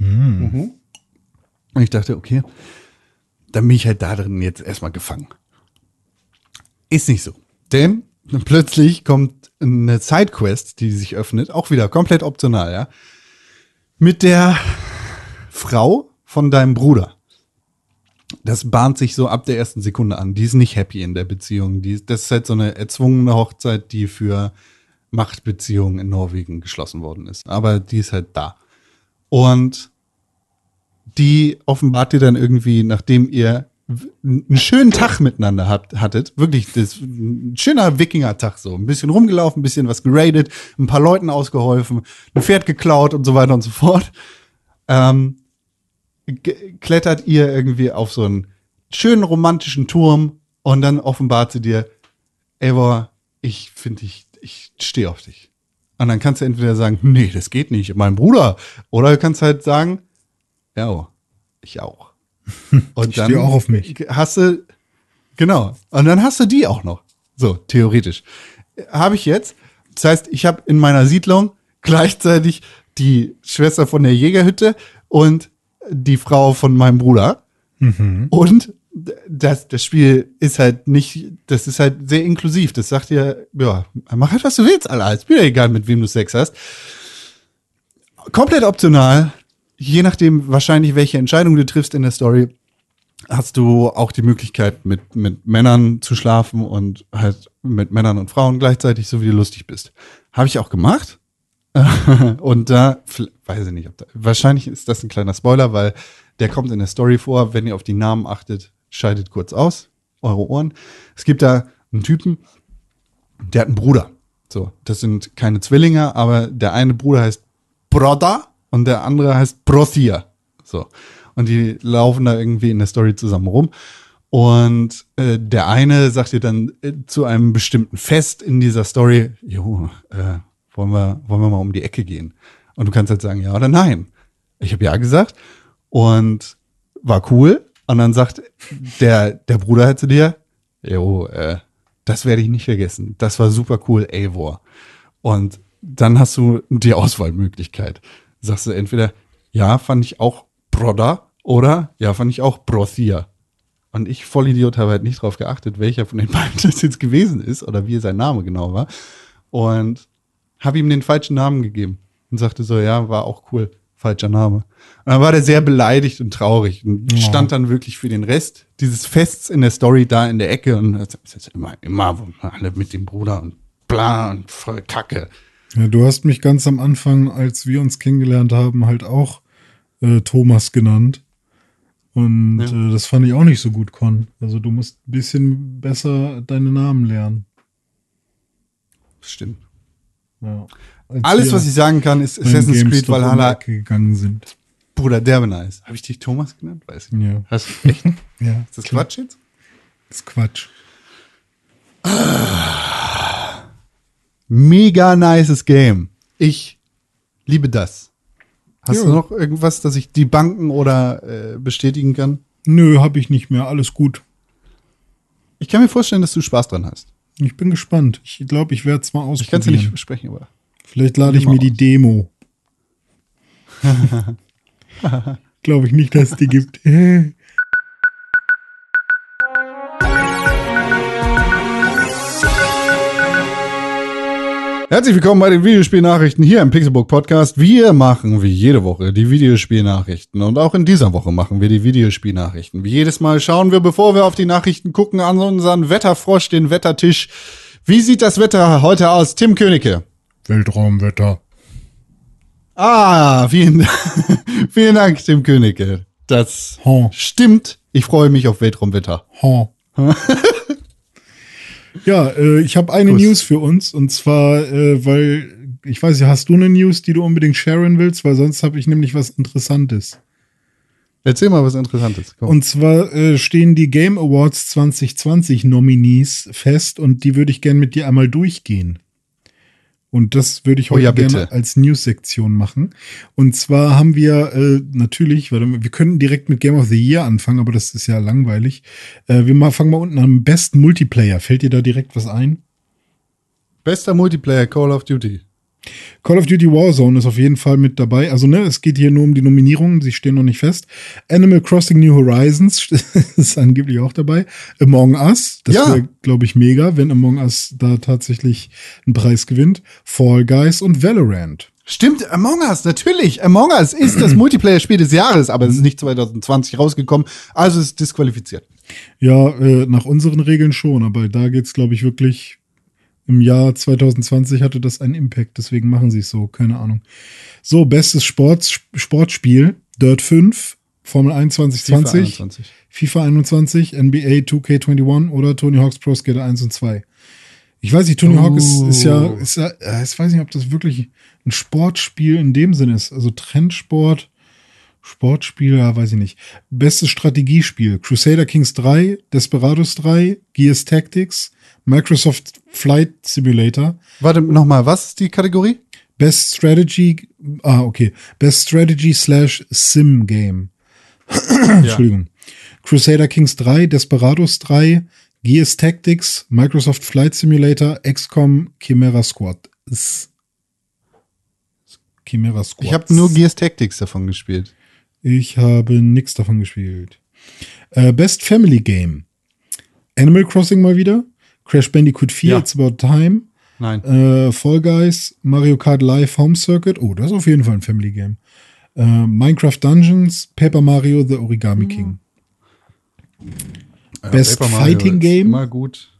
Mhm. Und ich dachte, okay, dann bin ich halt da drin jetzt erstmal gefangen. Ist nicht so. Denn plötzlich kommt eine Sidequest, die sich öffnet, auch wieder komplett optional, ja. Mit der Frau von deinem Bruder. Das bahnt sich so ab der ersten Sekunde an. Die ist nicht happy in der Beziehung. Die, das ist halt so eine erzwungene Hochzeit, die für Machtbeziehungen in Norwegen geschlossen worden ist. Aber die ist halt da. Und die offenbart dir dann irgendwie, nachdem ihr einen schönen Tag miteinander habt, hattet, wirklich das, ein schöner Wikinger-Tag so, ein bisschen rumgelaufen, ein bisschen was geradet, ein paar Leuten ausgeholfen, ein Pferd geklaut und so weiter und so fort, ähm, klettert ihr irgendwie auf so einen schönen romantischen Turm und dann offenbart sie dir, Eivor, ich finde dich, ich stehe auf dich. Und dann kannst du entweder sagen, nee, das geht nicht, mein Bruder. Oder du kannst halt sagen, ja, oh, ich auch. Und Ich stehe auch auf mich. Hast du, genau. Und dann hast du die auch noch. So, theoretisch. Habe ich jetzt. Das heißt, ich habe in meiner Siedlung gleichzeitig die Schwester von der Jägerhütte und die Frau von meinem Bruder. Und das, das Spiel ist halt nicht, das ist halt sehr inklusiv. Das sagt dir, ja, mach halt, was du willst, Alter. Ist mir egal, mit wem du Sex hast. Komplett optional. Je nachdem, wahrscheinlich, welche Entscheidung du triffst in der Story, hast du auch die Möglichkeit, mit, mit Männern zu schlafen und halt mit Männern und Frauen gleichzeitig, so wie du lustig bist. Habe ich auch gemacht. und da, weiß ich nicht, ob da, wahrscheinlich ist das ein kleiner Spoiler, weil der kommt in der Story vor. Wenn ihr auf die Namen achtet, scheidet kurz aus, eure Ohren. Es gibt da einen Typen, der hat einen Bruder. So, das sind keine Zwillinge, aber der eine Bruder heißt Broda und der andere heißt Brothia. So. Und die laufen da irgendwie in der Story zusammen rum. Und äh, der eine sagt dir dann äh, zu einem bestimmten Fest in dieser Story, jo, äh, wollen wir, wollen wir mal um die Ecke gehen? Und du kannst halt sagen, ja oder nein. Ich habe ja gesagt und war cool. Und dann sagt der, der Bruder halt zu dir, jo, äh, das werde ich nicht vergessen. Das war super cool, Eivor. Und dann hast du die Auswahlmöglichkeit. Sagst du entweder, ja, fand ich auch Broda oder ja, fand ich auch Brothia. Und ich, Vollidiot, habe halt nicht drauf geachtet, welcher von den beiden das jetzt gewesen ist oder wie sein Name genau war. Und habe ihm den falschen Namen gegeben und sagte so, ja, war auch cool, falscher Name. Und dann war der sehr beleidigt und traurig und stand dann wirklich für den Rest dieses Fests in der Story da in der Ecke und immer, immer alle mit dem Bruder und bla und voll Kacke. Ja, du hast mich ganz am Anfang, als wir uns kennengelernt haben, halt auch äh, Thomas genannt. Und Ja. äh, das fand ich auch nicht so gut, Con. Also du musst ein bisschen besser deine Namen lernen. Stimmt. Ja. Alles, was ich sagen kann, ist Assassin's Creed Valhalla. Gegangen sind. Bruder, derbe nice. Habe ich dich Thomas genannt? Weiß ich nicht. Ja. Hast du echt? Ist Ja, das klar. Quatsch jetzt? Das ist Quatsch. Mega nices Game. Ich liebe das. Hast Jo. du noch irgendwas, dass ich die Banken oder äh, bestätigen kann? Nö, hab ich nicht mehr. Alles gut. Ich kann mir vorstellen, dass du Spaß dran hast. Ich bin gespannt. Ich glaube, ich werde es mal Ich kann es dir nicht ausprobieren. versprechen, aber. Vielleicht lade ich mir die aus. Demo. glaube ich nicht, dass es die gibt. Herzlich willkommen bei den Videospielnachrichten hier im Pixelbook Podcast. Wir machen wie jede Woche die Videospielnachrichten und auch in dieser Woche machen wir die Videospielnachrichten. Wie jedes Mal schauen wir, bevor wir auf die Nachrichten gucken, an unseren Wetterfrosch, den Wettertisch. Wie sieht das Wetter heute aus? Tim Königke. Weltraumwetter. Ah, vielen, vielen Dank, Tim Königke. Das Ha. stimmt. Ich freue mich auf Weltraumwetter. Ha. ja, äh, ich habe eine Kuss. News für uns und zwar, äh, weil ich weiß ja, hast du eine News, die du unbedingt sharen willst, weil sonst habe ich nämlich was Interessantes. Erzähl mal was Interessantes. Komm. Und zwar äh, stehen die Game Awards 2020 Nominees fest und die würde ich gerne mit dir einmal durchgehen. Und das würde ich Oh heute ja, gerne als News-Sektion machen. Und zwar haben wir äh, natürlich, warte mal, wir können direkt mit Game of the Year anfangen, aber das ist ja langweilig. Äh, wir mal, fangen mal unten am besten Multiplayer. Fällt dir da direkt was ein? Bester Multiplayer Call of Duty. Call of Duty Warzone ist auf jeden Fall mit dabei. Also, ne, es geht hier nur um die Nominierungen, sie stehen noch nicht fest. Animal Crossing New Horizons ist angeblich auch dabei. Among Us, das Ja. wäre, glaube ich, mega, wenn Among Us da tatsächlich einen Preis gewinnt. Fall Guys und Valorant. Stimmt, Among Us, natürlich. Among Us ist das Multiplayer-Spiel des Jahres, aber es ist nicht 2020 rausgekommen, also ist es disqualifiziert. Ja, äh, nach unseren Regeln schon, aber da geht's, glaube ich, wirklich. Im Jahr 2020 hatte das einen Impact, deswegen machen sie es so, keine Ahnung. So, bestes Sports, Sportspiel, Dirt 5, Formel 1 2020. 21. FIFA 21, NBA 2K21 oder Tony Hawk's Pro Skater 1 und 2. Ich weiß nicht, Tony Hawk ist, ist ja, Oh. ist ja, ich weiß nicht, ob das wirklich ein Sportspiel in dem Sinn ist. Also Trendsport, Sportspiel, ja, weiß ich nicht. Bestes Strategiespiel: Crusader Kings 3, Desperados 3, Gears Tactics, Microsoft Flight Simulator, Warte, nochmal, was ist die Kategorie? Best Strategy, ah, okay. Best Strategy slash Sim Game. Entschuldigung. Crusader Kings 3, Desperados 3, Gears Tactics, Microsoft Flight Simulator, XCOM, Chimera Squad. S- Chimera Squad. Ich habe nur Gears Tactics davon gespielt. Ich habe nix davon gespielt. Äh, Best Family Game. Animal Crossing mal wieder. Crash Bandicoot 4, Ja. It's About Time. Nein. Äh, Fall Guys, Mario Kart Live Home Circuit. Oh, das ist auf jeden Fall ein Family Game. Äh, Minecraft Dungeons, Paper Mario, The Origami King. Best Paper Mario Fighting ist Game. Immer gut.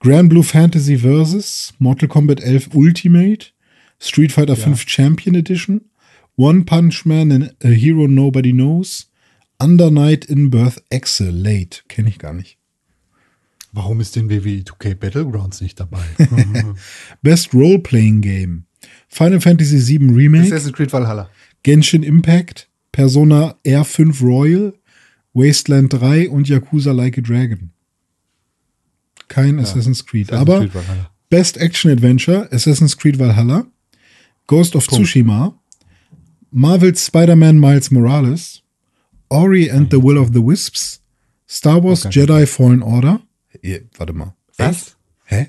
Grand Blue Fantasy vs. Mortal Kombat 11 Ultimate, Street Fighter 5 Champion Edition, One Punch Man in A Hero Nobody Knows, Under Night in Birth Excellate. Kenne ich gar nicht. Warum ist denn WWE 2K Battlegrounds nicht dabei? Best Role-Playing Game. Final Fantasy VII Remake, Assassin's Creed Valhalla. Genshin Impact, Persona R5 Royal, Wasteland 3 und Yakuza Like a Dragon. Kein Assassin's Creed. Assassin's aber Creed. Best Action Adventure, Assassin's Creed Valhalla, Ghost of Tsushima, Marvel's Spider-Man Miles Morales, Ori and the Will of the Wisps, Star Wars Okay. Jedi Fallen Order. Warte mal. Was? Hä?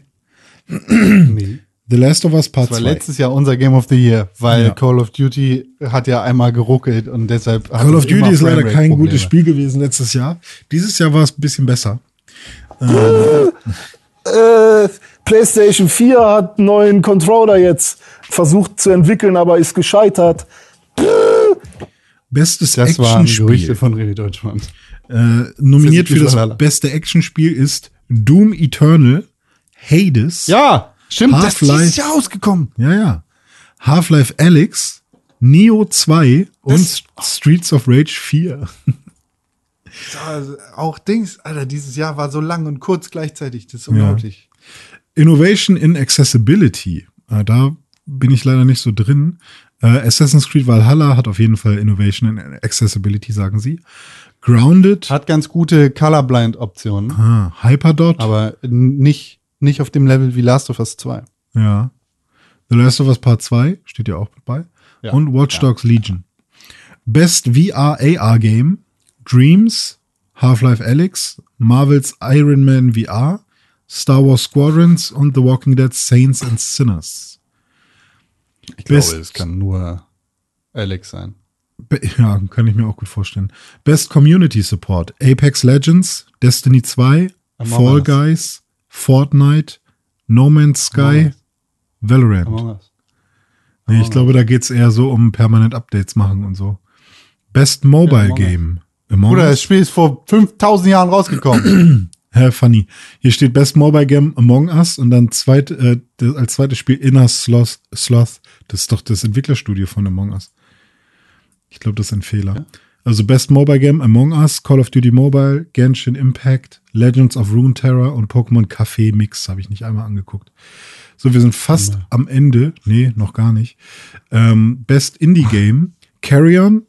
Nee. The Last of Us Part Das war 2. letztes Jahr unser Game of the Year, weil Ja. Call of Duty hat ja einmal geruckelt und deshalb hat Call of Duty ist leider kein gutes Spiel gewesen letztes Jahr. Dieses Jahr war es ein bisschen besser. Äh, PlayStation 4 hat einen neuen Controller jetzt versucht zu entwickeln, aber ist gescheitert. Bestes Das waren Gerüchte Actionspiel. von René Deutschland. Äh, nominiert für das beste Actionspiel ist Doom Eternal, Hades. Ja, stimmt, das ist Half-Life. dieses Jahr ausgekommen. Ja, ja. Half-Life Alyx, Neo 2 und Streets of Rage 4. Also auch Dings, Alter, dieses Jahr war so lang und kurz gleichzeitig. Das ist unglaublich. Innovation in Accessibility. Äh, da bin ich leider nicht so drin. Äh, Assassin's Creed Valhalla hat auf jeden Fall Innovation in Accessibility, sagen sie. Grounded, Hat ganz gute Colorblind-Optionen, ah, Hyperdot, aber nicht, nicht auf dem Level wie Last of Us 2. ja. The Last of Us Part 2 steht ja auch mit bei. Ja. Und Watch Dogs Legion. Best VR AR Game, Dreams, Half-Life Alyx, Marvel's Iron Man VR, Star Wars Squadrons und The Walking Dead Saints and Sinners. Ich Best- glaube, es kann nur Alex sein. Ja, kann ich mir auch gut vorstellen. Best Community Support, Apex Legends, Destiny 2, Among Fall Us. Guys, Fortnite, No Man's Sky. Valorant. Among Us. Nee, ich glaube, da geht's eher so um permanent Updates machen und so. Best Mobile Among Us. Game. Among Bruder, Us. das Spiel ist vor 5000 Jahren rausgekommen. Hä, funny. Hier steht Best Mobile Game Among Us und dann zweit, äh, als zweites Spiel Inner Sloth, Sloth. Das ist doch das Entwicklerstudio von Among Us. Ich glaube, das ist ein Fehler. Also Best Mobile Game Among Us, Call of Duty Mobile, Genshin Impact, Legends of Runeterra und Pokémon Café Mix habe ich nicht einmal angeguckt. So, wir sind fast am Ende. Nee, noch gar nicht. Ähm, Best Indie Game, Carrion,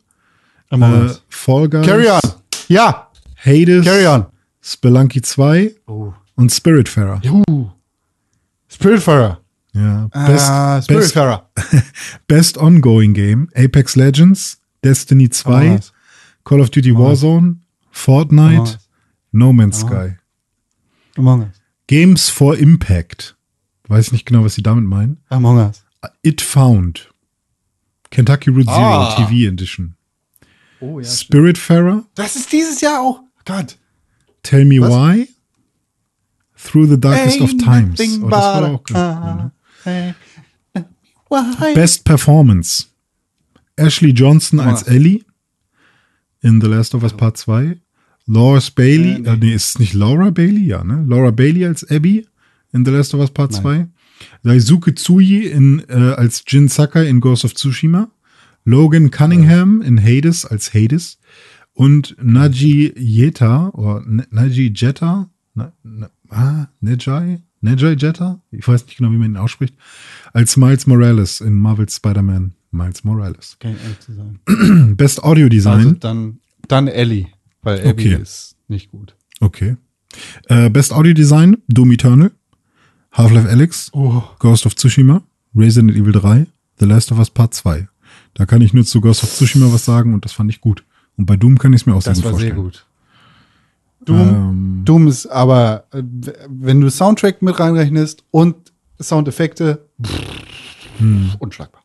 äh. Fall Guys, Carry on. Ja, Hades, carry on. Spelunky 2 Oh. und Spiritfarer. Juhu. Spiritfarer. Ja, Ah, best, best, Spiritfarer. best Ongoing Game, Apex Legends, Destiny 2, Among Us. Call of Duty Warzone, Fortnite. No Man's Sky. Among Us. Games for Impact. Weiß nicht genau, was sie damit meinen. Among Us. It Found. Kentucky Route Zero Ah. TV Edition. Oh ja. Spiritfarer, Das ist dieses Jahr auch. Gott. Tell Me Was? Why, Through the Darkest of Ain't Times. Oh, das war auch ganz cool, ne? Best Performance. Ashley Johnson Among als. Ellie in The Last of Us Part 2. Loris Bailey, Äh, nee. äh, nee, ist es nicht Laura Bailey? Ja, ne? Laura Bailey als Abby in The Last of Us Part 2. Daisuke Tsuji in, äh, als Jin Sakai in Ghost of Tsushima. Logan Cunningham in Hades als Hades. Und Naji Jetta, oder Naji Jetta, na, na, ah, Najai, Najai Jetta, ich weiß nicht genau, wie man ihn ausspricht, als Miles Morales in Marvel's Spider-Man Miles Morales. Ehrlich zu sagen. Best Audio Design. Also dann, dann Ellie. Weil Abby Okay. ist nicht gut. okay. Äh, Best Audio Design, Doom Eternal, Half-Life Alyx, Oh. Ghost of Tsushima, Resident Evil 3, The Last of Us Part 2. Da kann ich nur zu Ghost of Tsushima was sagen und das fand ich gut. Und bei Doom kann ich es mir auch sehr Das gut war sehr vorstellen. gut. Doom, Ähm. Doom ist aber, äh, wenn du Soundtrack mit reinrechnest und Soundeffekte, Hm. unschlagbar.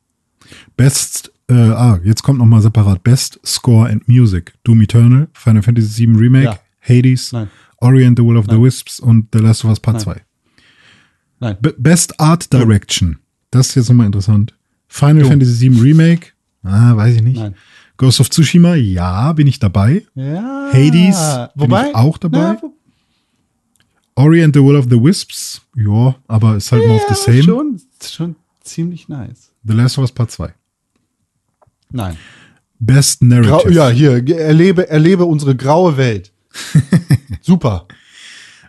Best, äh, ah, jetzt kommt nochmal separat. Best Score and Music. Doom Eternal, Final Fantasy VII Remake, Ja. Hades, Nein. Ori and the Will of the Wisps und The Last of Us Part Nein. 2. Nein. B Best Art Direction. Das ist jetzt nochmal interessant. Final Doom. Fantasy VII Remake. Ah, weiß ich nicht. Nein. Ghost of Tsushima, ja, bin ich dabei. Ja. Hades, bin wobei, ich auch dabei. Na, wo- Ori and the Will of the Wisps, ja, aber ist halt more of the same. Schon, schon ziemlich nice. The Last of Us Part 2. Nein. Best Grau, Narrative. ja, hier, erlebe, erlebe unsere graue Welt. Super.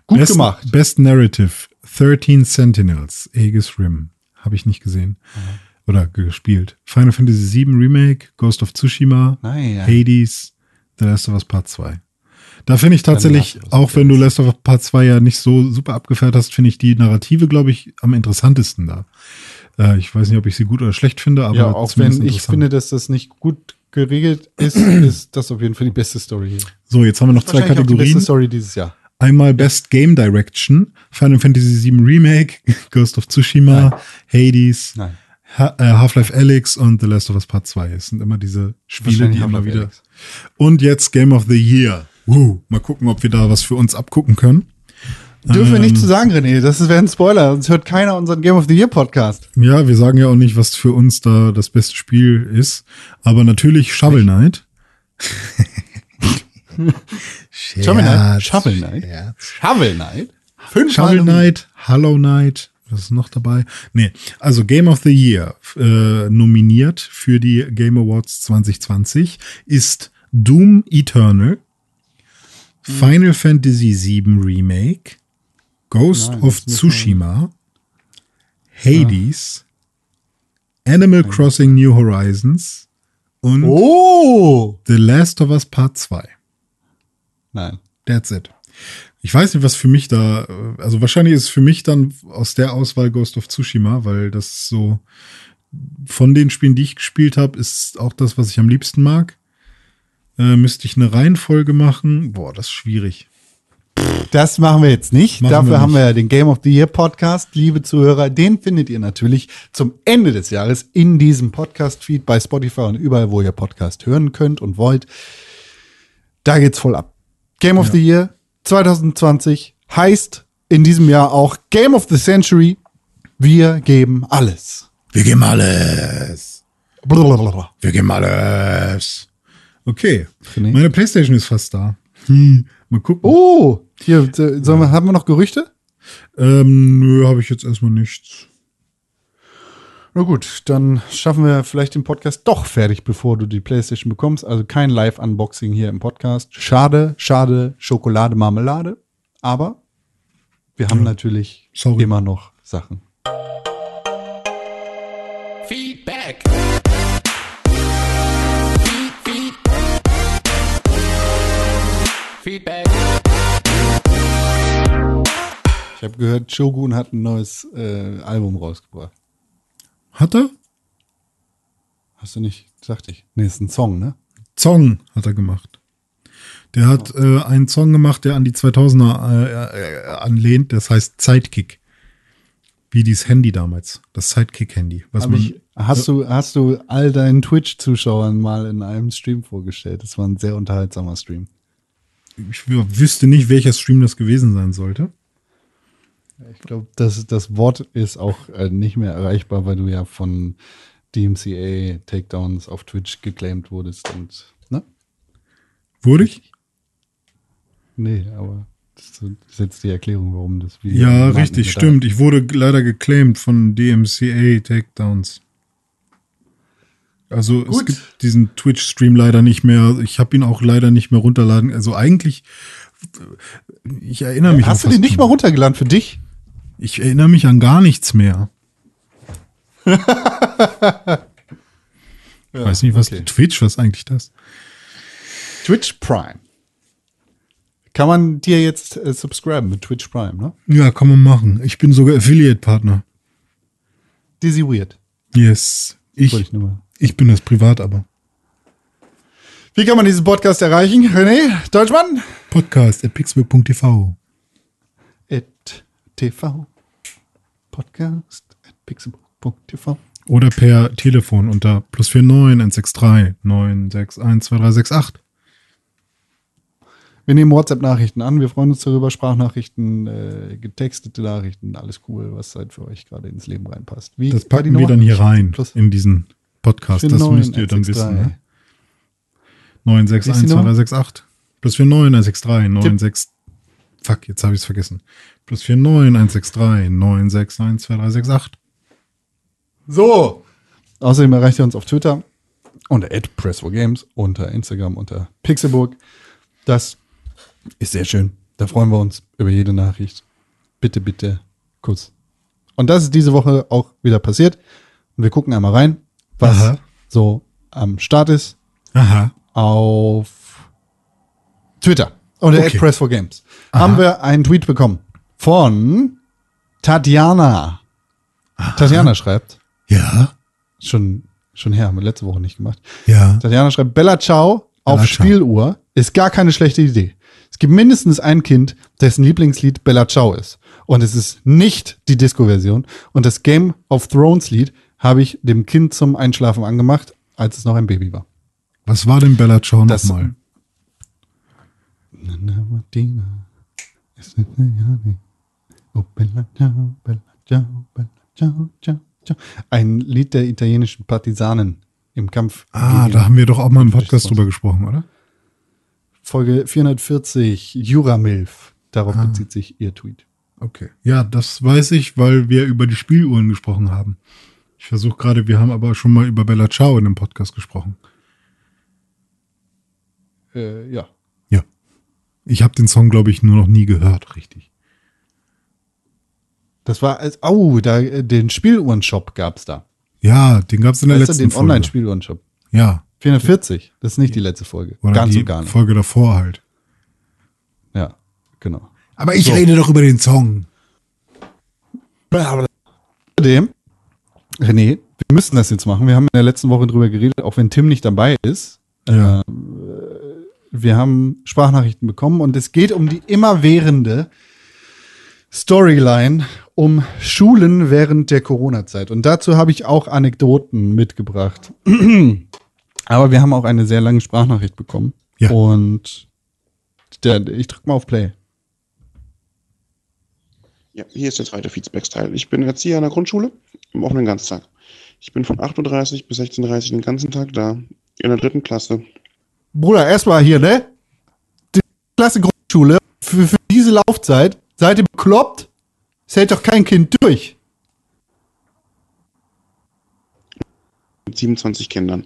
Gut Best, gemacht. Best Narrative, 13 Sentinels, Aegis Rim. Habe ich nicht gesehen. Oder gespielt. Final Fantasy VII Remake, Ghost of Tsushima, Nein, ja. Hades, The Last of Us Part 2. Da finde ich tatsächlich, auch wenn du Last of Us Part 2 ja nicht so super abgefährt hast, finde ich die Narrative, glaube ich, am interessantesten da. Äh, ich weiß nicht, ob ich sie gut oder schlecht finde, aber Ja, auch wenn ich finde, dass das nicht gut geregelt ist, ist das auf jeden Fall die beste Story hier. So, jetzt haben wir noch zwei auch die beste Kategorien. Story dieses Jahr. Einmal Best Game Direction, Final Fantasy VII Remake, Ghost of Tsushima, Hades, Nein. Ha äh, Half-Life Alyx und The Last of Us Part 2. Es sind immer diese Spiele, die immer wieder. Alyx. Und jetzt Game of the Year. Uh, mal gucken, ob wir da was für uns abgucken können. Dürfen wir Ähm. nicht zu sagen, René. Das wäre ein Spoiler. Sonst hört keiner unseren Game of the Year Podcast. Ja, wir sagen ja auch nicht, was für uns da das beste Spiel ist. Aber natürlich Shovel Knight. Shovel Knight. Scherz, Shovel Knight. Scherz. Shovel Knight. Fünf Shovel Knight, Hollow Knight, was ist noch dabei? Nee, also Game of the Year äh, nominiert für die Game Awards 2020 ist Doom Eternal, Final Fantasy VII Remake, Ghost Nein, of Tsushima, Hades, Animal Crossing New Horizons und Oh! The Last of Us Part 2. Nein. That's it. Ich weiß nicht, was für mich da, also wahrscheinlich ist es für mich dann aus der Auswahl Ghost of Tsushima, weil das so von den Spielen, die ich gespielt habe, ist auch das, was ich am liebsten mag. Äh, müsste ich eine Reihenfolge machen? Boah, das ist schwierig. Das machen wir jetzt nicht. Machen Dafür wir haben nicht. wir ja den Game of the Year Podcast. Liebe Zuhörer, den findet ihr natürlich zum Ende des Jahres in diesem Podcast-Feed bei Spotify und überall, wo ihr Podcast hören könnt und wollt. Da geht's voll ab. Game of the Year 2020 heißt in diesem Jahr auch Game of the Century. Wir geben alles. Wir geben alles. Blablabla. Wir geben alles. Okay. Meine Playstation ist fast da. Hm. Mal gucken. Oh, hier, sollen wir, haben wir noch Gerüchte? Ähm, nö, habe ich jetzt erstmal nichts. Na gut, dann schaffen wir vielleicht den Podcast doch fertig, bevor du die PlayStation bekommst. Also kein Live-Unboxing hier im Podcast. Schade, schade, Schokolade, Marmelade. Aber wir haben natürlich sorry. immer noch Sachen. Feedback. Feedback. Ich habe gehört, Shogun hat ein neues äh, Album rausgebracht. Hat er? Hast du nicht? Dachte ich. Nee, ist ein Song, ne? Song hat er gemacht. Der hat äh, einen Song gemacht, der an die 2000er äh, äh, anlehnt. Das heißt Sidekick. Wie dieses Handy damals. Das Sidekick-Handy. Was Hab man, ich, hast, du, hast du all deinen Twitch-Zuschauern mal in einem Stream vorgestellt? Das war ein sehr unterhaltsamer Stream. Ich wü- wüsste nicht, welcher Stream das gewesen sein sollte. Ich glaube, das, das Wort ist auch äh, nicht mehr erreichbar, weil du ja von DMCA Takedowns auf Twitch geclaimed wurdest und, ne? Wurde ich? Nee, aber das ist jetzt die Erklärung, warum das Video. Ja, richtig, stimmt. Ich wurde leider geclaimed von DMCA Takedowns. Also es Gut. gibt diesen Twitch-Stream leider nicht mehr. Ich habe ihn auch leider nicht mehr runterladen. Also eigentlich, ich erinnere mich Hast du den nicht mal runtergeladen für dich? Ich erinnere mich an gar nichts mehr. ich weiß nicht, was okay. Twitch, was ist eigentlich das? Twitch Prime. Kann man dir jetzt äh, subscriben mit Twitch Prime, ne? Ja, kann man machen. Ich bin sogar Affiliate-Partner. Dizzy Weird. Yes. Ich, Wollte ich. Ich bin das privat, aber. Wie kann man diesen Podcast erreichen? René, Deutschmann? Podcast at pixburg.tv. at TV. Podcast at pixelbook.tv. Oder per Telefon unter plus 49 163 961 2368. Wir nehmen WhatsApp-Nachrichten an. Wir freuen uns darüber. Sprachnachrichten, äh, getextete Nachrichten, alles cool, was halt für euch gerade ins Leben reinpasst. Wie Das packen wir dann hier rein Plus in diesen Podcast. Das 49 müsst ihr dann 163. wissen. Ne? Ist die 961 Nummer? 2368. Plus 49 163 96. Fuck, jetzt habe ich es vergessen. Plus 49 163 961 2368. So. Außerdem erreicht ihr uns auf Twitter unter @press4games, unter Instagram unter Pixelburg. Das ist sehr schön. Da freuen wir uns über jede Nachricht. Bitte, bitte, Kuss. Und das ist diese Woche auch wieder passiert. Und wir gucken einmal rein, was Aha. so am Start ist Aha. auf Twitter unter Okay. @press4games. Haben wir einen Tweet bekommen von Tatjana. Tatjana schreibt, Ja. schon, schon her, haben wir letzte Woche nicht gemacht. Ja. Tatjana schreibt, Bella Ciao auf Bella Ciao. Spieluhr ist gar keine schlechte Idee. Es gibt mindestens ein Kind, dessen Lieblingslied Bella Ciao ist. Und es ist nicht die Disco-Version. Und das Game of Thrones Lied habe ich dem Kind zum Einschlafen angemacht, als es noch ein Baby war. Was war denn Bella Ciao nochmal? Nana Martina. Es ist eine Jani. Oh, Bella Ciao, Bella Ciao, Bella Ciao, Ciao, Ciao. Ein Lied der italienischen Partisanen im Kampf. Ah, da haben wir doch auch mal im Podcast drüber gesprochen, oder? Folge 440, Juramilf. Darauf Ah. bezieht sich ihr Tweet. Okay. Ja, das weiß ich, weil wir über die Spieluhren gesprochen haben. Ich versuche gerade, wir haben aber schon mal über Bella Ciao in dem Podcast gesprochen. Äh, ja. Ja. Ich habe den Song, glaube ich, nur noch nie gehört, richtig. Das war, als, oh, da, äh, den Spieluhrenshop gab's da. Ja, den gab es in der Weißt du, letzten den Folge. Online-Spieluhrenshop. Ja. 440, das ist nicht die letzte Folge. Oder Ganz die und gar nicht. Folge davor halt. Ja, genau. Aber ich So. rede doch über den Song. Außerdem, René, wir müssen das jetzt machen. Wir haben in der letzten Woche drüber geredet, auch wenn Tim nicht dabei ist. Ja. Äh, wir haben Sprachnachrichten bekommen und es geht um die immerwährende Storyline um Schulen während der Corona-Zeit. Und dazu habe ich auch Anekdoten mitgebracht. Aber wir haben auch eine sehr lange Sprachnachricht bekommen. Ja. Und der, ich drücke mal auf Play. Ja, hier ist der zweite Feedback-Teil. Ich bin Erzieher an der Grundschule im offenen Ganztag. Ich bin von 8.30 Uhr bis 16.30 Uhr den ganzen Tag da, in der dritten Klasse. Bruder, erstmal hier, ne? Die Klasse Grundschule, für, für diese Laufzeit, seid ihr bekloppt? Es hält doch kein Kind durch. mit 27 Kindern.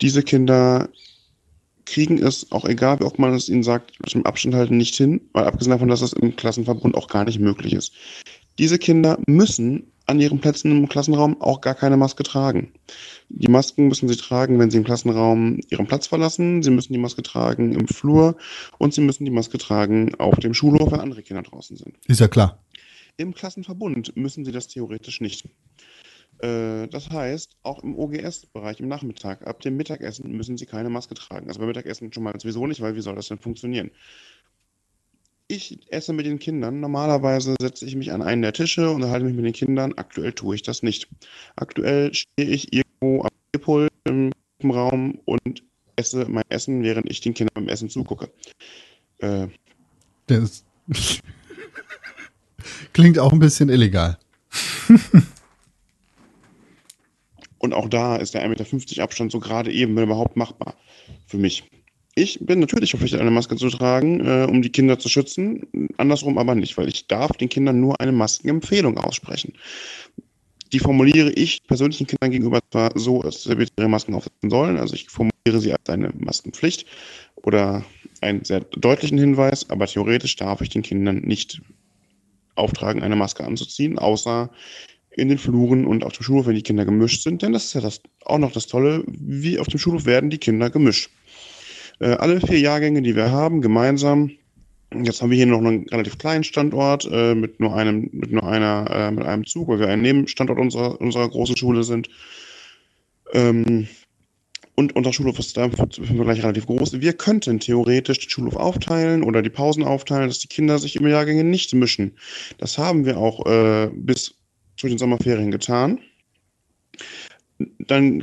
Diese Kinder kriegen es, auch egal, wie oft man es ihnen sagt, zum Abstand halten nicht hin, weil abgesehen davon, dass das im Klassenverbund auch gar nicht möglich ist. Diese Kinder müssen an ihren Plätzen im Klassenraum auch gar keine Maske tragen. Die Masken müssen sie tragen, wenn sie im Klassenraum ihren Platz verlassen. Sie müssen die Maske tragen im Flur und sie müssen die Maske tragen auf dem Schulhof, wenn andere Kinder draußen sind. Ist ja klar. Im Klassenverbund müssen sie das theoretisch nicht. Äh, Das heißt, auch im OGS-Bereich im Nachmittag, ab dem Mittagessen müssen sie keine Maske tragen. Also beim Mittagessen schon mal sowieso nicht, weil wie soll das denn funktionieren? Ich esse mit den Kindern. Normalerweise setze ich mich an einen der Tische und unterhalte mich mit den Kindern. Aktuell tue ich das nicht. Aktuell stehe ich irgendwo am Pult im Raum und esse mein Essen, während ich den Kindern beim Essen zugucke. Äh, ist Klingt auch ein bisschen illegal. Und auch da ist der 1,50 Meter Abstand so gerade eben, wenn überhaupt, machbar für mich. Ich bin natürlich verpflichtet, eine Maske zu tragen, äh, um die Kinder zu schützen. Andersrum aber nicht, weil ich darf den Kindern nur eine Maskenempfehlung aussprechen. Die formuliere ich persönlichen Kindern gegenüber zwar so, dass sie bitte ihre Masken aufsetzen sollen. Also ich formuliere sie als eine Maskenpflicht oder einen sehr deutlichen Hinweis, aber theoretisch darf ich den Kindern nicht auftragen, eine Maske anzuziehen, außer in den Fluren und auf dem Schulhof, wenn die Kinder gemischt sind. Denn das ist ja das, auch noch das Tolle, wie auf dem Schulhof werden die Kinder gemischt. Äh, alle vier Jahrgänge, die wir haben, gemeinsam. Jetzt haben wir hier noch einen relativ kleinen Standort äh, mit nur einem, mit nur einer, äh, mit einem Zug, weil wir ein Nebenstandort unserer, unserer großen Schule sind. Ähm, Und unser Schulhof ist da im relativ groß. Wir könnten theoretisch den Schulhof aufteilen oder die Pausen aufteilen, dass die Kinder sich im Jahrgänge nicht mischen. Das haben wir auch äh, bis zu den Sommerferien getan. Dann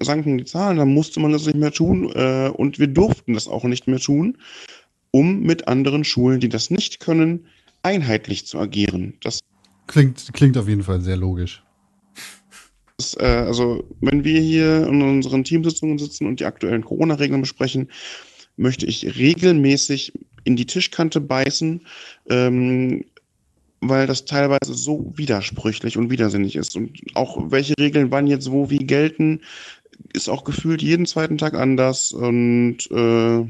sanken die Zahlen, dann musste man das nicht mehr tun äh, und wir durften das auch nicht mehr tun, um mit anderen Schulen, die das nicht können, einheitlich zu agieren. Das Klingt, klingt auf jeden Fall sehr logisch. ist, äh, also wenn wir hier in unseren Teamsitzungen sitzen und die aktuellen Corona-Regeln besprechen, möchte ich regelmäßig in die Tischkante beißen, ähm, weil das teilweise so widersprüchlich und widersinnig ist. Und auch welche Regeln wann jetzt wo wie gelten, ist auch gefühlt jeden zweiten Tag anders. Und äh,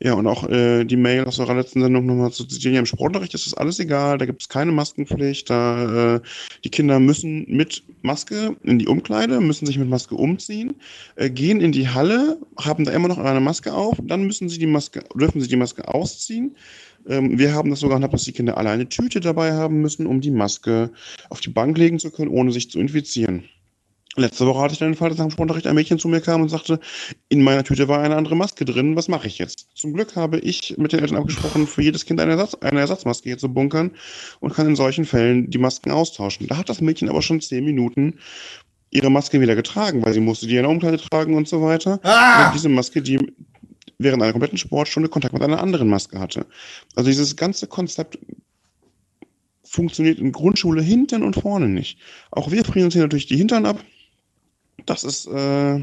ja, und auch äh, die Mail aus eurer letzten Sendung nochmal zu zitieren. Ja, Im Sportunterricht ist das alles egal, da gibt es keine Maskenpflicht. Da, äh, die Kinder müssen mit Maske in die Umkleide, müssen sich mit Maske umziehen, äh, gehen in die Halle, haben da immer noch eine Maske auf, dann müssen sie die Maske, dürfen sie die Maske ausziehen. Ähm, wir haben das sogar gehabt, dass die Kinder alle eine Tüte dabei haben müssen, um die Maske auf die Bank legen zu können, ohne sich zu infizieren. Letzte Woche hatte ich dann den Fall, dass nach dem Sportunterricht ein Mädchen zu mir kam und sagte, in meiner Tüte war eine andere Maske drin, was mache ich jetzt? Zum Glück habe ich mit den Eltern abgesprochen, für jedes Kind eine, Ersatz, eine Ersatzmaske hier zu bunkern und kann in solchen Fällen die Masken austauschen. Da hat das Mädchen aber schon zehn Minuten ihre Maske wieder getragen, weil sie musste die in der Umkleide tragen und so weiter. Und diese Maske, die während einer kompletten Sportstunde Kontakt mit einer anderen Maske hatte. Also dieses ganze Konzept funktioniert in Grundschule hinten und vorne nicht. Auch wir frieren uns hier natürlich die Hintern ab. Das ist, äh,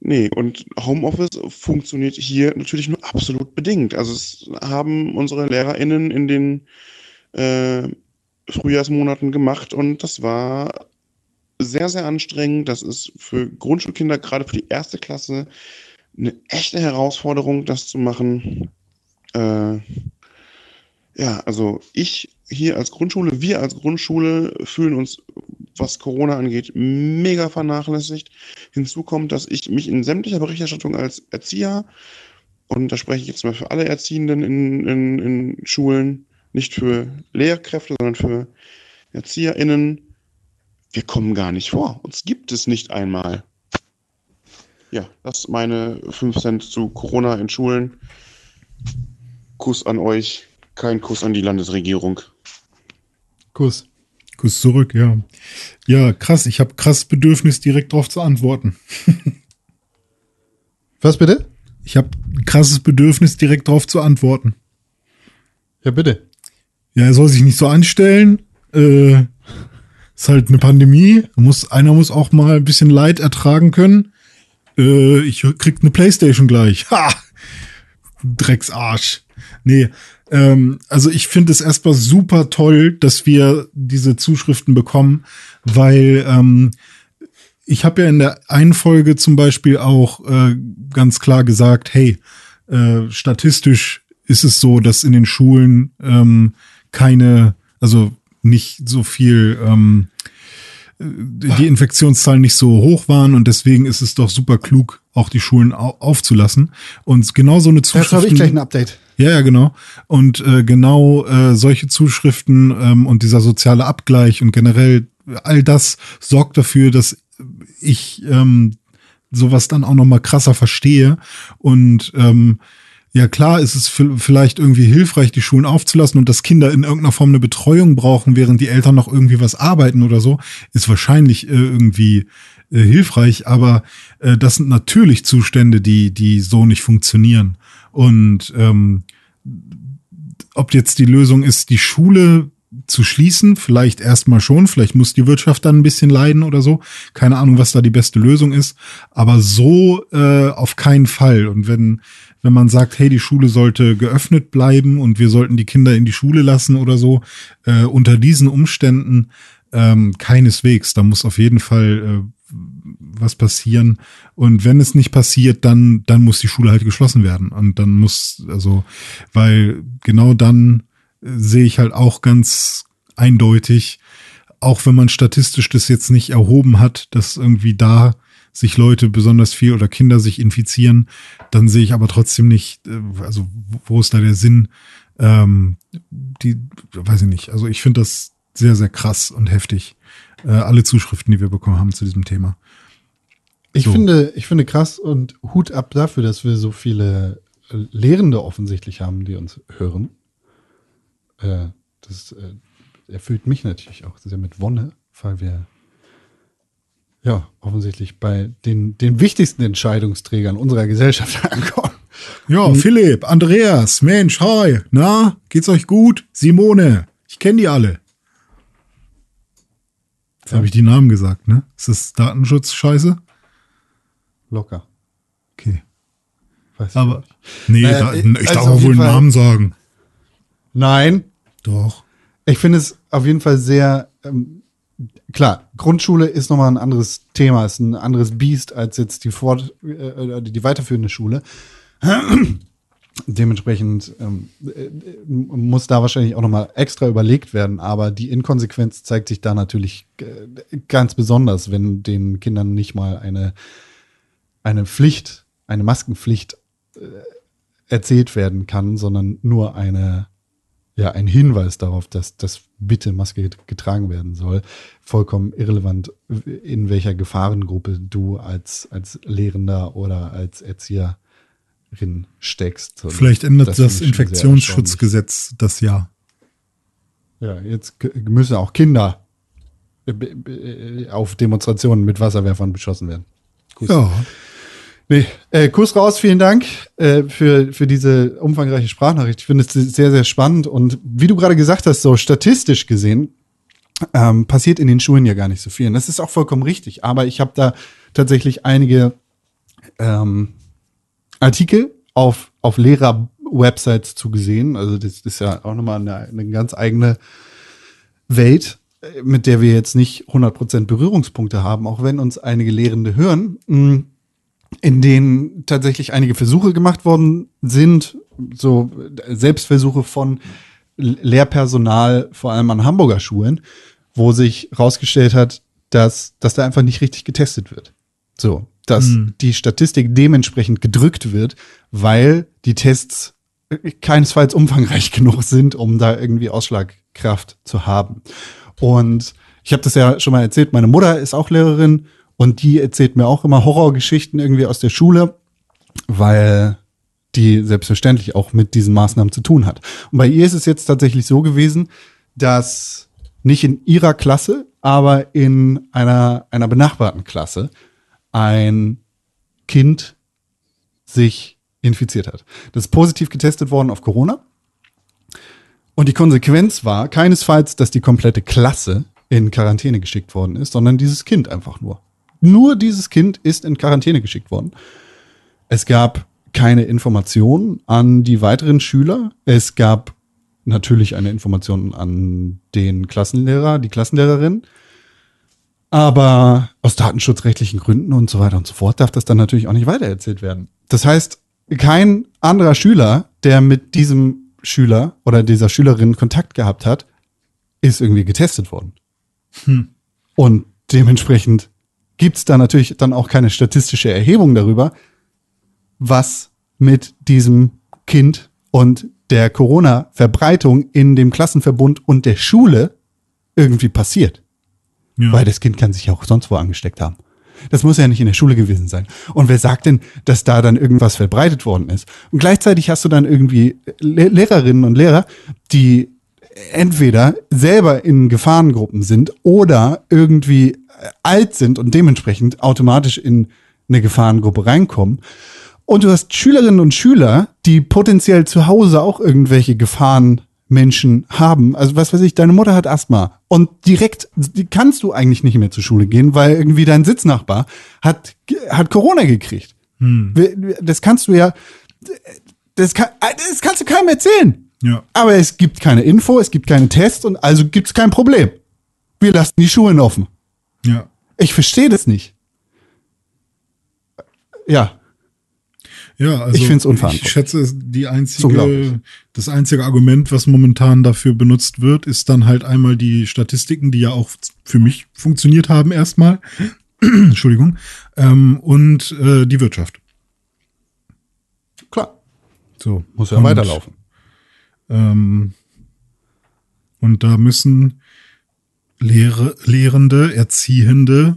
nee, und Homeoffice funktioniert hier natürlich nur absolut bedingt. Also es haben unsere LehrerInnen in den äh, Frühjahrsmonaten gemacht und das war sehr, sehr anstrengend. Das ist für Grundschulkinder, gerade für die erste Klasse, eine echte Herausforderung, das zu machen. Äh, ja, also ich hier als Grundschule, wir als Grundschule fühlen uns, was Corona angeht, mega vernachlässigt. Hinzu kommt, dass ich mich in sämtlicher Berichterstattung als Erzieher, und da spreche ich jetzt mal für alle Erziehenden in, in, in Schulen, nicht für Lehrkräfte, sondern für ErzieherInnen, wir kommen gar nicht vor. Uns gibt es nicht einmal. Ja, das meine 5 Cent zu Corona in Schulen. Kuss an euch, kein Kuss an die Landesregierung. Kuss. Kuss zurück, ja. Ja, krass. Ich habe krass Bedürfnis, direkt darauf zu antworten. Was bitte? Ich habe ein krasses Bedürfnis, direkt darauf zu antworten. Ja, bitte. Ja, er soll sich nicht so anstellen. Äh, ist halt eine Pandemie. Muss, einer muss auch mal ein bisschen Leid ertragen können. Äh, ich krieg eine Playstation gleich. Ha! Drecksarsch. Nee, ähm, also ich finde es erstmal super toll, dass wir diese Zuschriften bekommen, weil ähm, ich habe ja in der einen Folge zum Beispiel auch äh, ganz klar gesagt, hey, äh, statistisch ist es so, dass in den Schulen ähm, keine, also nicht so viel, ähm, die Infektionszahlen nicht so hoch waren und deswegen ist es doch super klug, auch die Schulen au aufzulassen. Und genau so eine Zuschrift. Dazu habe ich gleich ein Update. Ja, ja, genau. Und äh, genau äh, solche Zuschriften ähm, und dieser soziale Abgleich und generell all das sorgt dafür, dass ich ähm, sowas dann auch noch mal krasser verstehe und ähm, ja klar ist es vielleicht irgendwie hilfreich, die Schulen aufzulassen und dass Kinder in irgendeiner Form eine Betreuung brauchen, während die Eltern noch irgendwie was arbeiten oder so, ist wahrscheinlich äh, irgendwie äh, hilfreich, aber äh, das sind natürlich Zustände, die, die so nicht funktionieren. Und ähm, ob jetzt die Lösung ist, die Schule zu schließen, vielleicht erstmal schon, vielleicht muss die Wirtschaft dann ein bisschen leiden oder so. Keine Ahnung, was da die beste Lösung ist, aber so äh, auf keinen Fall. Und wenn wenn man sagt, hey, die Schule sollte geöffnet bleiben und wir sollten die Kinder in die Schule lassen oder so, äh, unter diesen Umständen ähm, keineswegs. Da muss auf jeden Fall äh, was passieren. Und wenn es nicht passiert, dann, dann muss die Schule halt geschlossen werden. Und dann muss, also, weil genau dann äh, sehe ich halt auch ganz eindeutig, auch wenn man statistisch das jetzt nicht erhoben hat, dass irgendwie da sich Leute besonders viel oder Kinder sich infizieren, dann sehe ich aber trotzdem nicht, äh, also wo ist da der Sinn? Ähm, die, weiß ich nicht. Also ich finde das sehr, sehr krass und heftig. äh, alle Zuschriften, die wir bekommen haben zu diesem Thema. Ich So. finde, ich finde krass und Hut ab dafür, dass wir so viele äh, Lehrende offensichtlich haben, die uns hören. Äh, das äh, erfüllt mich natürlich auch sehr mit Wonne, weil wir ja offensichtlich bei den, den wichtigsten Entscheidungsträgern unserer Gesellschaft ankommen. Ja, Philipp, Andreas, Mensch, hi, na, geht's euch gut? Simone, ich kenne die alle. Jetzt habe ich die Namen gesagt, ne? Ist das Datenschutz-Scheiße? Locker. Okay. Weiß ich Aber, nicht. nee, Naja, da, ich also darf auch wohl einen Fall- Namen sagen. Nein, Doch. Ich finde es auf jeden Fall sehr, ähm, klar, Grundschule ist nochmal ein anderes Thema, ist ein anderes Biest als jetzt die, fort, äh, die weiterführende Schule. Dementsprechend ähm, äh, muss da wahrscheinlich auch nochmal extra überlegt werden, aber die Inkonsequenz zeigt sich da natürlich äh, ganz besonders, wenn den Kindern nicht mal eine, eine Pflicht, eine Maskenpflicht äh, erzählt werden kann, sondern nur eine ja, ein Hinweis darauf, dass, dass bitte Maske get- getragen werden soll. Vollkommen irrelevant, in welcher Gefahrengruppe du als, als Lehrender oder als Erzieherin steckst. Und Vielleicht ändert das das, Infektionsschutzgesetz das Jahr. Ja, jetzt müssen auch Kinder äh, b- auf Demonstrationen mit Wasserwerfern beschossen werden. Kuss. Ja, Nee, äh, Kuss raus, vielen Dank äh, für, für diese umfangreiche Sprachnachricht. Ich finde es sehr, sehr spannend. Und wie du gerade gesagt hast, so statistisch gesehen, ähm, passiert in den Schulen ja gar nicht so viel. Und das ist auch vollkommen richtig. Aber ich habe da tatsächlich einige ähm, Artikel auf, auf Lehrer-Websites zugesehen. Also das ist ja auch nochmal eine, eine ganz eigene Welt, äh, mit der wir jetzt nicht 100% Berührungspunkte haben, auch wenn uns einige Lehrende hören. In denen tatsächlich einige Versuche gemacht worden sind, so Selbstversuche von Lehrpersonal, vor allem an Hamburger Schulen, wo sich herausgestellt hat, dass, dass da einfach nicht richtig getestet wird. So, dass die Statistik dementsprechend gedrückt wird, weil die Tests keinesfalls umfangreich genug sind, um da irgendwie Ausschlagkraft zu haben. Und ich habe das ja schon mal erzählt, meine Mutter ist auch Lehrerin und die erzählt mir auch immer Horrorgeschichten irgendwie aus der Schule, weil die selbstverständlich auch mit diesen Maßnahmen zu tun hat. Und bei ihr ist es jetzt tatsächlich so gewesen, dass nicht in ihrer Klasse, aber in einer, einer benachbarten Klasse ein Kind sich infiziert hat. Das ist positiv getestet worden auf Corona. Und die Konsequenz war keinesfalls, dass die komplette Klasse in Quarantäne geschickt worden ist, sondern dieses Kind einfach nur. Nur dieses Kind ist in Quarantäne geschickt worden. Es gab keine Informationen an die weiteren Schüler. Es gab natürlich eine Information an den Klassenlehrer, die Klassenlehrerin. Aber aus datenschutzrechtlichen Gründen und so weiter und so fort darf das dann natürlich auch nicht weitererzählt werden. Das heißt, kein anderer Schüler, der mit diesem Schüler oder dieser Schülerin Kontakt gehabt hat, ist irgendwie getestet worden. Und dementsprechend gibt's da natürlich dann auch keine statistische Erhebung darüber, was mit diesem Kind und der Corona-Verbreitung in dem Klassenverbund und der Schule irgendwie passiert. ja. Weil das Kind kann sich ja auch sonst wo angesteckt haben. Das muss ja nicht in der Schule gewesen sein. Und wer sagt denn, dass da dann irgendwas verbreitet worden ist? Und gleichzeitig hast du dann irgendwie Le Lehrerinnen und Lehrer, die entweder selber in Gefahrengruppen sind oder irgendwie äh, alt sind und dementsprechend automatisch in eine Gefahrengruppe reinkommen. Und du hast Schülerinnen und Schüler, die potenziell zu Hause auch irgendwelche Gefahrenmenschen haben. Also was weiß ich, deine Mutter hat Asthma und direkt kannst du eigentlich nicht mehr zur Schule gehen, weil irgendwie dein Sitznachbar hat, hat Corona gekriegt. Das kannst du ja, das, kann, das kannst du keinem erzählen. Ja. Aber es gibt keine Info, es gibt keine Tests und also gibt es kein Problem. Wir lassen die Schulen offen. ja. Ich verstehe das nicht. Ja, Ja, also Ich find's unverantwortlich. Ich schätze, es- die einzige, das einzige Argument, was momentan dafür benutzt wird, ist dann halt einmal die Statistiken, die ja auch für mich funktioniert haben erstmal. Entschuldigung. Ähm, und äh, die Wirtschaft. klar. So. Muss ja weiterlaufen. Ähm, und da müssen Lehre, Lehrende, Erziehende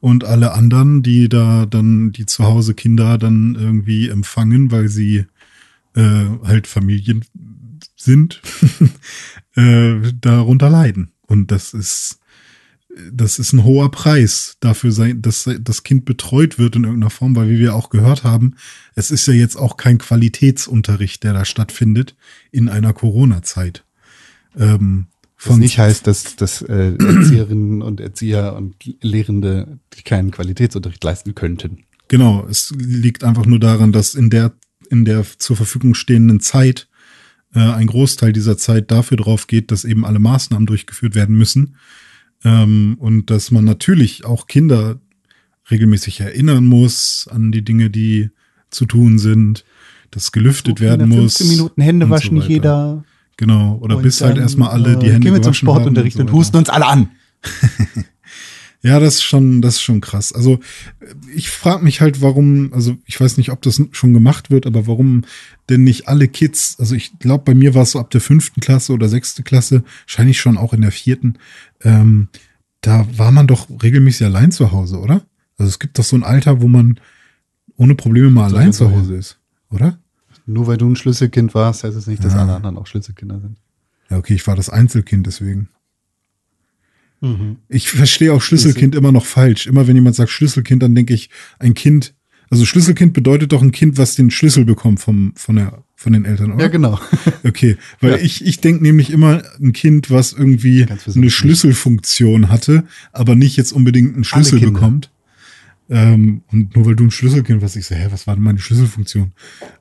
und alle anderen, die da dann, die zu Hause Kinder dann irgendwie empfangen, weil sie äh, halt Familien sind, äh, darunter leiden. Und das ist, das ist ein hoher Preis dafür, sein, dass das Kind betreut wird in irgendeiner Form, weil wie wir auch gehört haben, es ist ja jetzt auch kein Qualitätsunterricht, der da stattfindet in einer Corona-Zeit. Ähm, Was nicht heißt, dass, dass äh, Erzieherinnen und Erzieher und Lehrende keinen Qualitätsunterricht leisten könnten. Genau, es liegt einfach nur daran, dass in der, in der zur Verfügung stehenden Zeit äh, ein Großteil dieser Zeit dafür drauf geht, dass eben alle Maßnahmen durchgeführt werden müssen. Ähm, und dass man natürlich auch Kinder regelmäßig erinnern muss an die Dinge, die zu tun sind, dass gelüftet werden muss. 15 Minuten Hände und so waschen weiter. jeder. Genau, oder Und bis halt dann, erstmal alle die äh, Hände Gehen wir zum Sportunterricht und und, so weiter. husten uns alle an. Ja, das ist schon, das ist schon krass. Also ich frage mich halt, warum, also ich weiß nicht, ob das schon gemacht wird, aber warum denn nicht alle Kids, also ich glaube, bei mir war es so ab der fünften Klasse oder sechste Klasse, wahrscheinlich schon auch in der vierten, ähm, da war man doch regelmäßig allein zu Hause, oder? Also es gibt doch so ein Alter, wo man ohne Probleme mal allein zu Hause ist, oder? Nur weil du ein Schlüsselkind warst, heißt es nicht, dass Ja. alle anderen auch Schlüsselkinder sind. Ja, okay, ich war das Einzelkind, deswegen. Ich verstehe auch Schlüsselkind immer noch falsch. Immer wenn jemand sagt Schlüsselkind, dann denke ich, ein Kind, also Schlüsselkind bedeutet doch ein Kind, was den Schlüssel bekommt vom, von, der, von den Eltern, oder? Ja, genau. Okay, weil Ja. ich, ich denke nämlich immer ein Kind, was irgendwie eine. Schlüsselfunktion hatte, aber nicht jetzt unbedingt einen Schlüssel bekommt. Ähm, und nur weil du ein Schlüsselkind warst, ich so, hä, was war denn meine Schlüsselfunktion?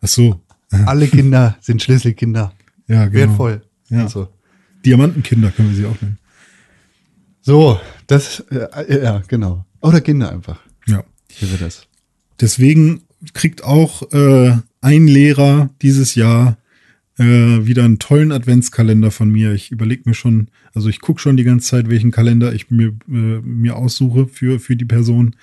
Ach so, Alle Kinder sind Schlüsselkinder. ja, genau. Wertvoll. Ja. Also. Diamantenkinder können wir sie auch nennen. So, das, äh, ja, genau. Oder Kinder einfach. Ja. Wie wir das. Deswegen kriegt auch äh, ein Lehrer dieses Jahr äh, wieder einen tollen Adventskalender von mir. Ich überlege mir schon, also ich gucke schon die ganze Zeit, welchen Kalender ich mir, äh, mir aussuche für, für die Person.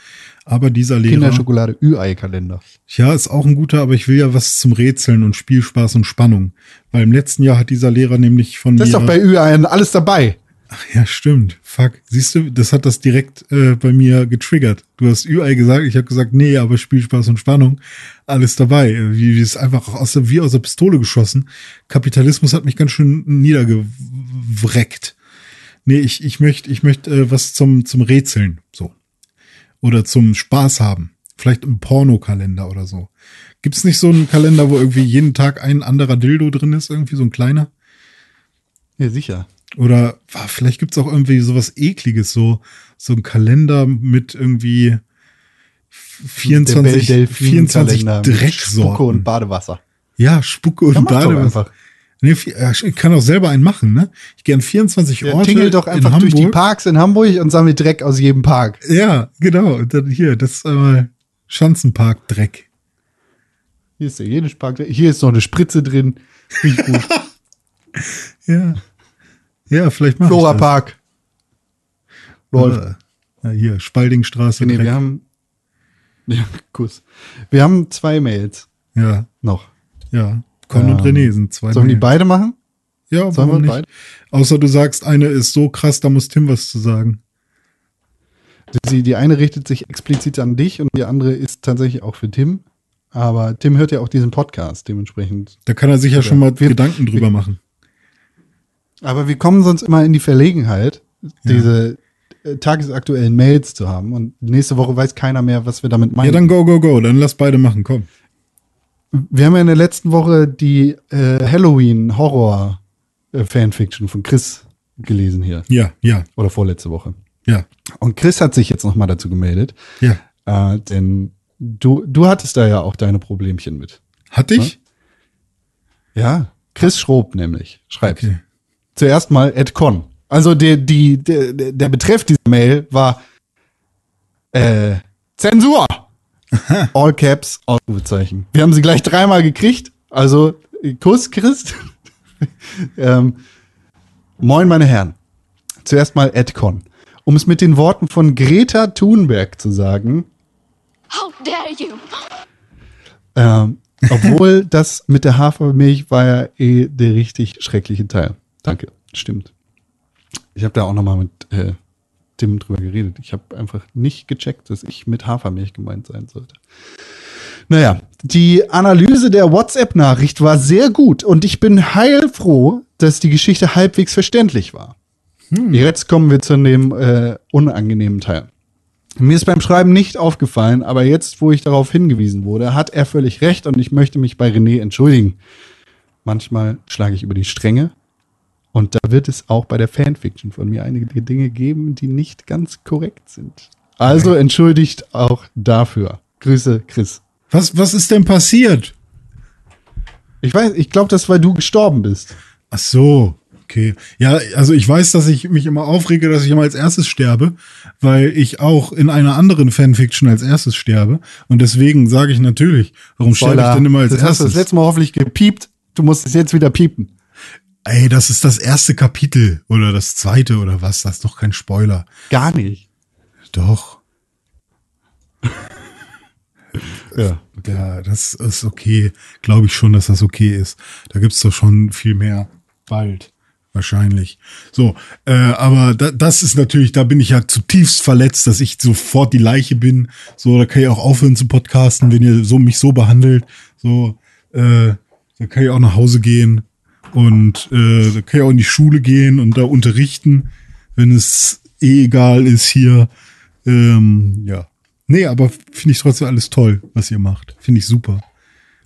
Aber dieser Lehrer, Kinderschokolade Ü-Ei-Kalender. ja, ist auch ein guter, aber ich will ja was zum Rätseln und Spielspaß und Spannung. Weil im letzten Jahr hat dieser Lehrer nämlich von Das mir. ist doch bei Ü-Ei alles dabei. Ja, stimmt. Fuck. Siehst du, das hat das direkt äh, bei mir getriggert. Du hast Ü-Ei gesagt, ich habe gesagt, nee, aber Spielspaß und Spannung, alles dabei. Wie, wie ist einfach aus der, wie aus der Pistole geschossen. Kapitalismus hat mich ganz schön niedergewreckt. Nee, ich, ich möchte ich möchte äh, was zum, zum Rätseln, so. Oder zum Spaß haben. Vielleicht ein Pornokalender oder so. Gibt's nicht so einen Kalender, wo irgendwie jeden Tag ein anderer Dildo drin ist, irgendwie so ein kleiner? Ja, sicher. Oder ah, vielleicht gibt's auch irgendwie sowas ekliges, so, so ein Kalender mit irgendwie 24, 24 Spucke und Drecksorten. Badewasser. Ja, Spucke und Ja, Badewasser. Nee, ich kann auch selber einen machen, ne? Ich gehe an 24 Ja, Orte tingel doch in einfach durch die. Parks in Hamburg und sammel Dreck aus jedem Park. Ja, genau. Und dann hier, das ist einmal Schanzenpark Dreck. Hier ist der Park. Hier ist noch eine Spritze drin. Riecht gut. Ja. Ja, vielleicht mach Flora Park. Läuft. Ja, hier, Spaldingstraße. Nee, Dreck. wir haben. Ja, Kuss. Wir haben zwei Mails ja, noch. ja. Con und Ähm, René sind zwei. Sollen wir die Mails. beide machen? Ja, Sollen wir nicht? beide? Außer du sagst, eine ist so krass, da muss Tim was zu sagen. Die, die eine richtet sich explizit an dich und die andere ist tatsächlich auch für Tim. Aber Tim hört ja auch diesen Podcast dementsprechend. Da kann er sich ja schon mal Wir- Gedanken drüber machen. Aber wir kommen sonst immer in die Verlegenheit, diese äh, tagesaktuellen Mails zu haben. Und nächste Woche weiß keiner mehr, was wir damit Ja, meinen. dann go, go, go. Dann lass beide machen, komm. wir haben ja in der letzten Woche die äh, Halloween-Horror-Fanfiction von Chris gelesen hier. Ja, ja, Oder vorletzte Woche. ja, Und Chris hat sich jetzt nochmal dazu gemeldet. ja. Äh, denn du, du hattest da ja auch deine Problemchen mit. Hatte ich? Ja, Chris Schrob nämlich schreibt. Okay. Zuerst mal Ed Con. Also der, die, der, der Betreff dieser Mail war äh, Zensur. All Caps, Ausrufezeichen. Wir haben sie gleich dreimal gekriegt. Also Kuss, Chris. ähm, moin, meine Herren. Zuerst mal Ed Con. Um es mit den Worten von Greta Thunberg zu sagen, How dare you! Ähm, obwohl das mit der Hafermilch war ja eh der richtig schreckliche Teil. Danke, stimmt. Ich habe da auch nochmal mit äh, Tim drüber geredet. Ich habe einfach nicht gecheckt, dass ich mit Hafermilch gemeint sein sollte. Naja, die Analyse der WhatsApp-Nachricht war sehr gut und ich bin heilfroh, dass die Geschichte halbwegs verständlich war. Jetzt kommen wir zu dem äh, unangenehmen Teil. Mir ist beim Schreiben nicht aufgefallen, aber jetzt, wo ich darauf hingewiesen wurde, hat er völlig recht und ich möchte mich bei René entschuldigen. Manchmal schlage ich über die Stränge und da wird es auch bei der Fanfiction von mir einige Dinge geben, die nicht ganz korrekt sind. Also entschuldigt auch dafür. Grüße, Chris. Was, was ist denn passiert? Ich weiß, ich glaube, das weil du gestorben bist. Ach so, okay. Ja, also ich weiß, dass ich mich immer aufrege, dass ich immer als erstes sterbe, weil ich auch in einer anderen Fanfiction als erstes sterbe. Und deswegen sage ich natürlich, warum sterbe ich denn immer als das hast du das erstes? letzte Mal hoffentlich gepiept. Du musst es jetzt wieder piepen. Ey, das ist das erste Kapitel oder das zweite oder was? Das ist doch kein Spoiler. Gar nicht. Doch. Ja. Ja, das ist okay. Glaube ich schon, dass das okay ist. Da gibt's doch schon viel mehr bald. Wahrscheinlich. So, äh, aber da, das ist natürlich, da bin ich ja zutiefst verletzt, dass ich sofort die Leiche bin. So, da kann ich auch aufhören zu podcasten, wenn ihr so mich so behandelt. So, äh, da kann ich auch nach Hause gehen und äh, da kann ich auch in die Schule gehen und da unterrichten, wenn es eh egal ist hier. Ähm, ja. Nee, aber finde ich trotzdem alles toll, was ihr macht. Finde ich super.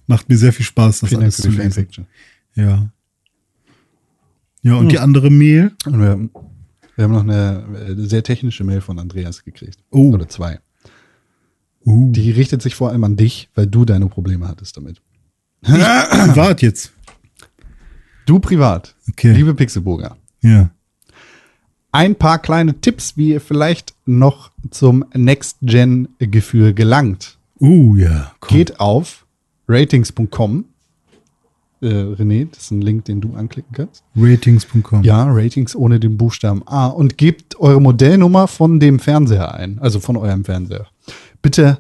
Macht mir sehr viel Spaß, das Vielen alles für zu die lesen. Fanfiction. Ja. Ja, und Hm. die andere Mail? Und wir, haben- wir haben noch eine äh, sehr technische Mail von Andreas gekriegt. Oh. Oder zwei. Uh. Die richtet sich vor allem an dich, weil du deine Probleme hattest damit. Privat jetzt. Du privat, Okay. liebe Pixelburger. Ja. Ein paar kleine Tipps, wie ihr vielleicht noch zum Next-Gen-Gefühl gelangt. Uh, ja. Komm. Geht auf ratings.com. Äh, René, das ist ein Link, den du anklicken kannst. Ratings.com. Ja, Ratings ohne den Buchstaben A und gebt eure Modellnummer von dem Fernseher ein, also von eurem Fernseher. Bitte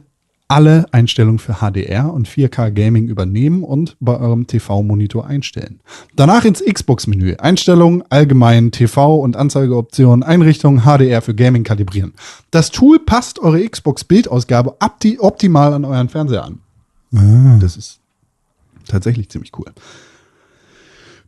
alle Einstellungen für HDR und 4K Gaming übernehmen und bei eurem TV-Monitor einstellen. Danach ins Xbox-Menü. Einstellungen, allgemein TV und Anzeigeoptionen, Einrichtungen, HDR für Gaming kalibrieren. Das Tool passt eure Xbox-Bildausgabe opti optimal an euren Fernseher an. Das ist tatsächlich ziemlich cool.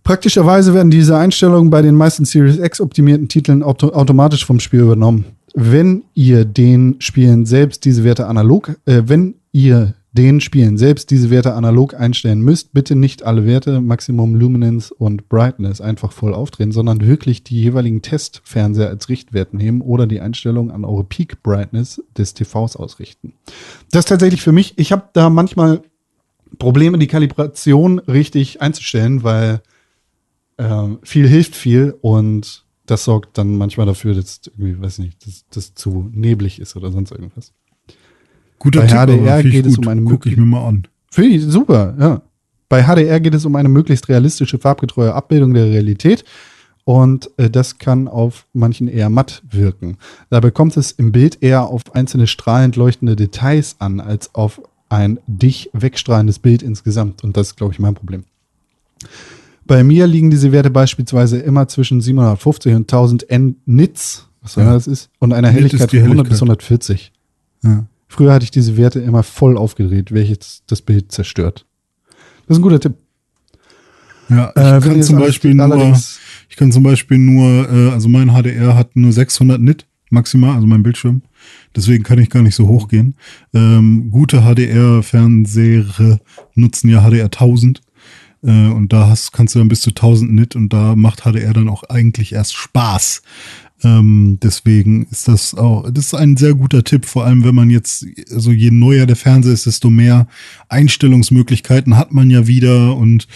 Praktischerweise werden diese Einstellungen bei den meisten Series X optimierten Titeln auto automatisch vom Spiel übernommen. Wenn ihr den Spielen selbst diese Werte analog, äh, wenn ihr den Spielen selbst diese Werte analog einstellen müsst, bitte nicht alle Werte, Maximum Luminance und Brightness einfach voll aufdrehen, sondern wirklich die jeweiligen Testfernseher als Richtwert nehmen oder die Einstellung an eure Peak Brightness des TVs ausrichten. Das ist tatsächlich für mich, ich habe da manchmal Probleme, die Kalibration richtig einzustellen, weil ähm, viel hilft viel und das sorgt dann manchmal dafür, dass irgendwie, weiß nicht, dass das zu neblig ist oder sonst irgendwas. Guter Bei Tipp, HDR geht es gut. um eine Guck ich mir mal an. Finde ich super, ja. Bei HDR geht es um eine möglichst realistische, farbgetreue Abbildung der Realität und äh, das kann auf manchen eher matt wirken. Dabei kommt es im Bild eher auf einzelne strahlend leuchtende Details an, als auf ein dich wegstrahlendes Bild insgesamt und das ist, glaube ich, mein Problem. Bei mir liegen diese Werte beispielsweise immer zwischen 750 und 1000 Nits, was auch immer Ja. das ist, und einer Helligkeit von 100 bis Helligkeit. 140. Ja. Früher hatte ich diese Werte immer voll aufgedreht, welches das Bild zerstört. Das ist ein guter Tipp. Ja, ich Äh, kann zum Beispiel nur, ich kann zum Beispiel nur, äh, also mein HDR hat nur 600 Nit maximal, also mein Bildschirm. Deswegen kann ich gar nicht so hoch gehen. Ähm, gute HDR-Fernseher nutzen ja HDR 1000. Äh, und da hast, kannst du dann bis zu 1000 Nit und da macht HDR dann auch eigentlich erst Spaß. Ähm, deswegen ist das auch, das ist ein sehr guter Tipp, vor allem wenn man jetzt, also je neuer der Fernseher ist, desto mehr Einstellungsmöglichkeiten hat man ja wieder und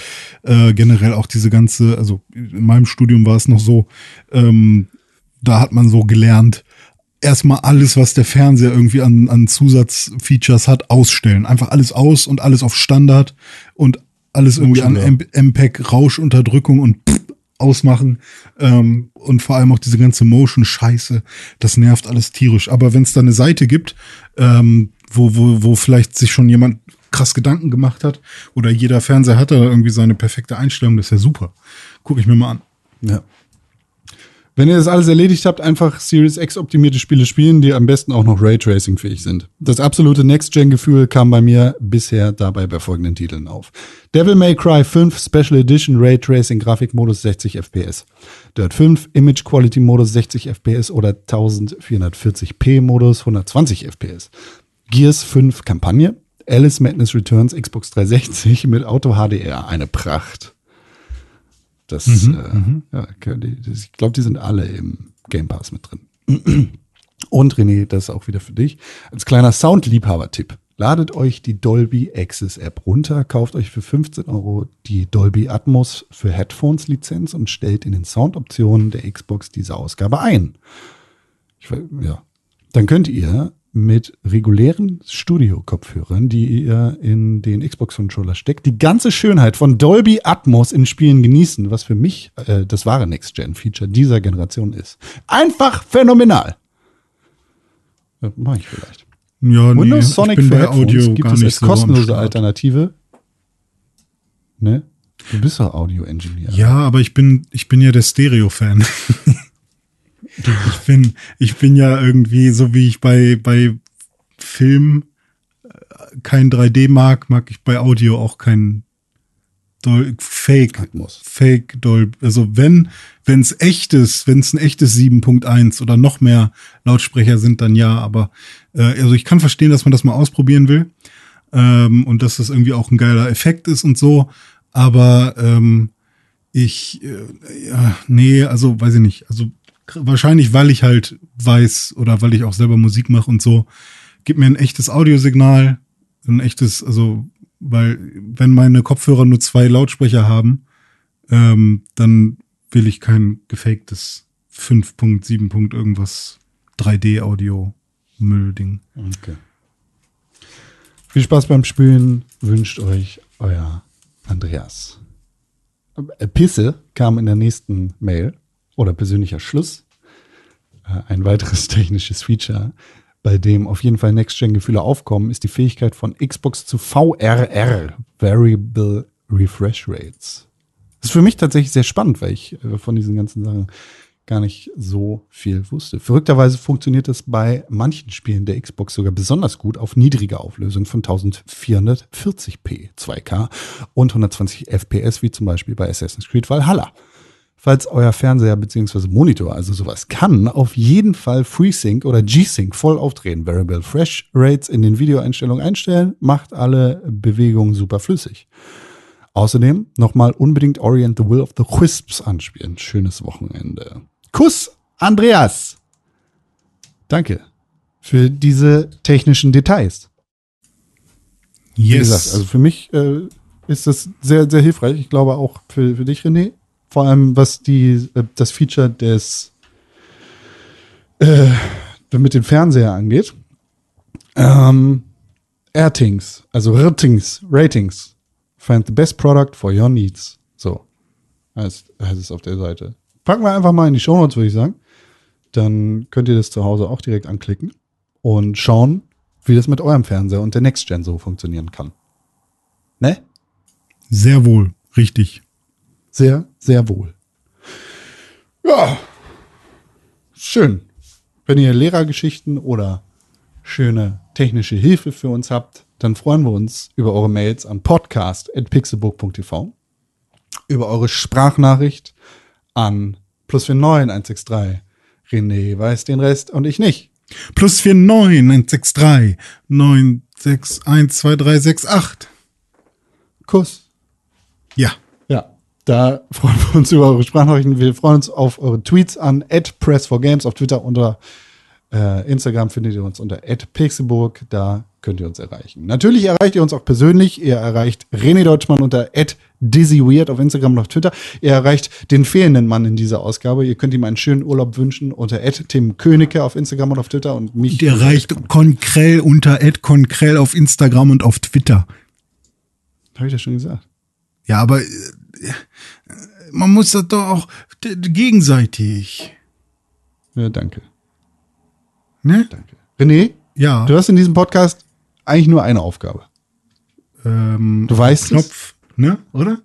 äh, generell auch diese ganze, also in meinem Studium war es noch so, ähm, da hat man so gelernt, erstmal alles, was der Fernseher irgendwie an, an Zusatzfeatures hat, ausstellen. Einfach alles aus und alles auf Standard und alles irgendwie an MPEG, Rauschunterdrückung und pff, ausmachen. Ähm, und vor allem auch diese ganze Motion-Scheiße, das nervt alles tierisch. Aber wenn es da eine Seite gibt, ähm, wo, wo, wo vielleicht sich schon jemand krass Gedanken gemacht hat oder jeder Fernseher hat da irgendwie seine perfekte Einstellung, das ist ja super. Guck ich mir mal an. Ja. Wenn ihr das alles erledigt habt, einfach Series X optimierte Spiele spielen, die am besten auch noch Raytracing fähig sind. Das absolute Next-Gen-Gefühl kam bei mir bisher dabei bei folgenden Titeln auf. Devil May Cry 5 Special Edition Raytracing Grafikmodus 60 FPS. Dirt 5 Image Quality Modus 60 FPS oder 1440p Modus 120 FPS. Gears 5 Kampagne. Alice Madness Returns Xbox 360 mit Auto HDR. Eine Pracht. Das, Mhm, äh, ja, können die- das- ich glaube, die sind alle im Game Pass mit drin. Und René, das ist auch wieder für dich. Als kleiner Soundliebhaber-Tipp. Ladet euch die Dolby Access App runter, kauft euch für 15 Euro die Dolby Atmos für Headphones Lizenz und stellt in den Soundoptionen der Xbox diese Ausgabe ein. Ich, ja. Dann könnt ihr mit regulären Studio-Kopfhörern, die ihr in den Xbox-Controller steckt, die ganze Schönheit von Dolby Atmos in Spielen genießen, was für mich äh, das wahre Next-Gen-Feature dieser Generation ist. Einfach phänomenal. Ja, mach ich vielleicht. Ja, nee, Windows ich Sonic für Audio gibt es als so kostenlose. Alternative. Ne? Du bist doch Audio-Engineer. Ja, aber ich bin, ich bin ja der Stereo-Fan. ich bin, ich bin ja irgendwie, so wie ich bei, bei Film äh, kein 3D mag, mag ich bei Audio auch kein Dol Fake. Atmos. Fake Dolby. Also wenn, wenn es echt ist, wenn es ein echtes 7.1 oder noch mehr Lautsprecher sind, dann ja, aber äh, also ich kann verstehen, dass man das mal ausprobieren will. Ähm, und dass das irgendwie auch ein geiler Effekt ist und so. Aber ähm, ich, äh, ja, nee, also weiß ich nicht. Also wahrscheinlich, weil ich halt weiß oder weil ich auch selber Musik mache und so, gib mir ein echtes Audiosignal, ein echtes, also, weil wenn meine Kopfhörer nur zwei Lautsprecher haben, ähm, dann will ich kein gefaktes 5.7. Punkt irgendwas 3D-Audio-Müll-Ding. Okay. Viel Spaß beim Spielen wünscht euch euer Andreas. Äh, Pisse kam in der nächsten Mail oder persönlicher Schluss. Äh, Ein weiteres technisches Feature, bei dem auf jeden Fall Next-Gen-Gefühle aufkommen, ist die Fähigkeit von Xbox zu VRR, Variable Refresh Rates. Das ist für mich tatsächlich sehr spannend, weil ich äh, von diesen ganzen Sachen gar nicht so viel wusste. Verrückterweise funktioniert das bei manchen Spielen der Xbox sogar besonders gut auf niedriger Auflösung von 1440p 2K und 120 FPS, wie zum Beispiel bei Assassin's Creed Valhalla. Falls euer Fernseher bzw. Monitor also sowas kann, auf jeden Fall FreeSync oder G-Sync voll aufdrehen. Variable Fresh Rates in den Videoeinstellungen einstellen, macht alle Bewegungen super flüssig. Außerdem nochmal unbedingt Orient the Will of the Wisps anspielen. Schönes Wochenende. Kuss, Andreas. Danke für diese technischen Details. Wie Yes. gesagt, also für mich äh, ist das sehr, sehr hilfreich. Ich glaube auch für, für dich, René. Vor allem, was die, äh, das Feature des äh, mit dem Fernseher angeht. Ähm, Ratings, also Ratings, Ratings. Find the best product for your needs. So heißt, heißt es auf der Seite. Packen wir einfach mal in die Shownotes, würde ich sagen. Dann könnt ihr das zu Hause auch direkt anklicken und schauen, wie das mit eurem Fernseher und der Next Gen so funktionieren kann. Ne? Sehr wohl, richtig. Sehr, sehr wohl. Ja. Schön. Wenn ihr Lehrergeschichten oder schöne technische Hilfe für uns habt, dann freuen wir uns über eure Mails an podcast.pixelbook.tv, über eure Sprachnachricht an plus 49 163. René weiß den Rest und ich nicht. Plus 49 163 9612368. Kuss. Ja. Da freuen wir uns über eure Sprachnachrichten. Wir freuen uns auf eure Tweets an press4games auf Twitter unter äh, Instagram findet ihr uns unter @pixelburg. Da könnt ihr uns erreichen. Natürlich erreicht ihr uns auch persönlich. Ihr erreicht René Deutschmann unter @dizzyweird auf Instagram und auf Twitter. Ihr erreicht den fehlenden Mann in dieser Ausgabe. Ihr könnt ihm einen schönen Urlaub wünschen unter Tim Königke auf Instagram und auf Twitter und mich. Der reicht Konkrell unter Konkrell auf Instagram und auf Twitter. Habe ich das schon gesagt? Ja, aber äh, man muss das doch auch gegenseitig. Ja, danke. Ne? Danke. René, Ja. du hast in diesem Podcast eigentlich nur eine Aufgabe. Ähm, Du weißt es? Knopf, ne? Oder?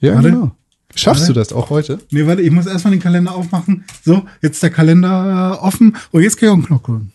Ja, Warte. genau. Schaffst Warte. du das auch heute? Nee, warte, ich muss erstmal den Kalender aufmachen. So, jetzt ist der Kalender äh, offen. Oh, jetzt kann ich auch einen Knopf holen.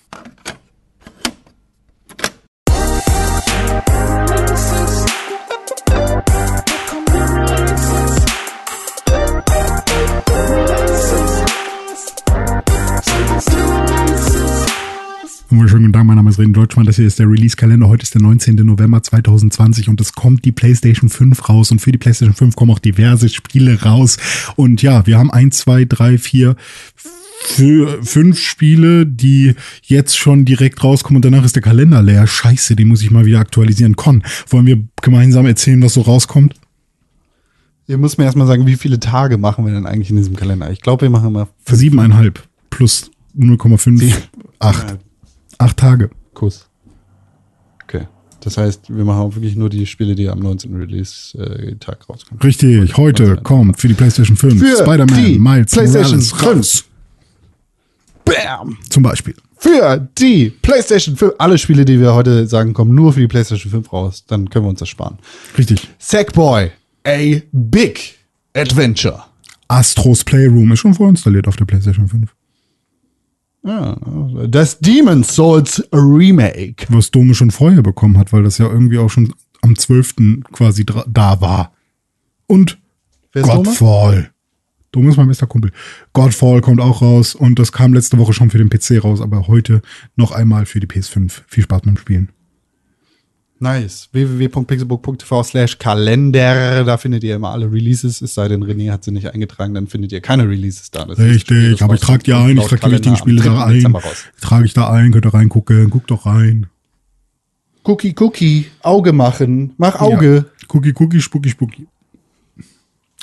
Wunderschönen guten Tag, mein Name ist Reden Deutschmann. Das hier ist der Release-Kalender. Heute ist der 19. November 2020 und es kommt die PlayStation 5 raus. Und für die PlayStation 5 kommen auch diverse Spiele raus. Und ja, wir haben ein, zwei, drei, vier, für fünf Spiele, die jetzt schon direkt rauskommen und danach ist der Kalender leer. Scheiße, den muss ich mal wieder aktualisieren. Con, wollen wir gemeinsam erzählen, was so rauskommt? Ihr müsst mir erstmal sagen, wie viele Tage machen wir denn eigentlich in diesem Kalender? Ich glaube, wir machen immer fünf. Siebeneinhalb plus 0,5. Acht. Acht Tage. Kuss. Okay. Das heißt, wir machen auch wirklich nur die Spiele, die am 19. Release-Tag rauskommen. Richtig, heute kommt für die PlayStation 5 Für die Spider-Man Miles PlayStation Morales 5. raus. Bam! Zum Beispiel. Für die PlayStation 5. Alle Spiele, die wir heute sagen, kommen nur für die PlayStation 5 raus. Dann können wir uns das sparen. Richtig. Sackboy, a big adventure. Astros Playroom ist schon vorinstalliert auf der PlayStation 5. Ja, das Demon's Souls Remake. Was Dome schon vorher bekommen hat, weil das ja irgendwie auch schon am 12. quasi da war. Und? Godfall. Dome ist mein bester Kumpel. Godfall kommt auch raus und das kam letzte Woche schon für den PC raus, aber heute noch einmal für die PS5. Viel Spaß beim Spielen. Nice. www.pixelbook.tv slash Kalender. Da findet ihr immer alle Releases. Es sei denn, René hat sie nicht eingetragen, dann findet ihr keine Releases da. Das Richtig, aber ich trage die ein, ich trage die Kalender Spiele da 3. ein. Trage ich da ein, könnt ihr reingucken, guckt doch rein. Cookie, Cookie, Auge machen. Mach Auge. Ja. Cookie, Cookie, Spucki, Spucki.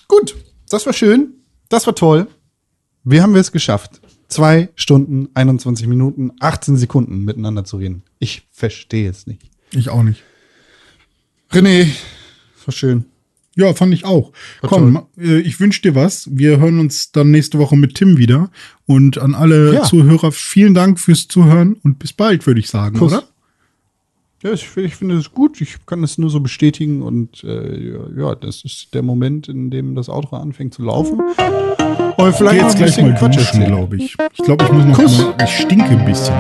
Gut, das war schön. Das war toll. Wie haben wir es geschafft? Zwei Stunden, 21 Minuten, 18 Sekunden miteinander zu reden. Ich verstehe es nicht. Ich auch nicht. René, war schön. Ja, fand ich auch. War Komm, äh, ich wünsche dir was. Wir hören uns dann nächste Woche mit Tim wieder. Und an alle Ja. Zuhörer, vielen Dank fürs Zuhören und bis bald, würde ich sagen, Kuss. oder? Ja, ich, ich finde es gut. Ich kann es nur so bestätigen. Und äh, ja, das ist der Moment, in dem das Auto anfängt zu laufen. Und Ich vielleicht noch jetzt ein gleich bisschen mal Quatsch glaube ich. Ich glaube, ich muss noch Kuss. mal, ich stinke ein bisschen.